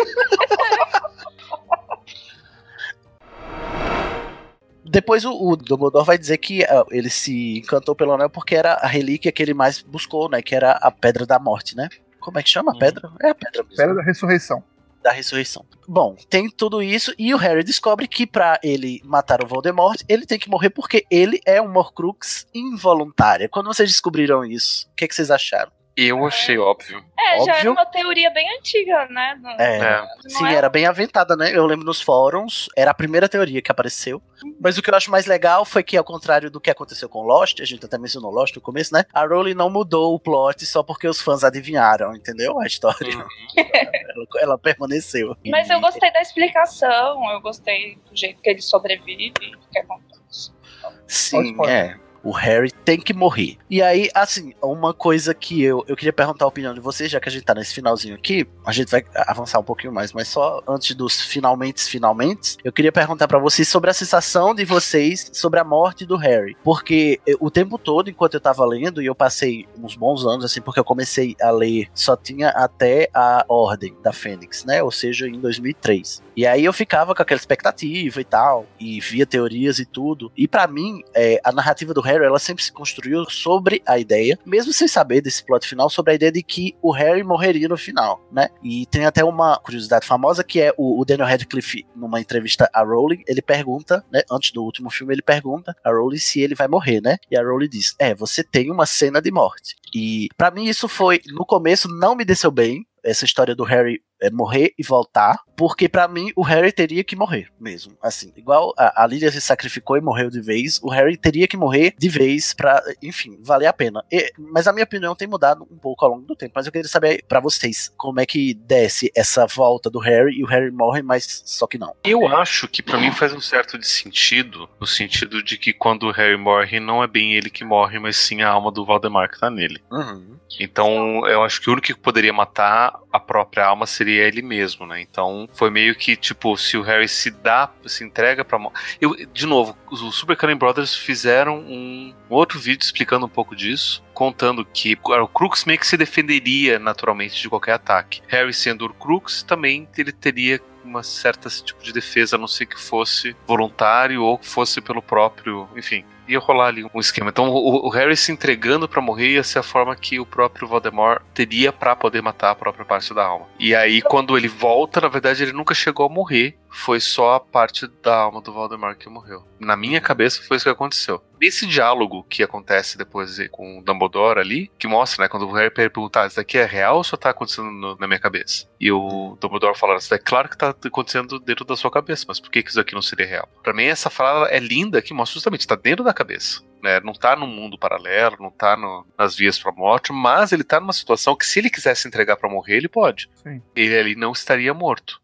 Depois o, o Dumbledore vai dizer que ah, ele se encantou pelo anel porque era a relíquia que ele mais buscou, né? Que era a Pedra da Morte, né? Como é que chama a Hum. pedra? É a pedra mesmo Espera da ressurreição. da ressurreição. Bom, tem tudo isso e o Harry descobre que pra ele matar o Voldemort, ele tem que morrer porque ele é uma Horcrux involuntária. Quando vocês descobriram isso, o que, que vocês acharam? Eu achei óbvio. É, já Óbvio. era uma teoria bem antiga, né? Não- É, É. não Sim, é? era bem aventada, né? Eu lembro nos fóruns, era a primeira teoria que apareceu. Mas o que eu acho mais legal foi que, ao contrário do que aconteceu com Lost, a gente até mencionou Lost no começo, né? A Rowling não mudou o plot só porque os fãs adivinharam, entendeu? A história. Uhum. ela, ela permaneceu. Mas eu gostei da explicação, eu gostei do jeito que ele sobrevive, que acontece. Sim, Pode, pode. é. O Harry tem que morrer. E aí, assim, uma coisa que eu, eu queria perguntar a opinião de vocês, já que a gente tá nesse finalzinho aqui, a gente vai avançar um pouquinho mais, mas só antes dos finalmente, finalmente, eu queria perguntar para vocês sobre a sensação de vocês sobre a morte do Harry. Porque o tempo todo, enquanto eu tava lendo, e eu passei uns bons anos, assim, porque eu comecei a ler, só tinha até a Ordem da Fênix, né? Ou seja, em 2003. E aí eu ficava com aquela expectativa e tal, e via teorias e tudo. E para mim, é, a narrativa do Harry, ela sempre se construiu sobre a ideia, mesmo sem saber desse plot final, sobre a ideia de que o Harry morreria no final, né? E tem até uma curiosidade famosa que é o, o Daniel Radcliffe, numa entrevista a Rowling, ele pergunta, né? Antes do último filme, ele pergunta a Rowling se ele vai morrer, né? E a Rowling diz: É, você tem uma cena de morte. E para mim isso foi, no começo, não me desceu bem, essa história do Harry é, morrer e voltar, porque para mim o Harry teria que morrer mesmo. Assim, igual a, a Lilia se sacrificou e morreu de vez, o Harry teria que morrer de vez para, enfim, valer a pena. E, mas a minha opinião tem mudado um pouco ao longo do tempo. Mas eu queria saber para vocês como é que desce essa volta do Harry e o Harry morre, mas só que não. Eu acho que para mim faz um certo de sentido, no sentido de que quando o Harry morre, não é bem ele que morre, mas sim a alma do Valdemar que tá nele. Uhum. Então, eu acho que o único que poderia matar a própria alma seria ele mesmo, né? Então, foi meio que, tipo, se o Harry se dá, se entrega pra... Eu, de novo, os Super Cunning Brothers fizeram um outro vídeo explicando um pouco disso, contando que o Crux meio que se defenderia naturalmente de qualquer ataque. Harry sendo o Crux, também ele teria uma certa tipo de defesa, a não ser que fosse voluntário ou fosse pelo próprio, enfim, ia rolar ali um esquema. Então o, o Harry se entregando para morrer ia ser a forma que o próprio Voldemort teria para poder matar a própria parte da alma. E aí quando ele volta, na verdade ele nunca chegou a morrer, foi só a parte da alma do Voldemort que morreu. Na minha cabeça foi isso que aconteceu. Nesse diálogo que acontece depois com o Dumbledore ali, que mostra, né, quando o Harry pergunta, ah, isso daqui é real ou só tá acontecendo no, na minha cabeça? E o Dumbledore fala, isso é claro que tá acontecendo dentro da sua cabeça, mas por que, que isso aqui não seria real? Para mim essa fala é linda que mostra justamente, tá dentro da cabeça. Né, não tá no mundo paralelo, não tá no, nas vias pra morte, mas ele tá numa situação que se ele quisesse entregar para morrer, ele pode. Sim. Ele ali não estaria morto.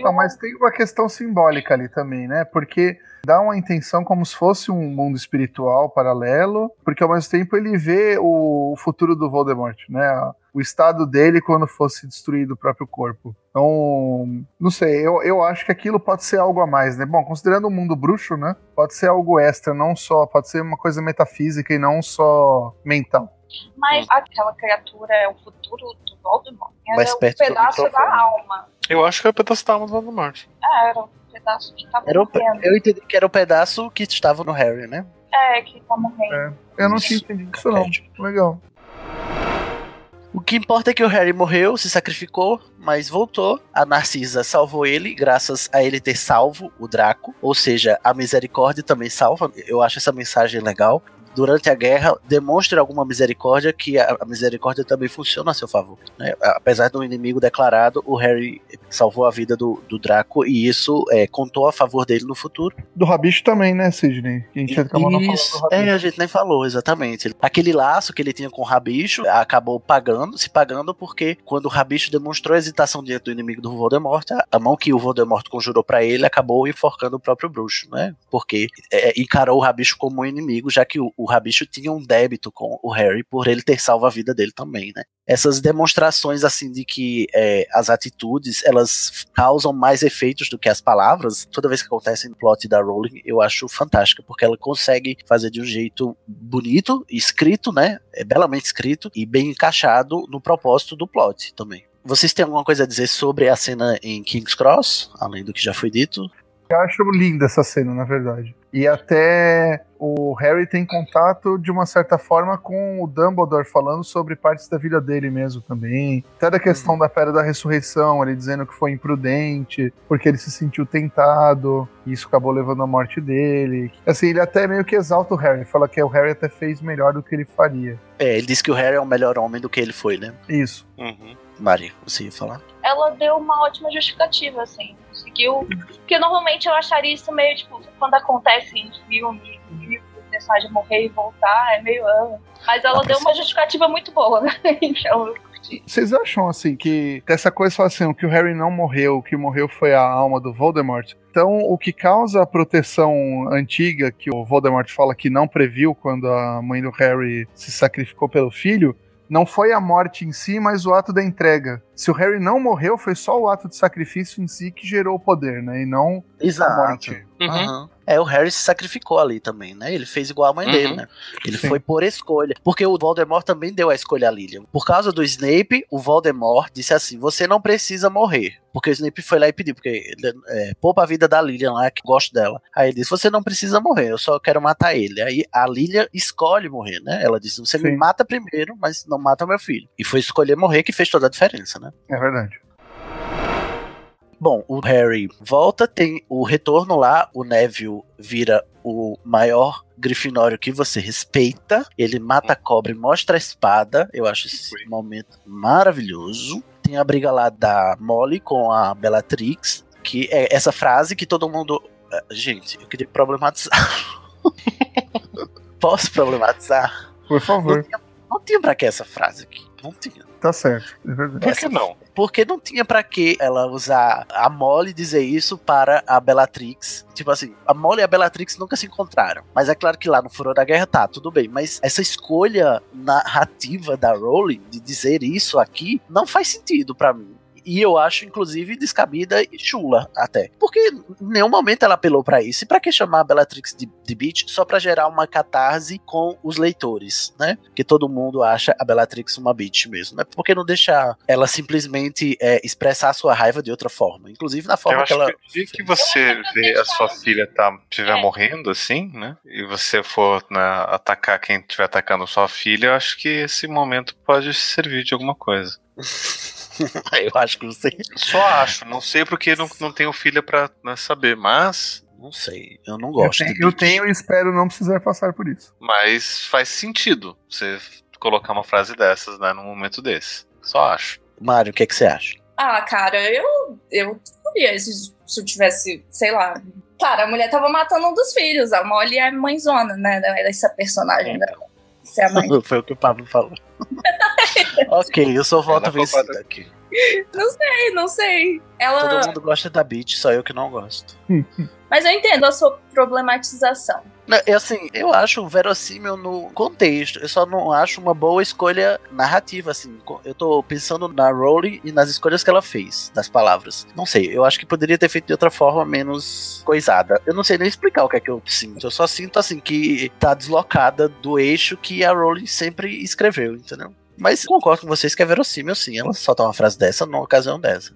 Não, mas tem uma questão simbólica ali também, né? Porque dá uma intenção como se fosse um mundo espiritual paralelo, porque ao mesmo tempo ele vê o futuro do Voldemort, né? O estado dele quando fosse destruído o próprio corpo. Então, não sei, eu, eu acho que aquilo pode ser algo a mais, né? Bom, considerando o mundo bruxo, né? Pode ser algo extra, não só, pode ser uma coisa metafísica e não só mental. Mas aquela criatura é o futuro do Voldemort. Era Mais um perto do pedaço da alma. Eu acho que é o pedaço da alma do Voldemort. É, era um pedaço que tava Era o, morrendo. eu entendi que era o pedaço que estava no Harry, né? É, que tá morrendo. É. Eu não tinha entendido isso, não. Legal. O que importa é que o Harry morreu, se sacrificou, mas voltou. A Narcisa salvou ele, graças a ele ter salvo o Draco. Ou seja, a misericórdia também salva. Eu acho essa mensagem legal. Durante a guerra, demonstre alguma misericórdia, que a, misericórdia também funciona a seu favor. né? Apesar do inimigo declarado, o Harry salvou a vida do, do Draco e isso é, contou a favor dele no futuro. Do Rabicho também, né, Sidney? A gente acabou não falando é, a gente nem falou, exatamente. Aquele laço que ele tinha com o Rabicho acabou pagando, se pagando, porque quando o Rabicho demonstrou hesitação diante do inimigo do Voldemort, a, a mão que o Voldemort conjurou pra ele acabou enforcando o próprio bruxo, né? Porque é, encarou o Rabicho como um inimigo, já que o, o Rabicho tinha um débito com o Harry por ele ter salvo a vida dele também, né? Essas demonstrações, assim, de que é, as atitudes, elas causam mais efeitos do que as palavras, toda vez que acontece no plot da Rowling, eu acho fantástica, porque ela consegue fazer de um jeito bonito, escrito, né? É belamente escrito e bem encaixado no propósito do plot também. Vocês têm alguma coisa a dizer sobre a cena em King's Cross, além do que já foi dito? Eu acho linda essa cena, na verdade. E até o Harry tem contato, de uma certa forma, com o Dumbledore falando sobre partes da vida dele mesmo também. Até da questão da Pedra da Ressurreição, ele dizendo que foi imprudente, porque ele se sentiu tentado, e isso acabou levando à morte dele. Assim, ele até meio que exalta o Harry, fala que o Harry até fez melhor do que ele faria. É, ele disse que o Harry é o melhor homem do que ele foi, né? Isso. Uhum. Mari, você ia falar? Ela deu uma ótima justificativa, assim. Conseguiu. Porque normalmente eu acharia isso meio, tipo, quando acontece em filme, e o personagem morrer e voltar, é meio. ah. Mas ela Ah, deu uma justificativa muito boa, né? Então, morte. Vocês acham assim que essa coisa fala assim, que o Harry não morreu, o que morreu foi a alma do Voldemort? Então, o que causa a proteção antiga que o Voldemort fala que não previu quando a mãe do Harry se sacrificou pelo filho, não foi a morte em si, mas o ato da entrega. Se o Harry não morreu, foi só o ato de sacrifício em si que gerou o poder, né? E não Exato. a morte. Uhum. Aham. É, o Harry se sacrificou ali também, né? Ele fez igual a mãe Uhum. dele, né? Ele Sim. foi por escolha. Porque o Voldemort também deu a escolha a Lilian. Por causa do Snape, o Voldemort disse assim: você não precisa morrer. Porque o Snape foi lá e pediu, porque ele, é, poupa a vida da Lilian lá, que gosto dela. Aí ele disse: você não precisa morrer, eu só quero matar ele. Aí a Lilian escolhe morrer, né? Ela disse: você me Sim. mata primeiro, mas não mata meu filho. E foi escolher morrer que fez toda a diferença, né? É verdade. Bom, o Harry volta, tem o retorno lá, o Neville vira o maior grifinório que você respeita. Ele mata a cobra e mostra a espada. Eu acho esse momento maravilhoso. Tem a briga lá da Molly com a Bellatrix, que é essa frase que todo mundo. Ah, Gente, eu queria problematizar. Posso problematizar? Por favor, Não tinha pra que essa frase aqui. Não tinha. tá certo. Por que não? Porque não tinha pra que ela usar a Molly dizer isso para a Bellatrix. Tipo assim, a Molly e a Bellatrix nunca se encontraram. Mas é claro que lá no Furor da Guerra tá, tudo bem. Mas essa escolha narrativa da Rowling de dizer isso aqui não faz sentido pra mim. E eu acho, inclusive, descabida e chula até. Porque em nenhum momento ela apelou pra isso. E pra que chamar a Bellatrix de, de bitch só pra gerar uma catarse com os leitores, né? Que todo mundo acha a Bellatrix uma bitch mesmo, né? Por que não deixar ela simplesmente é, expressar a sua raiva de outra forma? Inclusive na forma Eu que acho ela. que que você vê a sua filha tá, estiver É. morrendo, assim, né? E você for né, atacar quem estiver atacando sua filha, eu acho que esse momento pode servir de alguma coisa. eu acho que não sei. Só acho, não sei porque não, não tenho filha pra né, saber, mas, Não sei. Eu não Eu gosto. tenho, de eu tenho e espero não precisar passar por isso. mas faz sentido você colocar uma frase dessas, né, num momento desse. Só acho. Mário, o que, é que você acha? Ah, cara, eu, eu faria se, se eu tivesse, sei lá. Cara, a mulher tava matando um dos filhos. A Molly é mãezona, né? Essa personagem dela. É mãe. Foi o que o Pablo falou. ok, eu sou voto culpada. aqui. Ei, não sei. Ela. Todo mundo gosta da bitch, só eu que não gosto. Mas eu entendo a sua problematização. Não, eu, assim, eu acho verossímil no contexto. Eu só não acho uma boa escolha narrativa, assim. Eu tô pensando na Rowling e nas escolhas que ela fez, das palavras. Não sei, eu acho que poderia ter feito de outra forma menos coisada. Eu não sei nem explicar o que é que eu sinto. Eu só sinto, assim, que tá deslocada do eixo que a Rowling sempre escreveu, entendeu? Mas concordo com vocês que é verossímil, sim. Ela solta uma frase dessa numa ocasião dessa.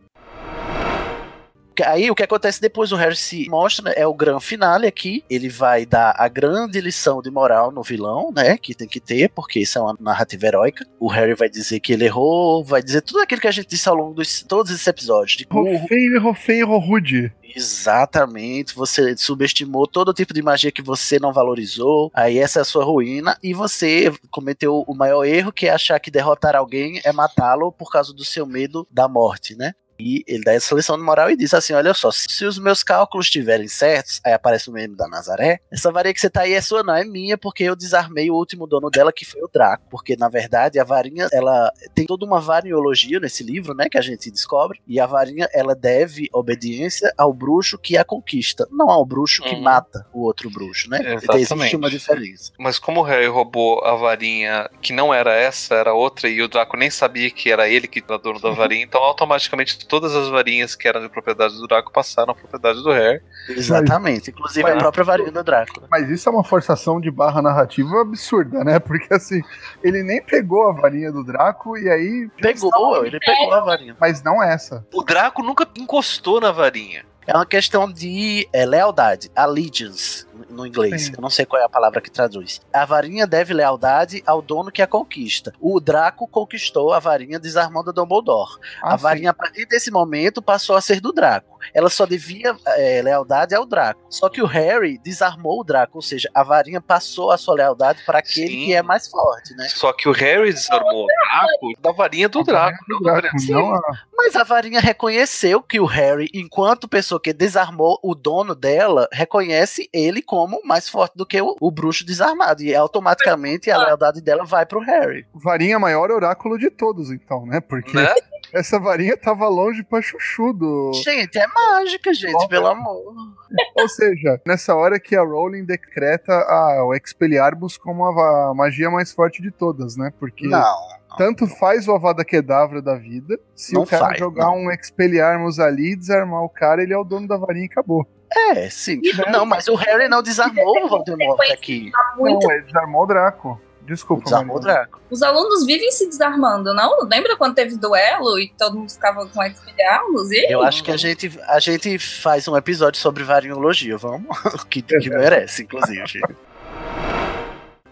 Aí o que acontece depois o Harry se mostra né, é o grande finale aqui. Ele vai dar a grande lição de moral no vilão, né? Que tem que ter, porque isso é uma narrativa heróica. O Harry vai dizer que ele errou, vai dizer tudo aquilo que a gente disse ao longo de todos esses episódios. De Errou burro, feio, errou feio, errou rude. Exatamente, você subestimou todo tipo de magia que você não valorizou, aí essa é a sua ruína, e você cometeu o maior erro que é achar que derrotar alguém é matá-lo por causa do seu medo da morte, né? E ele dá essa lição de moral e diz assim: Olha só, se os meus cálculos estiverem certos, aí aparece o meme da Nazaré. Essa varinha que você tá aí é sua, não, é minha, porque eu desarmei o último dono dela, que foi o Draco. Porque, na verdade, a varinha, ela tem toda uma variologia nesse livro, né, que a gente descobre. E a varinha, ela deve obediência ao bruxo que a conquista, não ao bruxo que Uhum. mata o outro bruxo, né? Exatamente. Existe uma diferença. Mas como o Harry roubou a varinha que não era essa, era outra, e o Draco nem sabia que era ele que era dono da varinha, então automaticamente todas as varinhas que eram de propriedade do Draco passaram à propriedade do Harry. Exatamente. Inclusive Mas- a própria varinha do Drácula. Mas isso é uma forçação de barra narrativa absurda, né? Porque assim, ele nem pegou a varinha do Draco e aí. Pegou, ele pegou a varinha. Mas não essa. O Draco nunca encostou na varinha. É uma questão de é, lealdade, allegiance no inglês. Sim. Eu não sei qual é a palavra que traduz. A varinha deve lealdade ao dono que a conquista. O Draco conquistou a varinha desarmando Dumbledore. Ah, a varinha, a partir desse momento, passou a ser do Draco. Ela só devia é, lealdade ao Draco. Só que o Harry desarmou o Draco, ou seja, a varinha passou a sua lealdade para aquele Sim. que é mais forte, né? Só que o Harry desarmou o Draco da varinha do A Draco. não Draco, não a- Mas a varinha reconheceu que o Harry, enquanto pessoa que desarmou o dono dela, reconhece ele como mais forte do que o, o bruxo desarmado. E automaticamente a lealdade dela vai pro Harry. Varinha maior oráculo de todos, então, né? Porque Né? essa varinha tava longe pra chuchu do. Gente, é mágica, gente, Bom, pelo amor. Ou seja, nessa hora que a Rowling decreta a, o Expelliarmus como a, va- magia mais forte de todas, né? Porque Não. tanto faz o Avada Kedavra da vida, se Não o cara faz, jogar não. um Expelliarmus ali e desarmar o cara, ele é o dono da varinha e acabou. É, sim. Não, mas o Harry não desarmou o Voldemort aqui. Tá muito. Não, ele desarmou o Draco. Desculpa, Desarmou o. Draco. Os alunos vivem se desarmando, não? Lembra quando teve duelo e todo mundo ficava com expelharmos? E Eu acho que a gente, a gente faz um episódio sobre variologia, vamos? que, que merece, inclusive.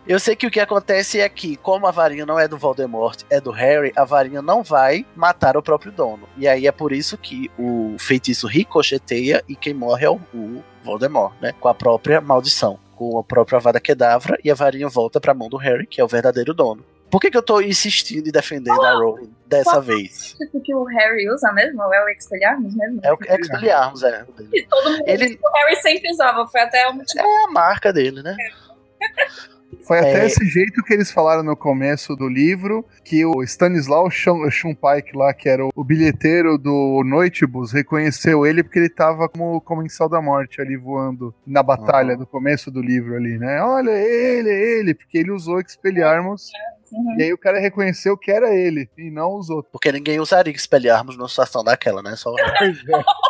Eu sei que o que acontece é que, como a varinha não é do Voldemort, é do Harry, a varinha não vai matar o próprio dono. E aí é por isso que o feitiço ricocheteia e quem morre é o, o Voldemort, né? Com a própria maldição. Com a própria Avada Kedavra e a varinha volta pra mão do Harry, que é o verdadeiro dono. Por que, que eu tô insistindo e defendendo a Rowling dessa Qual- vez? o que o Harry usa mesmo? É o expelharmos mesmo? É o Expelliarmus, é. o dele. E todo mundo Ele o Harry sempre usava, foi até o é a marca dele, né? Foi até É. esse jeito que eles falaram no começo do livro, que o Stanislaw Schum- Schumpike lá, que era o, bilheteiro do Noitibus, reconheceu ele porque ele tava como comensal da morte ali voando na batalha Uhum. do começo do livro ali, né? Olha, é ele, é ele, porque ele usou Expelliarmus, Uhum. e aí o cara reconheceu que era ele, e não os outros. Porque ninguém usaria Expelliarmus numa situação daquela, né? Só...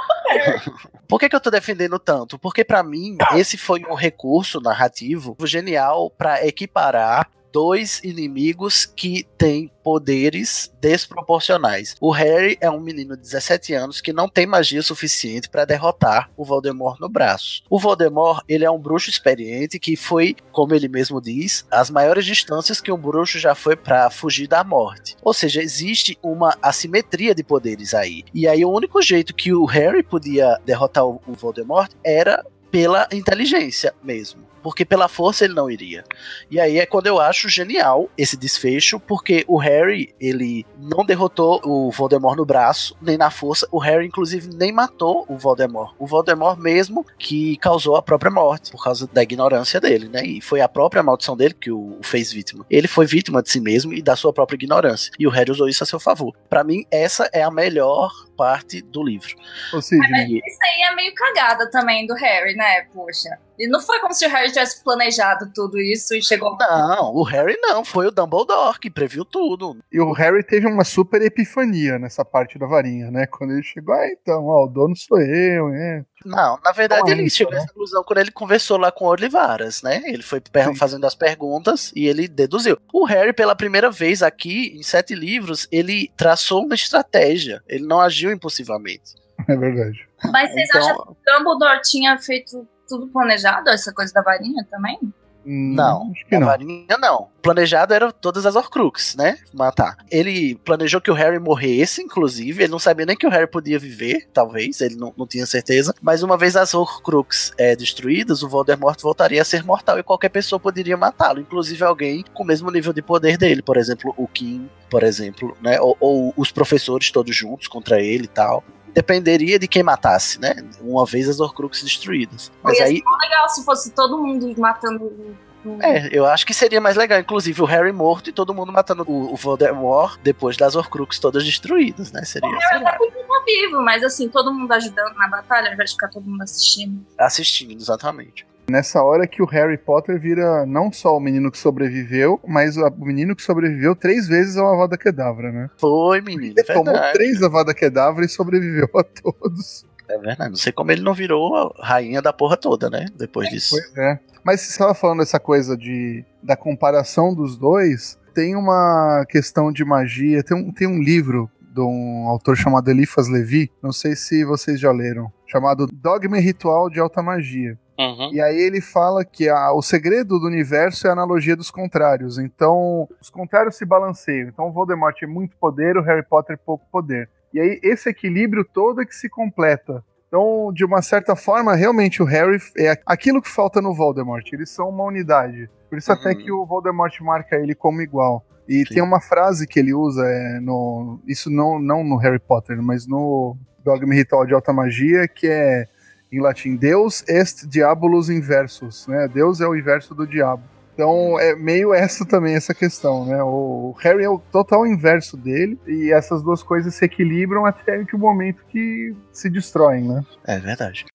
Por que, que eu tô defendendo tanto? Porque pra mim, esse foi um recurso narrativo genial pra equiparar dois inimigos que têm poderes desproporcionais. O Harry é um menino de 17 anos que não tem magia suficiente pra derrotar o Voldemort no braço. O Voldemort, ele é um bruxo experiente que foi, como ele mesmo diz, as maiores distâncias que um bruxo já foi pra fugir da morte. Ou seja, existe uma assimetria de poderes aí. E aí o único jeito que o Harry podia derrotar o Voldemort era pela inteligência mesmo. Porque pela força ele não iria. E aí é quando eu acho genial esse desfecho, porque o Harry, ele não derrotou o Voldemort no braço, nem na força. O Harry, inclusive, nem matou o Voldemort. O Voldemort mesmo que causou a própria morte, por causa da ignorância dele, né? E foi a própria maldição dele que o fez vítima. Ele foi vítima de si mesmo e da sua própria ignorância. E o Harry usou isso a seu favor. Pra mim, essa é a melhor parte do livro. Ou seja, E- Isso aí é meio cagada também do Harry, né? Poxa. E não foi como se o Harry tivesse planejado tudo isso e chegou. Não, o Harry não, foi o Dumbledore que previu tudo. e o Harry teve uma super epifania nessa parte da varinha, né? Quando ele chegou, ah, então, ó, o dono sou eu, é. Não, na verdade Não é ele chegou né? essa conclusão quando ele conversou lá com o Olivaras, né? Ele foi Sim. fazendo as perguntas e ele deduziu. O Harry, pela primeira vez aqui, em sete livros, ele traçou uma estratégia. Ele não agiu impulsivamente. É verdade. Mas vocês Então, acham que o Dumbledore tinha feito tudo planejado, essa coisa da varinha também? Hum, Não, acho que a não. varinha não. Planejado era todas as Horcruxes, né? Matar. Ele planejou que o Harry morresse, inclusive. Ele não sabia nem que o Harry podia viver, talvez. Ele não, não tinha certeza. Mas uma vez as Horcruxes é, destruídas, o Voldemort voltaria a ser mortal e qualquer pessoa poderia matá-lo. Inclusive alguém com o mesmo nível de poder dele. Por exemplo, o Kim, por exemplo, né? Ou, ou os professores todos juntos contra ele e tal. Dependeria de quem matasse, né? Uma vez as Horcruxes destruídas. Mas aí ser tão legal se fosse todo mundo matando. o- o- é, eu acho que seria mais legal, inclusive o Harry morto e todo mundo matando o, o Voldemort depois das Horcruxes todas destruídas, né? Seria, sei lá, Tá vivo, mas assim, todo mundo ajudando na batalha, ao invés de ficar todo mundo assistindo. assistindo, exatamente. Nessa hora que o Harry Potter vira não só o menino que sobreviveu, mas o menino que sobreviveu três vezes ao Avada Kedavra, né? Foi, menino, é Ele tomou verdade. três Avada Kedavra e sobreviveu a todos. É verdade. Não sei como ele não virou a rainha da porra toda, né? Depois disso. Pois é. Mas você estava falando dessa coisa de, da comparação dos dois, tem uma questão de magia, tem um, tem um livro de um autor chamado Eliphas Levi, não sei se vocês já leram, chamado Dogma e Ritual de Alta Magia. Uhum. E aí ele fala que a- o segredo do universo é a analogia dos contrários. Então, os contrários se balanceiam. Então, o Voldemort tem muito poder, o Harry Potter pouco poder. E aí, esse equilíbrio todo é que se completa. Então, de uma certa forma, realmente o Harry é aquilo que falta no Voldemort. Eles são uma unidade. Por isso até Uhum. que o Voldemort marca ele como igual. E Sim. tem uma frase que ele usa, é, no, isso não, não no Harry Potter, mas no Dogma Ritual de Alta Magia, que é em latim. Deus est diabolus inversus, né? Deus é o inverso do diabo. Então é meio essa também essa questão, né? O Harry é o total inverso dele e essas duas coisas se equilibram até que o momento que se destroem, né? É verdade.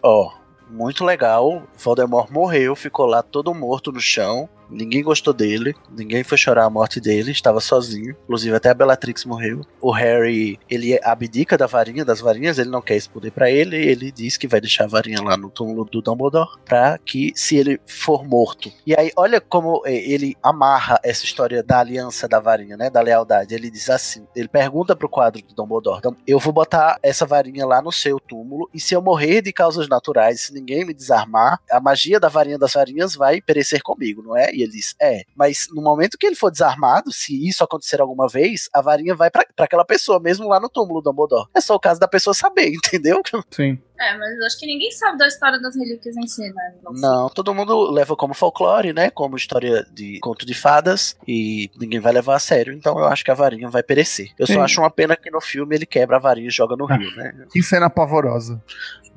Ó, muito legal. Voldemort morreu, ficou lá todo morto no chão. Ninguém gostou dele, ninguém foi chorar a morte dele, estava sozinho. Inclusive até a Bellatrix morreu. O Harry, ele abdica da varinha, das varinhas, ele não quer esse poder para ele, ele diz que vai deixar a varinha lá no túmulo do Dumbledore para que se ele for morto. E aí olha como é, ele amarra essa história da aliança da varinha, né, da lealdade. Ele diz assim, ele pergunta pro quadro do Dumbledore: então, "Eu vou botar essa varinha lá no seu túmulo e se eu morrer de causas naturais, se ninguém me desarmar, a magia da varinha das varinhas vai perecer comigo, não é?" E ele diz: É, mas no momento que ele for desarmado, se isso acontecer alguma vez, a varinha vai para aquela pessoa, mesmo lá no túmulo do Dumbledore. É só o caso da pessoa saber, entendeu? Sim. É, mas acho que ninguém sabe da história das relíquias em si, né? Não. Não, todo mundo leva como folclore, né? Como história de conto de fadas, e ninguém vai levar a sério, então eu acho que a varinha vai perecer. Eu Sim. só acho uma pena que no filme ele quebra a varinha e joga no rio, né? Que cena pavorosa.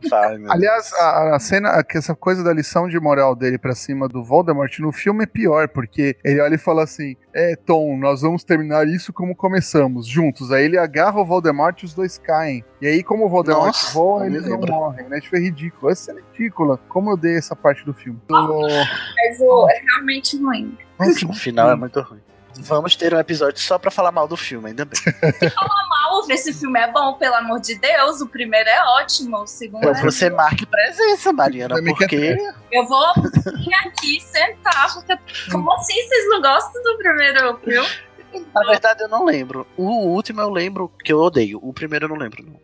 Vai, Aliás, a, a cena, que essa coisa da lição de moral dele pra cima do Voldemort no filme é pior, porque ele olha e fala assim: É, Tom, nós vamos terminar isso como começamos, juntos. Aí ele agarra o Voldemort e os dois caem. E aí, como o Voldemort Nossa, voa, me eles não morrem, né? Tipo, é ridículo. Essa é ridícula. Como eu odeio essa parte do filme. Do- Mas o, é realmente ruim. Nossa, O final é muito ruim. Vamos ter um episódio só pra falar mal do filme, ainda bem. Mal, esse filme é bom, pelo amor de Deus. O primeiro é ótimo, o segundo Então é... você marque presença, Mariana, quer porque Eu vou vir aqui sentar, porque como assim vocês não gostam do primeiro filme? Na verdade, eu não lembro. O último eu lembro que eu odeio. O primeiro eu não lembro, não.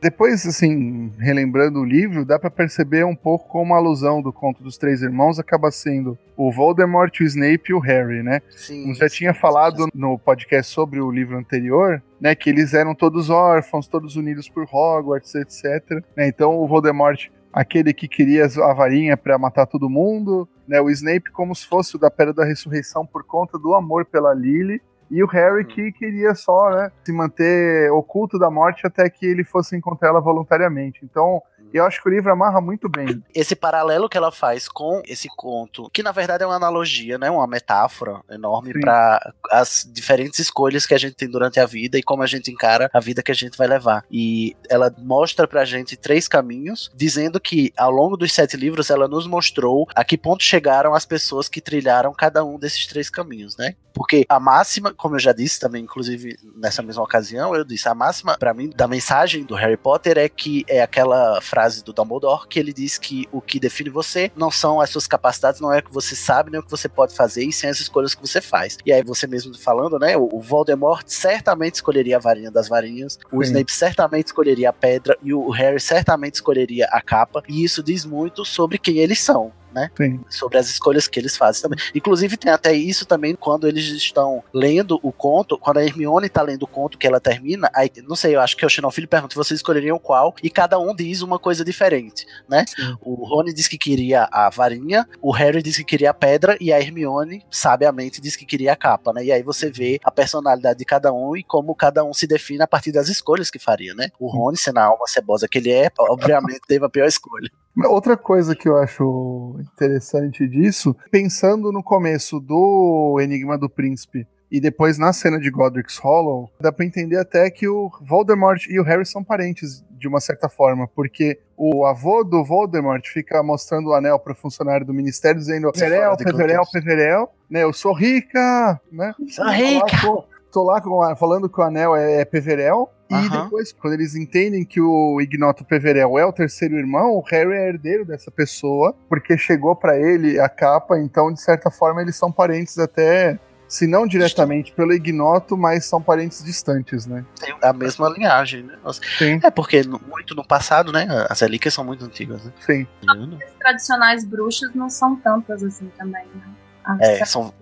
Depois, assim, relembrando o livro, dá pra perceber um pouco como a alusão do conto dos três irmãos acaba sendo o Voldemort, o Snape e o Harry, né? Sim. Como já tinha falado no podcast sobre o livro anterior, né, que eles eram todos órfãos, todos unidos por Hogwarts, etc. né? então o Voldemort, aquele que queria a varinha pra matar todo mundo, né, o Snape como se fosse o da Pedra da Ressurreição por conta do amor pela Lily, e o Harry que queria só, né, se manter oculto da morte até que ele fosse encontrar ela voluntariamente. Então, eu acho que o livro amarra muito bem. Esse paralelo que ela faz com esse conto, que na verdade é uma analogia, né? Uma metáfora enorme para as diferentes escolhas que a gente tem durante a vida e como a gente encara a vida que a gente vai levar. E ela mostra pra gente três caminhos, dizendo que ao longo dos sete livros ela nos mostrou a que ponto chegaram as pessoas que trilharam cada um desses três caminhos, né? Porque a máxima, como eu já disse também, inclusive nessa mesma ocasião, eu disse, a máxima pra mim da mensagem do Harry Potter é que é aquela frase do Dumbledore que ele diz que o que define você não são as suas capacidades, não é o que você sabe, nem o que você pode fazer, e sim as escolhas que você faz. E aí você mesmo falando, né, o o Voldemort certamente escolheria a varinha das varinhas, o Sim. Snape certamente escolheria a pedra e o Harry certamente escolheria a capa, e isso diz muito sobre quem eles são. Né? Sim. Sobre as escolhas que eles fazem também. Inclusive, tem até isso também quando eles estão lendo o conto, quando a Hermione tá lendo o conto que ela termina, aí, não sei, eu acho que o Xenofilho pergunta vocês escolheriam qual, e cada um diz uma coisa diferente, né? Sim. O Rony diz que queria a varinha, o Harry diz que queria a pedra, e a Hermione, sabiamente, diz que queria a capa, né? E aí você vê a personalidade de cada um e como cada um se define a partir das escolhas que faria, né? O Rony, sendo a alma cebosa que ele é, obviamente teve a pior escolha. Outra coisa que eu acho interessante disso, pensando no começo do Enigma do Príncipe e depois na cena de Godric's Hollow, dá pra entender até que o Voldemort e o Harry são parentes de uma certa forma, porque o avô do Voldemort fica mostrando o anel pro funcionário do ministério dizendo Peverel, de Peverel, contexto. Peverel, né, eu sou rica, né? Sou rica! Lá, Tô lá com a- falando que o anel é, é Peverel. E Aham. depois, quando eles entendem que o Ignoto Peverel é o terceiro irmão, o Harry é herdeiro dessa pessoa, porque chegou pra ele a capa, então, de certa forma, eles são parentes até, se não diretamente pelo Ignoto, mas são parentes distantes, né? Tem a mesma linhagem, né? Sim, É porque muito no passado, né? As relíquias são muito antigas, né? sim. As tradicionais bruxas não são tantas assim também, né? As É, são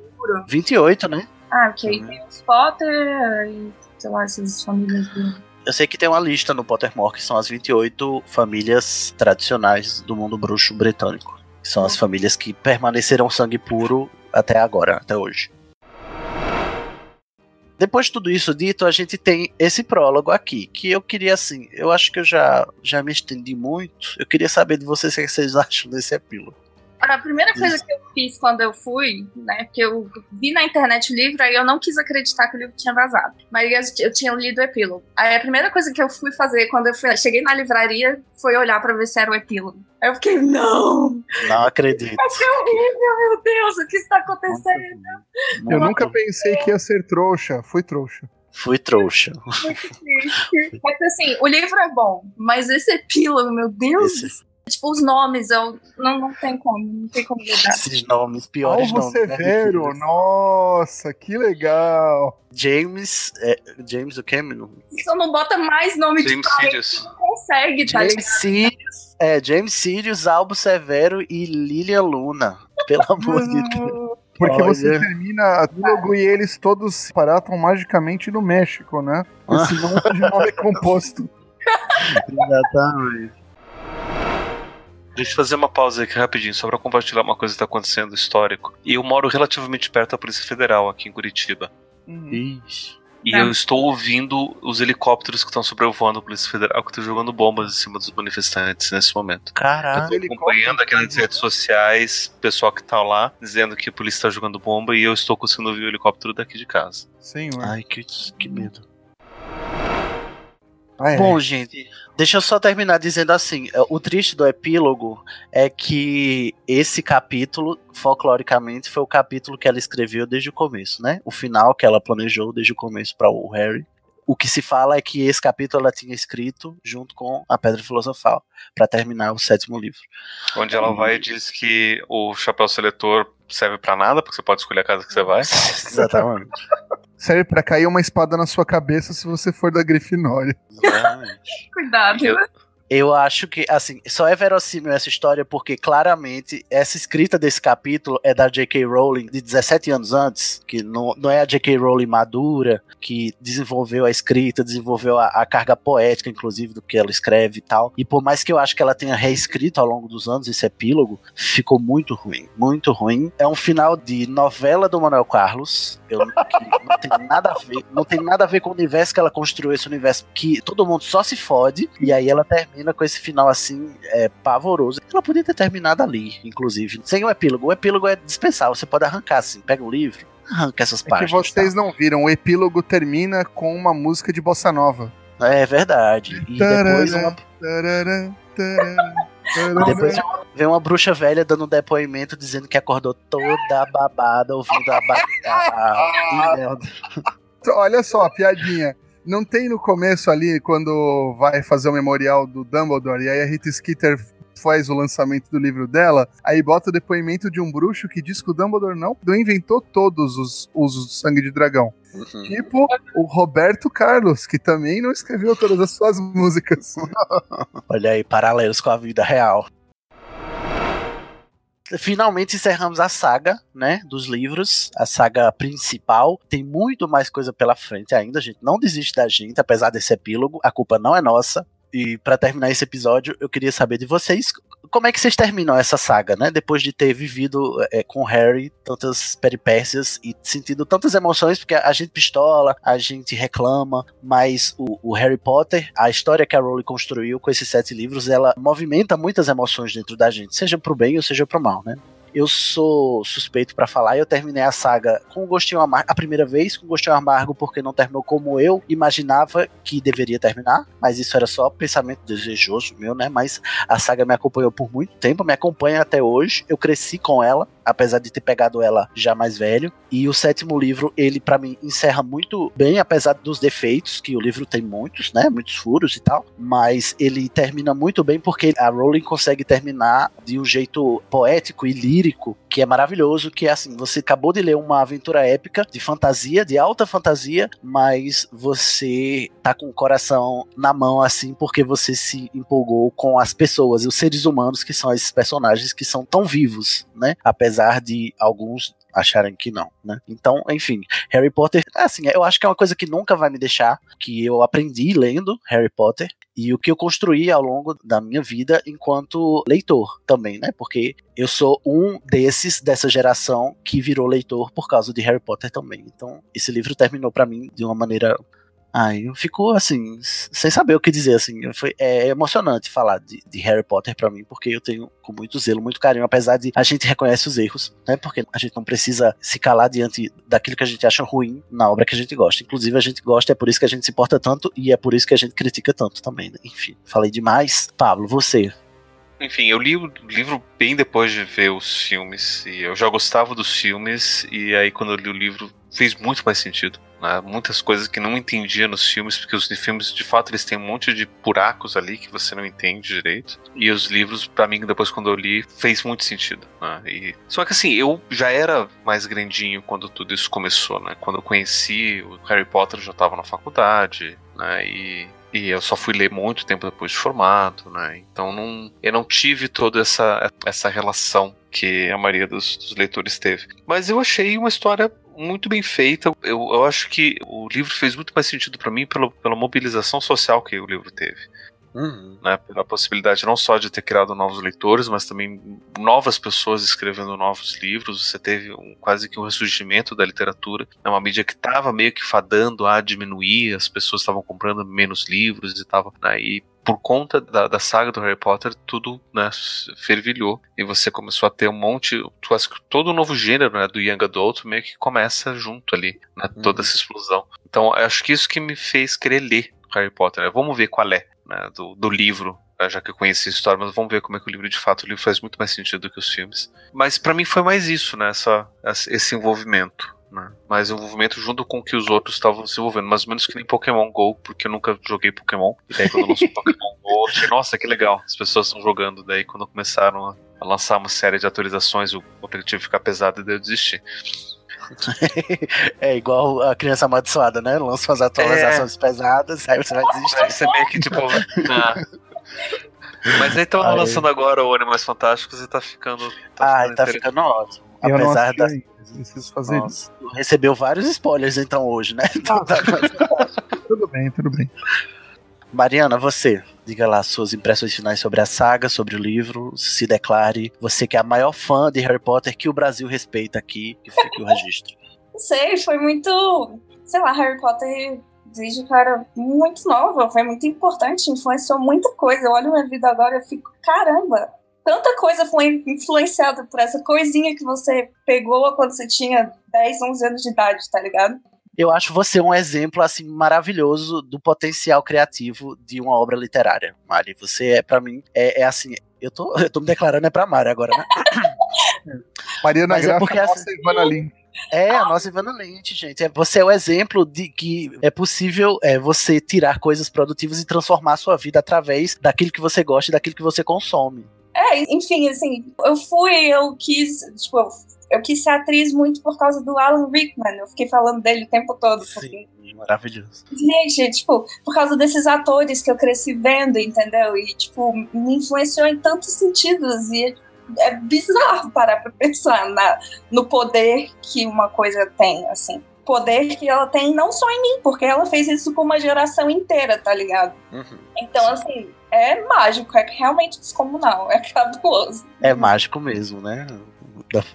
28, né? Ah, porque aí tem os Potter e, sei lá, essas famílias do... Eu sei que tem uma lista no Pottermore que são as 28 famílias tradicionais do mundo bruxo britânico. Que são as famílias que permaneceram sangue puro até agora, até hoje. Depois de tudo isso dito, a gente tem esse prólogo aqui, que eu queria assim, eu acho que eu já, já me estendi muito. Eu queria saber de vocês o que vocês acham desse epílogo. A primeira coisa que eu fiz quando eu fui, né, porque eu vi na internet o livro, aí eu não quis acreditar que o livro tinha vazado. Mas eu tinha lido o epílogo. Aí a primeira coisa que eu fui fazer quando eu fui, cheguei na livraria foi olhar pra ver se era o epílogo. Aí eu fiquei, não! Não acredito. Vai ser horrível, meu Deus, o que está acontecendo? Eu nunca pensei que ia ser trouxa. Fui trouxa. Fui trouxa. Muito triste. Mas assim, o livro é bom, mas esse epílogo, meu Deus. Esse- Tipo, os nomes, eu não, não tem como, não tem como lidar. esses nomes, piores Alvo nomes. né, Severo, filhos? nossa, que legal. James. é, James o Cameron? Só não bota mais nome James de pai, Sirius. não consegue, tá? James Sirius. É, James Sirius, Albo Severo e Lilia Luna. Pelo amor de Deus. Porque Olha. você termina a trílogo e eles todos se paratam magicamente no México, né? Esse nome de nome é composto. Exatamente. Deixa eu fazer uma pausa aqui rapidinho, só pra compartilhar uma coisa que tá acontecendo histórico. E eu moro relativamente perto da Polícia Federal, aqui em Curitiba. Ixi. E Tá. eu estou ouvindo os helicópteros que estão sobrevoando a Polícia Federal, que estão jogando bombas em cima dos manifestantes nesse momento. Eu Caralho. tô acompanhando aqui nas redes sociais o pessoal que tá lá, dizendo que a polícia tá jogando bomba e eu estou conseguindo ouvir o helicóptero daqui de casa. Senhor. Ai, que, que medo. Ah, é. Bom, gente, deixa eu só terminar dizendo assim: é, o triste do epílogo é que esse capítulo, folcloricamente, foi o capítulo que ela escreveu desde o começo, né? O final que ela planejou desde o começo para o Harry. O que se fala é que esse capítulo ela tinha escrito junto com a Pedra Filosofal para terminar o sétimo livro. Onde ela vai e diz que o chapéu seletor serve pra nada, porque você pode escolher a casa que você vai. Exatamente. Serve pra cair uma espada na sua cabeça se você for da Grifinória. Exatamente. Cuidado. Eu- Eu acho que, assim, só é verossímil essa história porque claramente essa escrita desse capítulo é da J.K. Rowling de 17 anos antes, que não, não é a J.K. Rowling madura, que desenvolveu a escrita, desenvolveu a, a carga poética, inclusive, do que ela escreve e tal. E por mais que eu acho que ela tenha reescrito ao longo dos anos esse epílogo, ficou muito ruim, muito ruim. É um final de novela do Manuel Carlos. Eu, não tem nada a ver, não tem nada a ver com o universo que ela construiu, esse universo que todo mundo só se fode, e aí ela termina com esse final assim, é, pavoroso. Ela podia ter terminado ali, inclusive, sem o epílogo. O epílogo é dispensável, você pode arrancar assim, pega o livro, arranca essas É que vocês não viram, o epílogo termina com uma música de bossa nova. tá? É verdade. E depois uma, depois vem uma bruxa velha dando um depoimento dizendo que acordou toda babada ouvindo a. Ba a, a-. Olha só, a piadinha. Não tem no começo ali, quando vai fazer o memorial do Dumbledore, e aí a Rita Skeeter faz o lançamento do livro dela, aí bota o depoimento de um bruxo que diz que o Dumbledore não, não inventou todos os usos do sangue de dragão. Uhum. Tipo o Roberto Carlos, que também não escreveu todas as suas músicas. Olha aí, paralelos com a vida real. Finalmente encerramos a saga, né, dos livros, a saga principal. Tem muito mais coisa pela frente ainda, a gente não desiste da gente, apesar desse epílogo, a culpa não é nossa. E pra terminar esse episódio, eu queria saber de vocês como é que vocês terminam essa saga, né? Depois de ter vivido é, com Harry tantas peripécias e sentido tantas emoções, porque a gente pistola, a gente reclama, mas o, o Harry Potter, a história que a Rowling construiu com esses sete livros, ela movimenta muitas emoções dentro da gente, seja pro bem ou seja pro mal, né? Eu sou suspeito pra falar eu terminei a saga com um gostinho amargo, a primeira vez com um gostinho amargo porque não terminou como eu imaginava que deveria terminar, mas isso era só pensamento desejoso meu, né? Mas a saga me acompanhou por muito tempo, me acompanha até hoje. Eu cresci com ela, apesar de ter pegado ela já mais velho. E o sétimo livro, ele para mim encerra muito bem, apesar dos defeitos, que o livro tem muitos, né? Muitos furos e tal. Mas ele termina muito bem porque a Rowling consegue terminar de um jeito poético e lírico, que é maravilhoso. Que é assim: você acabou de ler uma aventura épica de fantasia, de alta fantasia, mas você tá com o coração na mão, assim, porque você se empolgou com as pessoas os seres humanos que são esses personagens que são tão vivos, né? Apesar de alguns acharem que não, né? Então, enfim, Harry Potter, assim, eu acho que é uma coisa que nunca vai me deixar, que eu aprendi lendo Harry Potter e o que eu construí ao longo da minha vida enquanto leitor também, né? Porque eu sou um desses dessa geração que virou leitor por causa de Harry Potter também. Então, esse livro terminou para mim de uma maneira Ai, eu fico assim, sem saber o que dizer, assim. Foi, é emocionante falar de, de Harry Potter para mim, porque eu tenho com muito zelo, muito carinho, apesar de a gente reconhece os erros, né? Porque a gente não precisa se calar diante daquilo que a gente acha ruim na obra que a gente gosta. Inclusive, a gente gosta, é por isso que a gente se importa tanto e é por isso que a gente critica tanto também, né? Enfim, falei demais. Pablo, você, enfim, eu li o livro bem depois de ver os filmes. E eu já gostava dos filmes. E aí, quando eu li o livro, fez muito mais sentido. Né? Muitas coisas que não entendia nos filmes, porque os filmes, de fato, eles têm um monte de buracos ali que você não entende direito. E os livros, para mim, depois quando eu li, fez muito sentido. Né? E... Só que assim, eu já era mais grandinho quando tudo isso começou, né? Quando eu conheci o Harry Potter, eu já estava na faculdade, né? E e eu só fui ler muito tempo depois de formado, né? Então não, eu não tive toda essa, essa relação que a maioria dos, dos leitores teve. Mas eu achei uma história muito bem feita. Eu, eu acho que o livro fez muito mais sentido para mim pela, pela mobilização social que o livro teve. Uhum. Né, pela possibilidade não só de ter criado novos leitores, mas também novas pessoas escrevendo novos livros. Você teve um, quase que um ressurgimento da literatura. É uma mídia que estava meio que fadando a diminuir, as pessoas estavam comprando menos livros e estavam. Né, e por conta da, da, saga do Harry Potter, tudo né, fervilhou. E você começou a ter um monte. Quase todo o novo gênero né, do Young Adult meio que começa junto ali, né, toda essa explosão. Então, acho que isso que me fez querer ler Harry Potter. Né? Vamos ver qual é né, do, do livro, né, já que eu conheci a história, mas vamos ver como é que o livro de fato o livro faz muito mais sentido do que os filmes. Mas para mim foi mais isso, né, essa, esse envolvimento. Né? Mais envolvimento junto com o que os outros estavam se envolvendo, mais ou menos que nem Pokémon GO, porque eu nunca joguei Pokémon. E daí quando lançou Pokémon GO, eu achei, nossa, que legal, as pessoas estão jogando. Daí quando começaram a, a lançar uma série de atualizações, o aplicativo ficar pesado e daí eu desisti. é igual a criança amaldiçoada, né? Lança umas atualizações é. pesadas, aí você vai desistir. Aí você meio que tipo. Mas aí estão lançando agora o Animais Fantásticos e tá ficando. Tá ah, tá ficando ótimo. Eu Apesar da. Preciso fazer Nossa, isso. Recebeu vários spoilers então hoje, né? Ah, tudo bem, tudo bem. Mariana, você, diga lá suas impressões finais sobre a saga, sobre o livro, se declare. Você que é a maior fã de Harry Potter que o Brasil respeita aqui, que fique o registro. Não sei, foi muito. Sei lá, Harry Potter desde que eu era muito nova, foi muito importante, influenciou muita coisa. Eu olho minha vida agora e fico, caramba, tanta coisa foi influenciada por essa coisinha que você pegou quando você tinha 10, 11 anos de idade, tá ligado? eu acho você um exemplo assim maravilhoso do potencial criativo de uma obra literária, Mari. Você é para mim é, é, assim, eu tô, eu tô me declarando é para Mari agora, né? Mariana Mas Graça, é porque, nossa assim, Ivana Lynch. É, a nossa Ivana Lynch, gente. É, você é o exemplo de que é possível é, você tirar coisas produtivas e transformar a sua vida através daquilo que você gosta e daquilo que você consome. É, enfim, assim, eu fui, eu quis, tipo, eu quis ser atriz muito por causa do Alan Rickman. Eu fiquei falando dele o tempo todo. Sim, maravilhoso. Gente, tipo, por causa desses atores que eu cresci vendo, entendeu? E, tipo, me influenciou em tantos sentidos. E é bizarro parar pra pensar na, no poder que uma coisa tem, assim. Poder que ela tem não só em mim, porque ela fez isso com uma geração inteira, tá ligado? Uhum. Então, assim, é mágico, é realmente descomunal, é cabuloso. É mágico mesmo, né?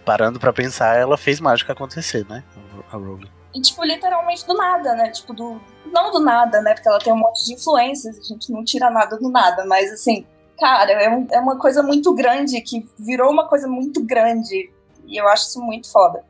parando para pensar, ela fez mágica acontecer, né? A Rowling. E, tipo, literalmente do nada, né? Tipo, do. Não do nada, né? Porque ela tem um monte de influências, a gente não tira nada do nada, mas assim, cara, é, um, é uma coisa muito grande que virou uma coisa muito grande. E eu acho isso muito foda.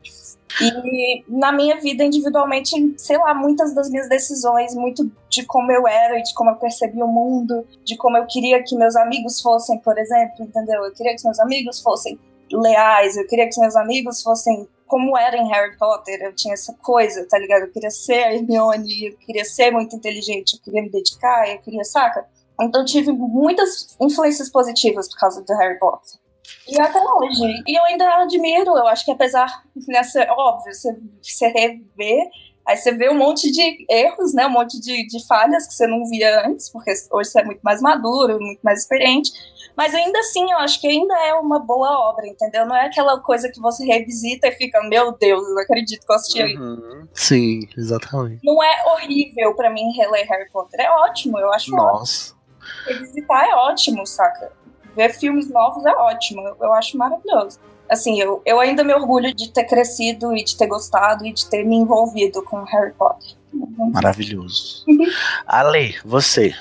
E na minha vida individualmente, sei lá, muitas das minhas decisões, muito de como eu era e de como eu percebia o mundo, de como eu queria que meus amigos fossem, por exemplo, entendeu? Eu queria que meus amigos fossem leais, eu queria que meus amigos fossem como era em Harry Potter, eu tinha essa coisa, tá ligado? Eu queria ser a Hermione, eu queria ser muito inteligente, eu queria me dedicar, eu queria, saca? Então tive muitas influências positivas por causa do Harry Potter. E até hoje. E eu ainda admiro, eu acho que apesar, nessa, óbvio, você, você rever Aí você vê um monte de erros, né? Um monte de, de falhas que você não via antes, porque hoje você é muito mais maduro, muito mais experiente. Mas ainda assim, eu acho que ainda é uma boa obra, entendeu? Não é aquela coisa que você revisita e fica, meu Deus, eu não acredito que eu assisti uhum. Sim, exatamente. Não é horrível para mim reler Harry Potter. É ótimo, eu acho Nossa. ótimo. Revisitar é ótimo, saca? Ver filmes novos é ótimo, eu, eu acho maravilhoso. Assim, eu, eu ainda me orgulho de ter crescido e de ter gostado e de ter me envolvido com Harry Potter. Maravilhoso. Ale, você.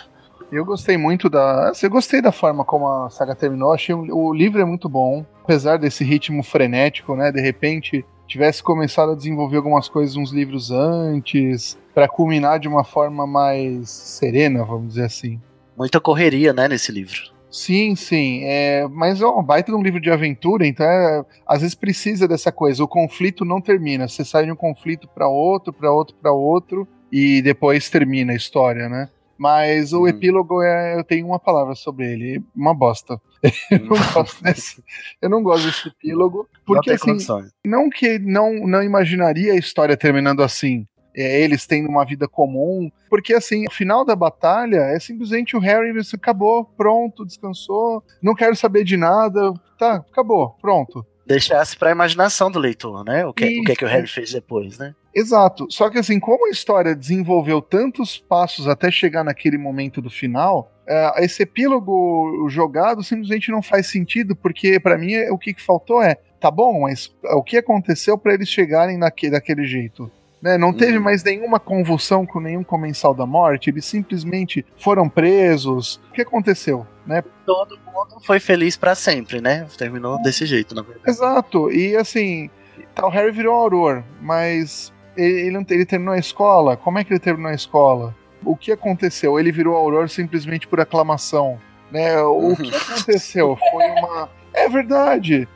Eu gostei muito da. assim, Eu gostei da forma como a saga terminou. Achei o, o livro é muito bom. Apesar desse ritmo frenético, né? De repente tivesse começado a desenvolver algumas coisas uns livros antes, para culminar de uma forma mais serena, vamos dizer assim. Muita correria, né, nesse livro. Sim, sim. É, mas é um baita de um livro de aventura, então é, às vezes precisa dessa coisa. O conflito não termina. Você sai de um conflito para outro, para outro, para outro, e depois termina a história, né? Mas o Hum. epílogo é, eu tenho uma palavra sobre ele, uma bosta. Eu não gosto desse, eu não gosto desse epílogo, porque não assim, condições. não que não não imaginaria a história terminando assim. É, eles tendo uma vida comum, porque assim, o final da batalha é simplesmente o Harry você acabou, pronto, descansou, não quero saber de nada, tá, acabou, pronto. Deixasse pra imaginação do leitor, né? O que, o que é que o. Harry fez depois, né? Exato. Só que assim, como a história desenvolveu tantos passos até chegar naquele momento do final, é, esse epílogo jogado simplesmente não faz sentido, porque pra mim é- o que, que faltou é, tá bom, mas o que aconteceu pra eles chegarem naque, daquele jeito? Né? Não teve Uhum. mais nenhuma convulsão com nenhum comensal da morte, eles simplesmente foram presos. O que aconteceu? Né? Todo mundo foi feliz pra sempre, né? Terminou desse jeito, na verdade. Exato. E assim, tá, o Harry virou Auror, mas ele, ele, não- ele terminou a escola. Como é que ele terminou a escola? O que aconteceu? Ele virou Auror simplesmente por aclamação. Né? O que aconteceu? Foi uma. É verdade.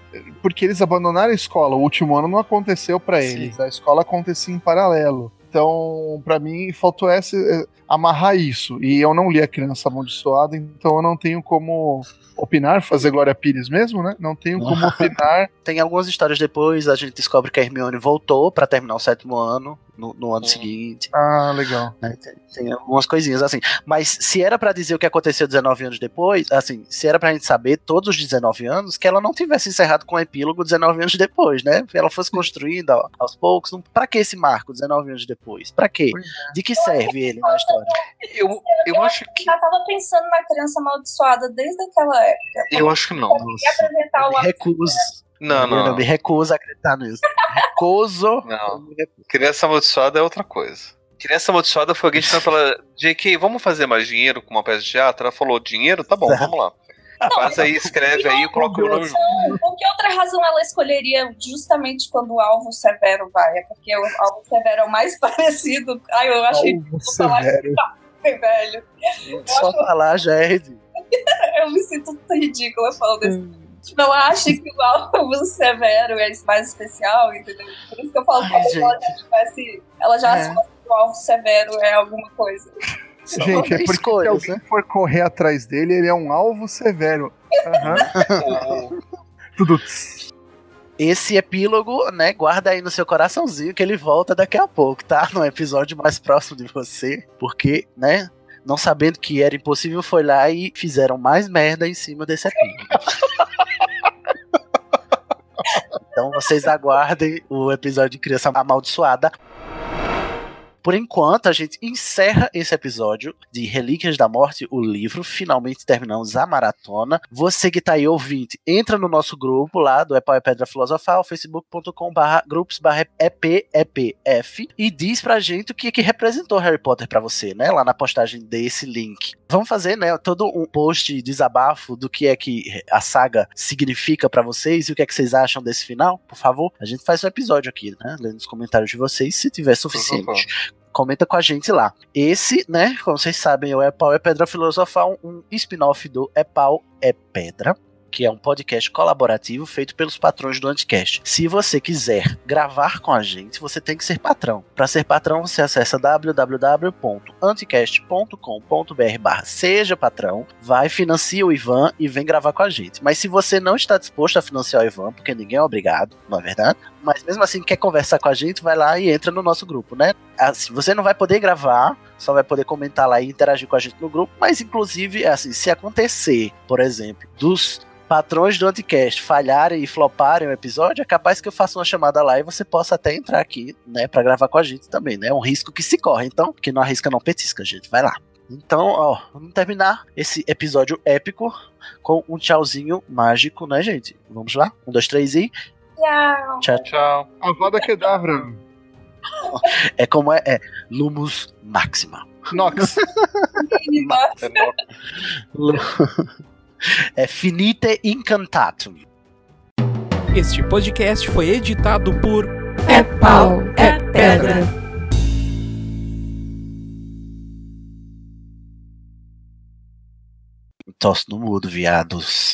Porque eles abandonaram a escola. O último ano não aconteceu pra Sim. eles. A escola acontecia em paralelo. Então, pra mim, faltou essa, eh, amarrar isso. E eu não li a Criança Amaldiçoada, então eu não tenho como opinar, fazer Glória Pires mesmo, né? Não tenho como opinar Tem algumas histórias depois, a gente descobre que a Hermione voltou pra terminar o sétimo ano, no, no ano seguinte. Ah, legal. né? Tem, tem algumas coisinhas assim. Mas se era pra dizer o que aconteceu 19 anos depois, assim, se era pra gente saber todos os 19 anos, que ela não tivesse encerrado com o epílogo 19 anos depois, né? Que ela fosse construída aos poucos. Pra que esse marco 19 anos depois? Pra quê? Pois De que serve ele na história? Eu, eu acho que. Já tava pensando na criança amaldiçoada desde aquela época. Eu acho que não. Eu o recuso. Não, Eu não. me recuso a acreditar nisso. Recuso. Não. Criança Amaldiçoada é outra coisa. Criança Amaldiçoada foi alguém chamando pela JK, vamos fazer mais dinheiro com uma peça de teatro? Ela falou, dinheiro? Tá bom, vamos lá. Faz aí, escreve aí coloca o nome. Não, por que outra razão ela escolheria justamente quando o alvo severo vai? É porque o alvo severo é o mais parecido. Ai, eu achei Alvo falar severo. bem velho. Só falar já é ridículo. Eu me sinto ridícula falando isso. Tipo, ela acha que o alvo severo é mais especial, entendeu? Por isso que eu falo Ai, que ela já tivesse. Ela já É. que o alvo severo é alguma coisa. Gente, é porque se coisas, alguém né? for correr atrás dele, ele é um alvo severo. Aham. Tudo. Esse epílogo, né, guarda aí no seu coraçãozinho que ele volta daqui a pouco, tá? No episódio mais próximo de você, porque, né, não sabendo que era impossível, foi lá e fizeram mais merda em cima desse epílogo. então vocês aguardem o episódio de Criança Amaldiçoada. Por enquanto, a gente encerra esse episódio de Relíquias da Morte, o livro. Finalmente terminamos a maratona. Você que tá aí ouvinte, entra no nosso grupo lá do Epau Pedra Filosofal, facebook.com grupos EPEPF e diz pra gente o que, que representou Harry Potter pra você, né? Lá na postagem desse link. Vamos fazer, né, todo um post desabafo do que é que a saga significa pra vocês e o que é que vocês acham desse final, por favor. A gente faz um episódio aqui, né? Lendo os comentários de vocês, se tiver suficiente comenta com a gente lá. Esse, né, como vocês sabem, é o É Pau é Pedra Filosofal, um spin-off do É Pau é Pedra. Que é um podcast colaborativo feito pelos patrões do Anticast. Se você quiser gravar com a gente, você tem que ser patrão. Para ser patrão, você acessa www.anticast.com.br seja patrão, vai, financia o Ivan e vem gravar com a gente. Mas se você não está disposto a financiar o Ivan, porque ninguém é obrigado, não é verdade? Mas mesmo assim quer conversar com a gente, vai lá e entra no nosso grupo, né? Assim, você não vai poder gravar, só vai poder comentar lá e interagir com a gente no grupo, mas inclusive, assim, se acontecer, por exemplo, dos patrões do Anticast falharem e floparem o episódio, é capaz que eu faça uma chamada lá e você possa até entrar aqui, né, pra gravar com a gente também, né? É um risco que se corre, então, que não arrisca não petisca, gente. Vai lá. Então, ó, vamos terminar esse episódio épico com um tchauzinho mágico, né, gente? Vamos lá? Um, dois, três e. Tchau. Tchau. Tchau. Avada Kedavra. É como é? É Lumus Maxima. Nox. É nóis. É Finite Incantatum. Este podcast foi editado por É pau, é pedra. Tosse no mudo, viados.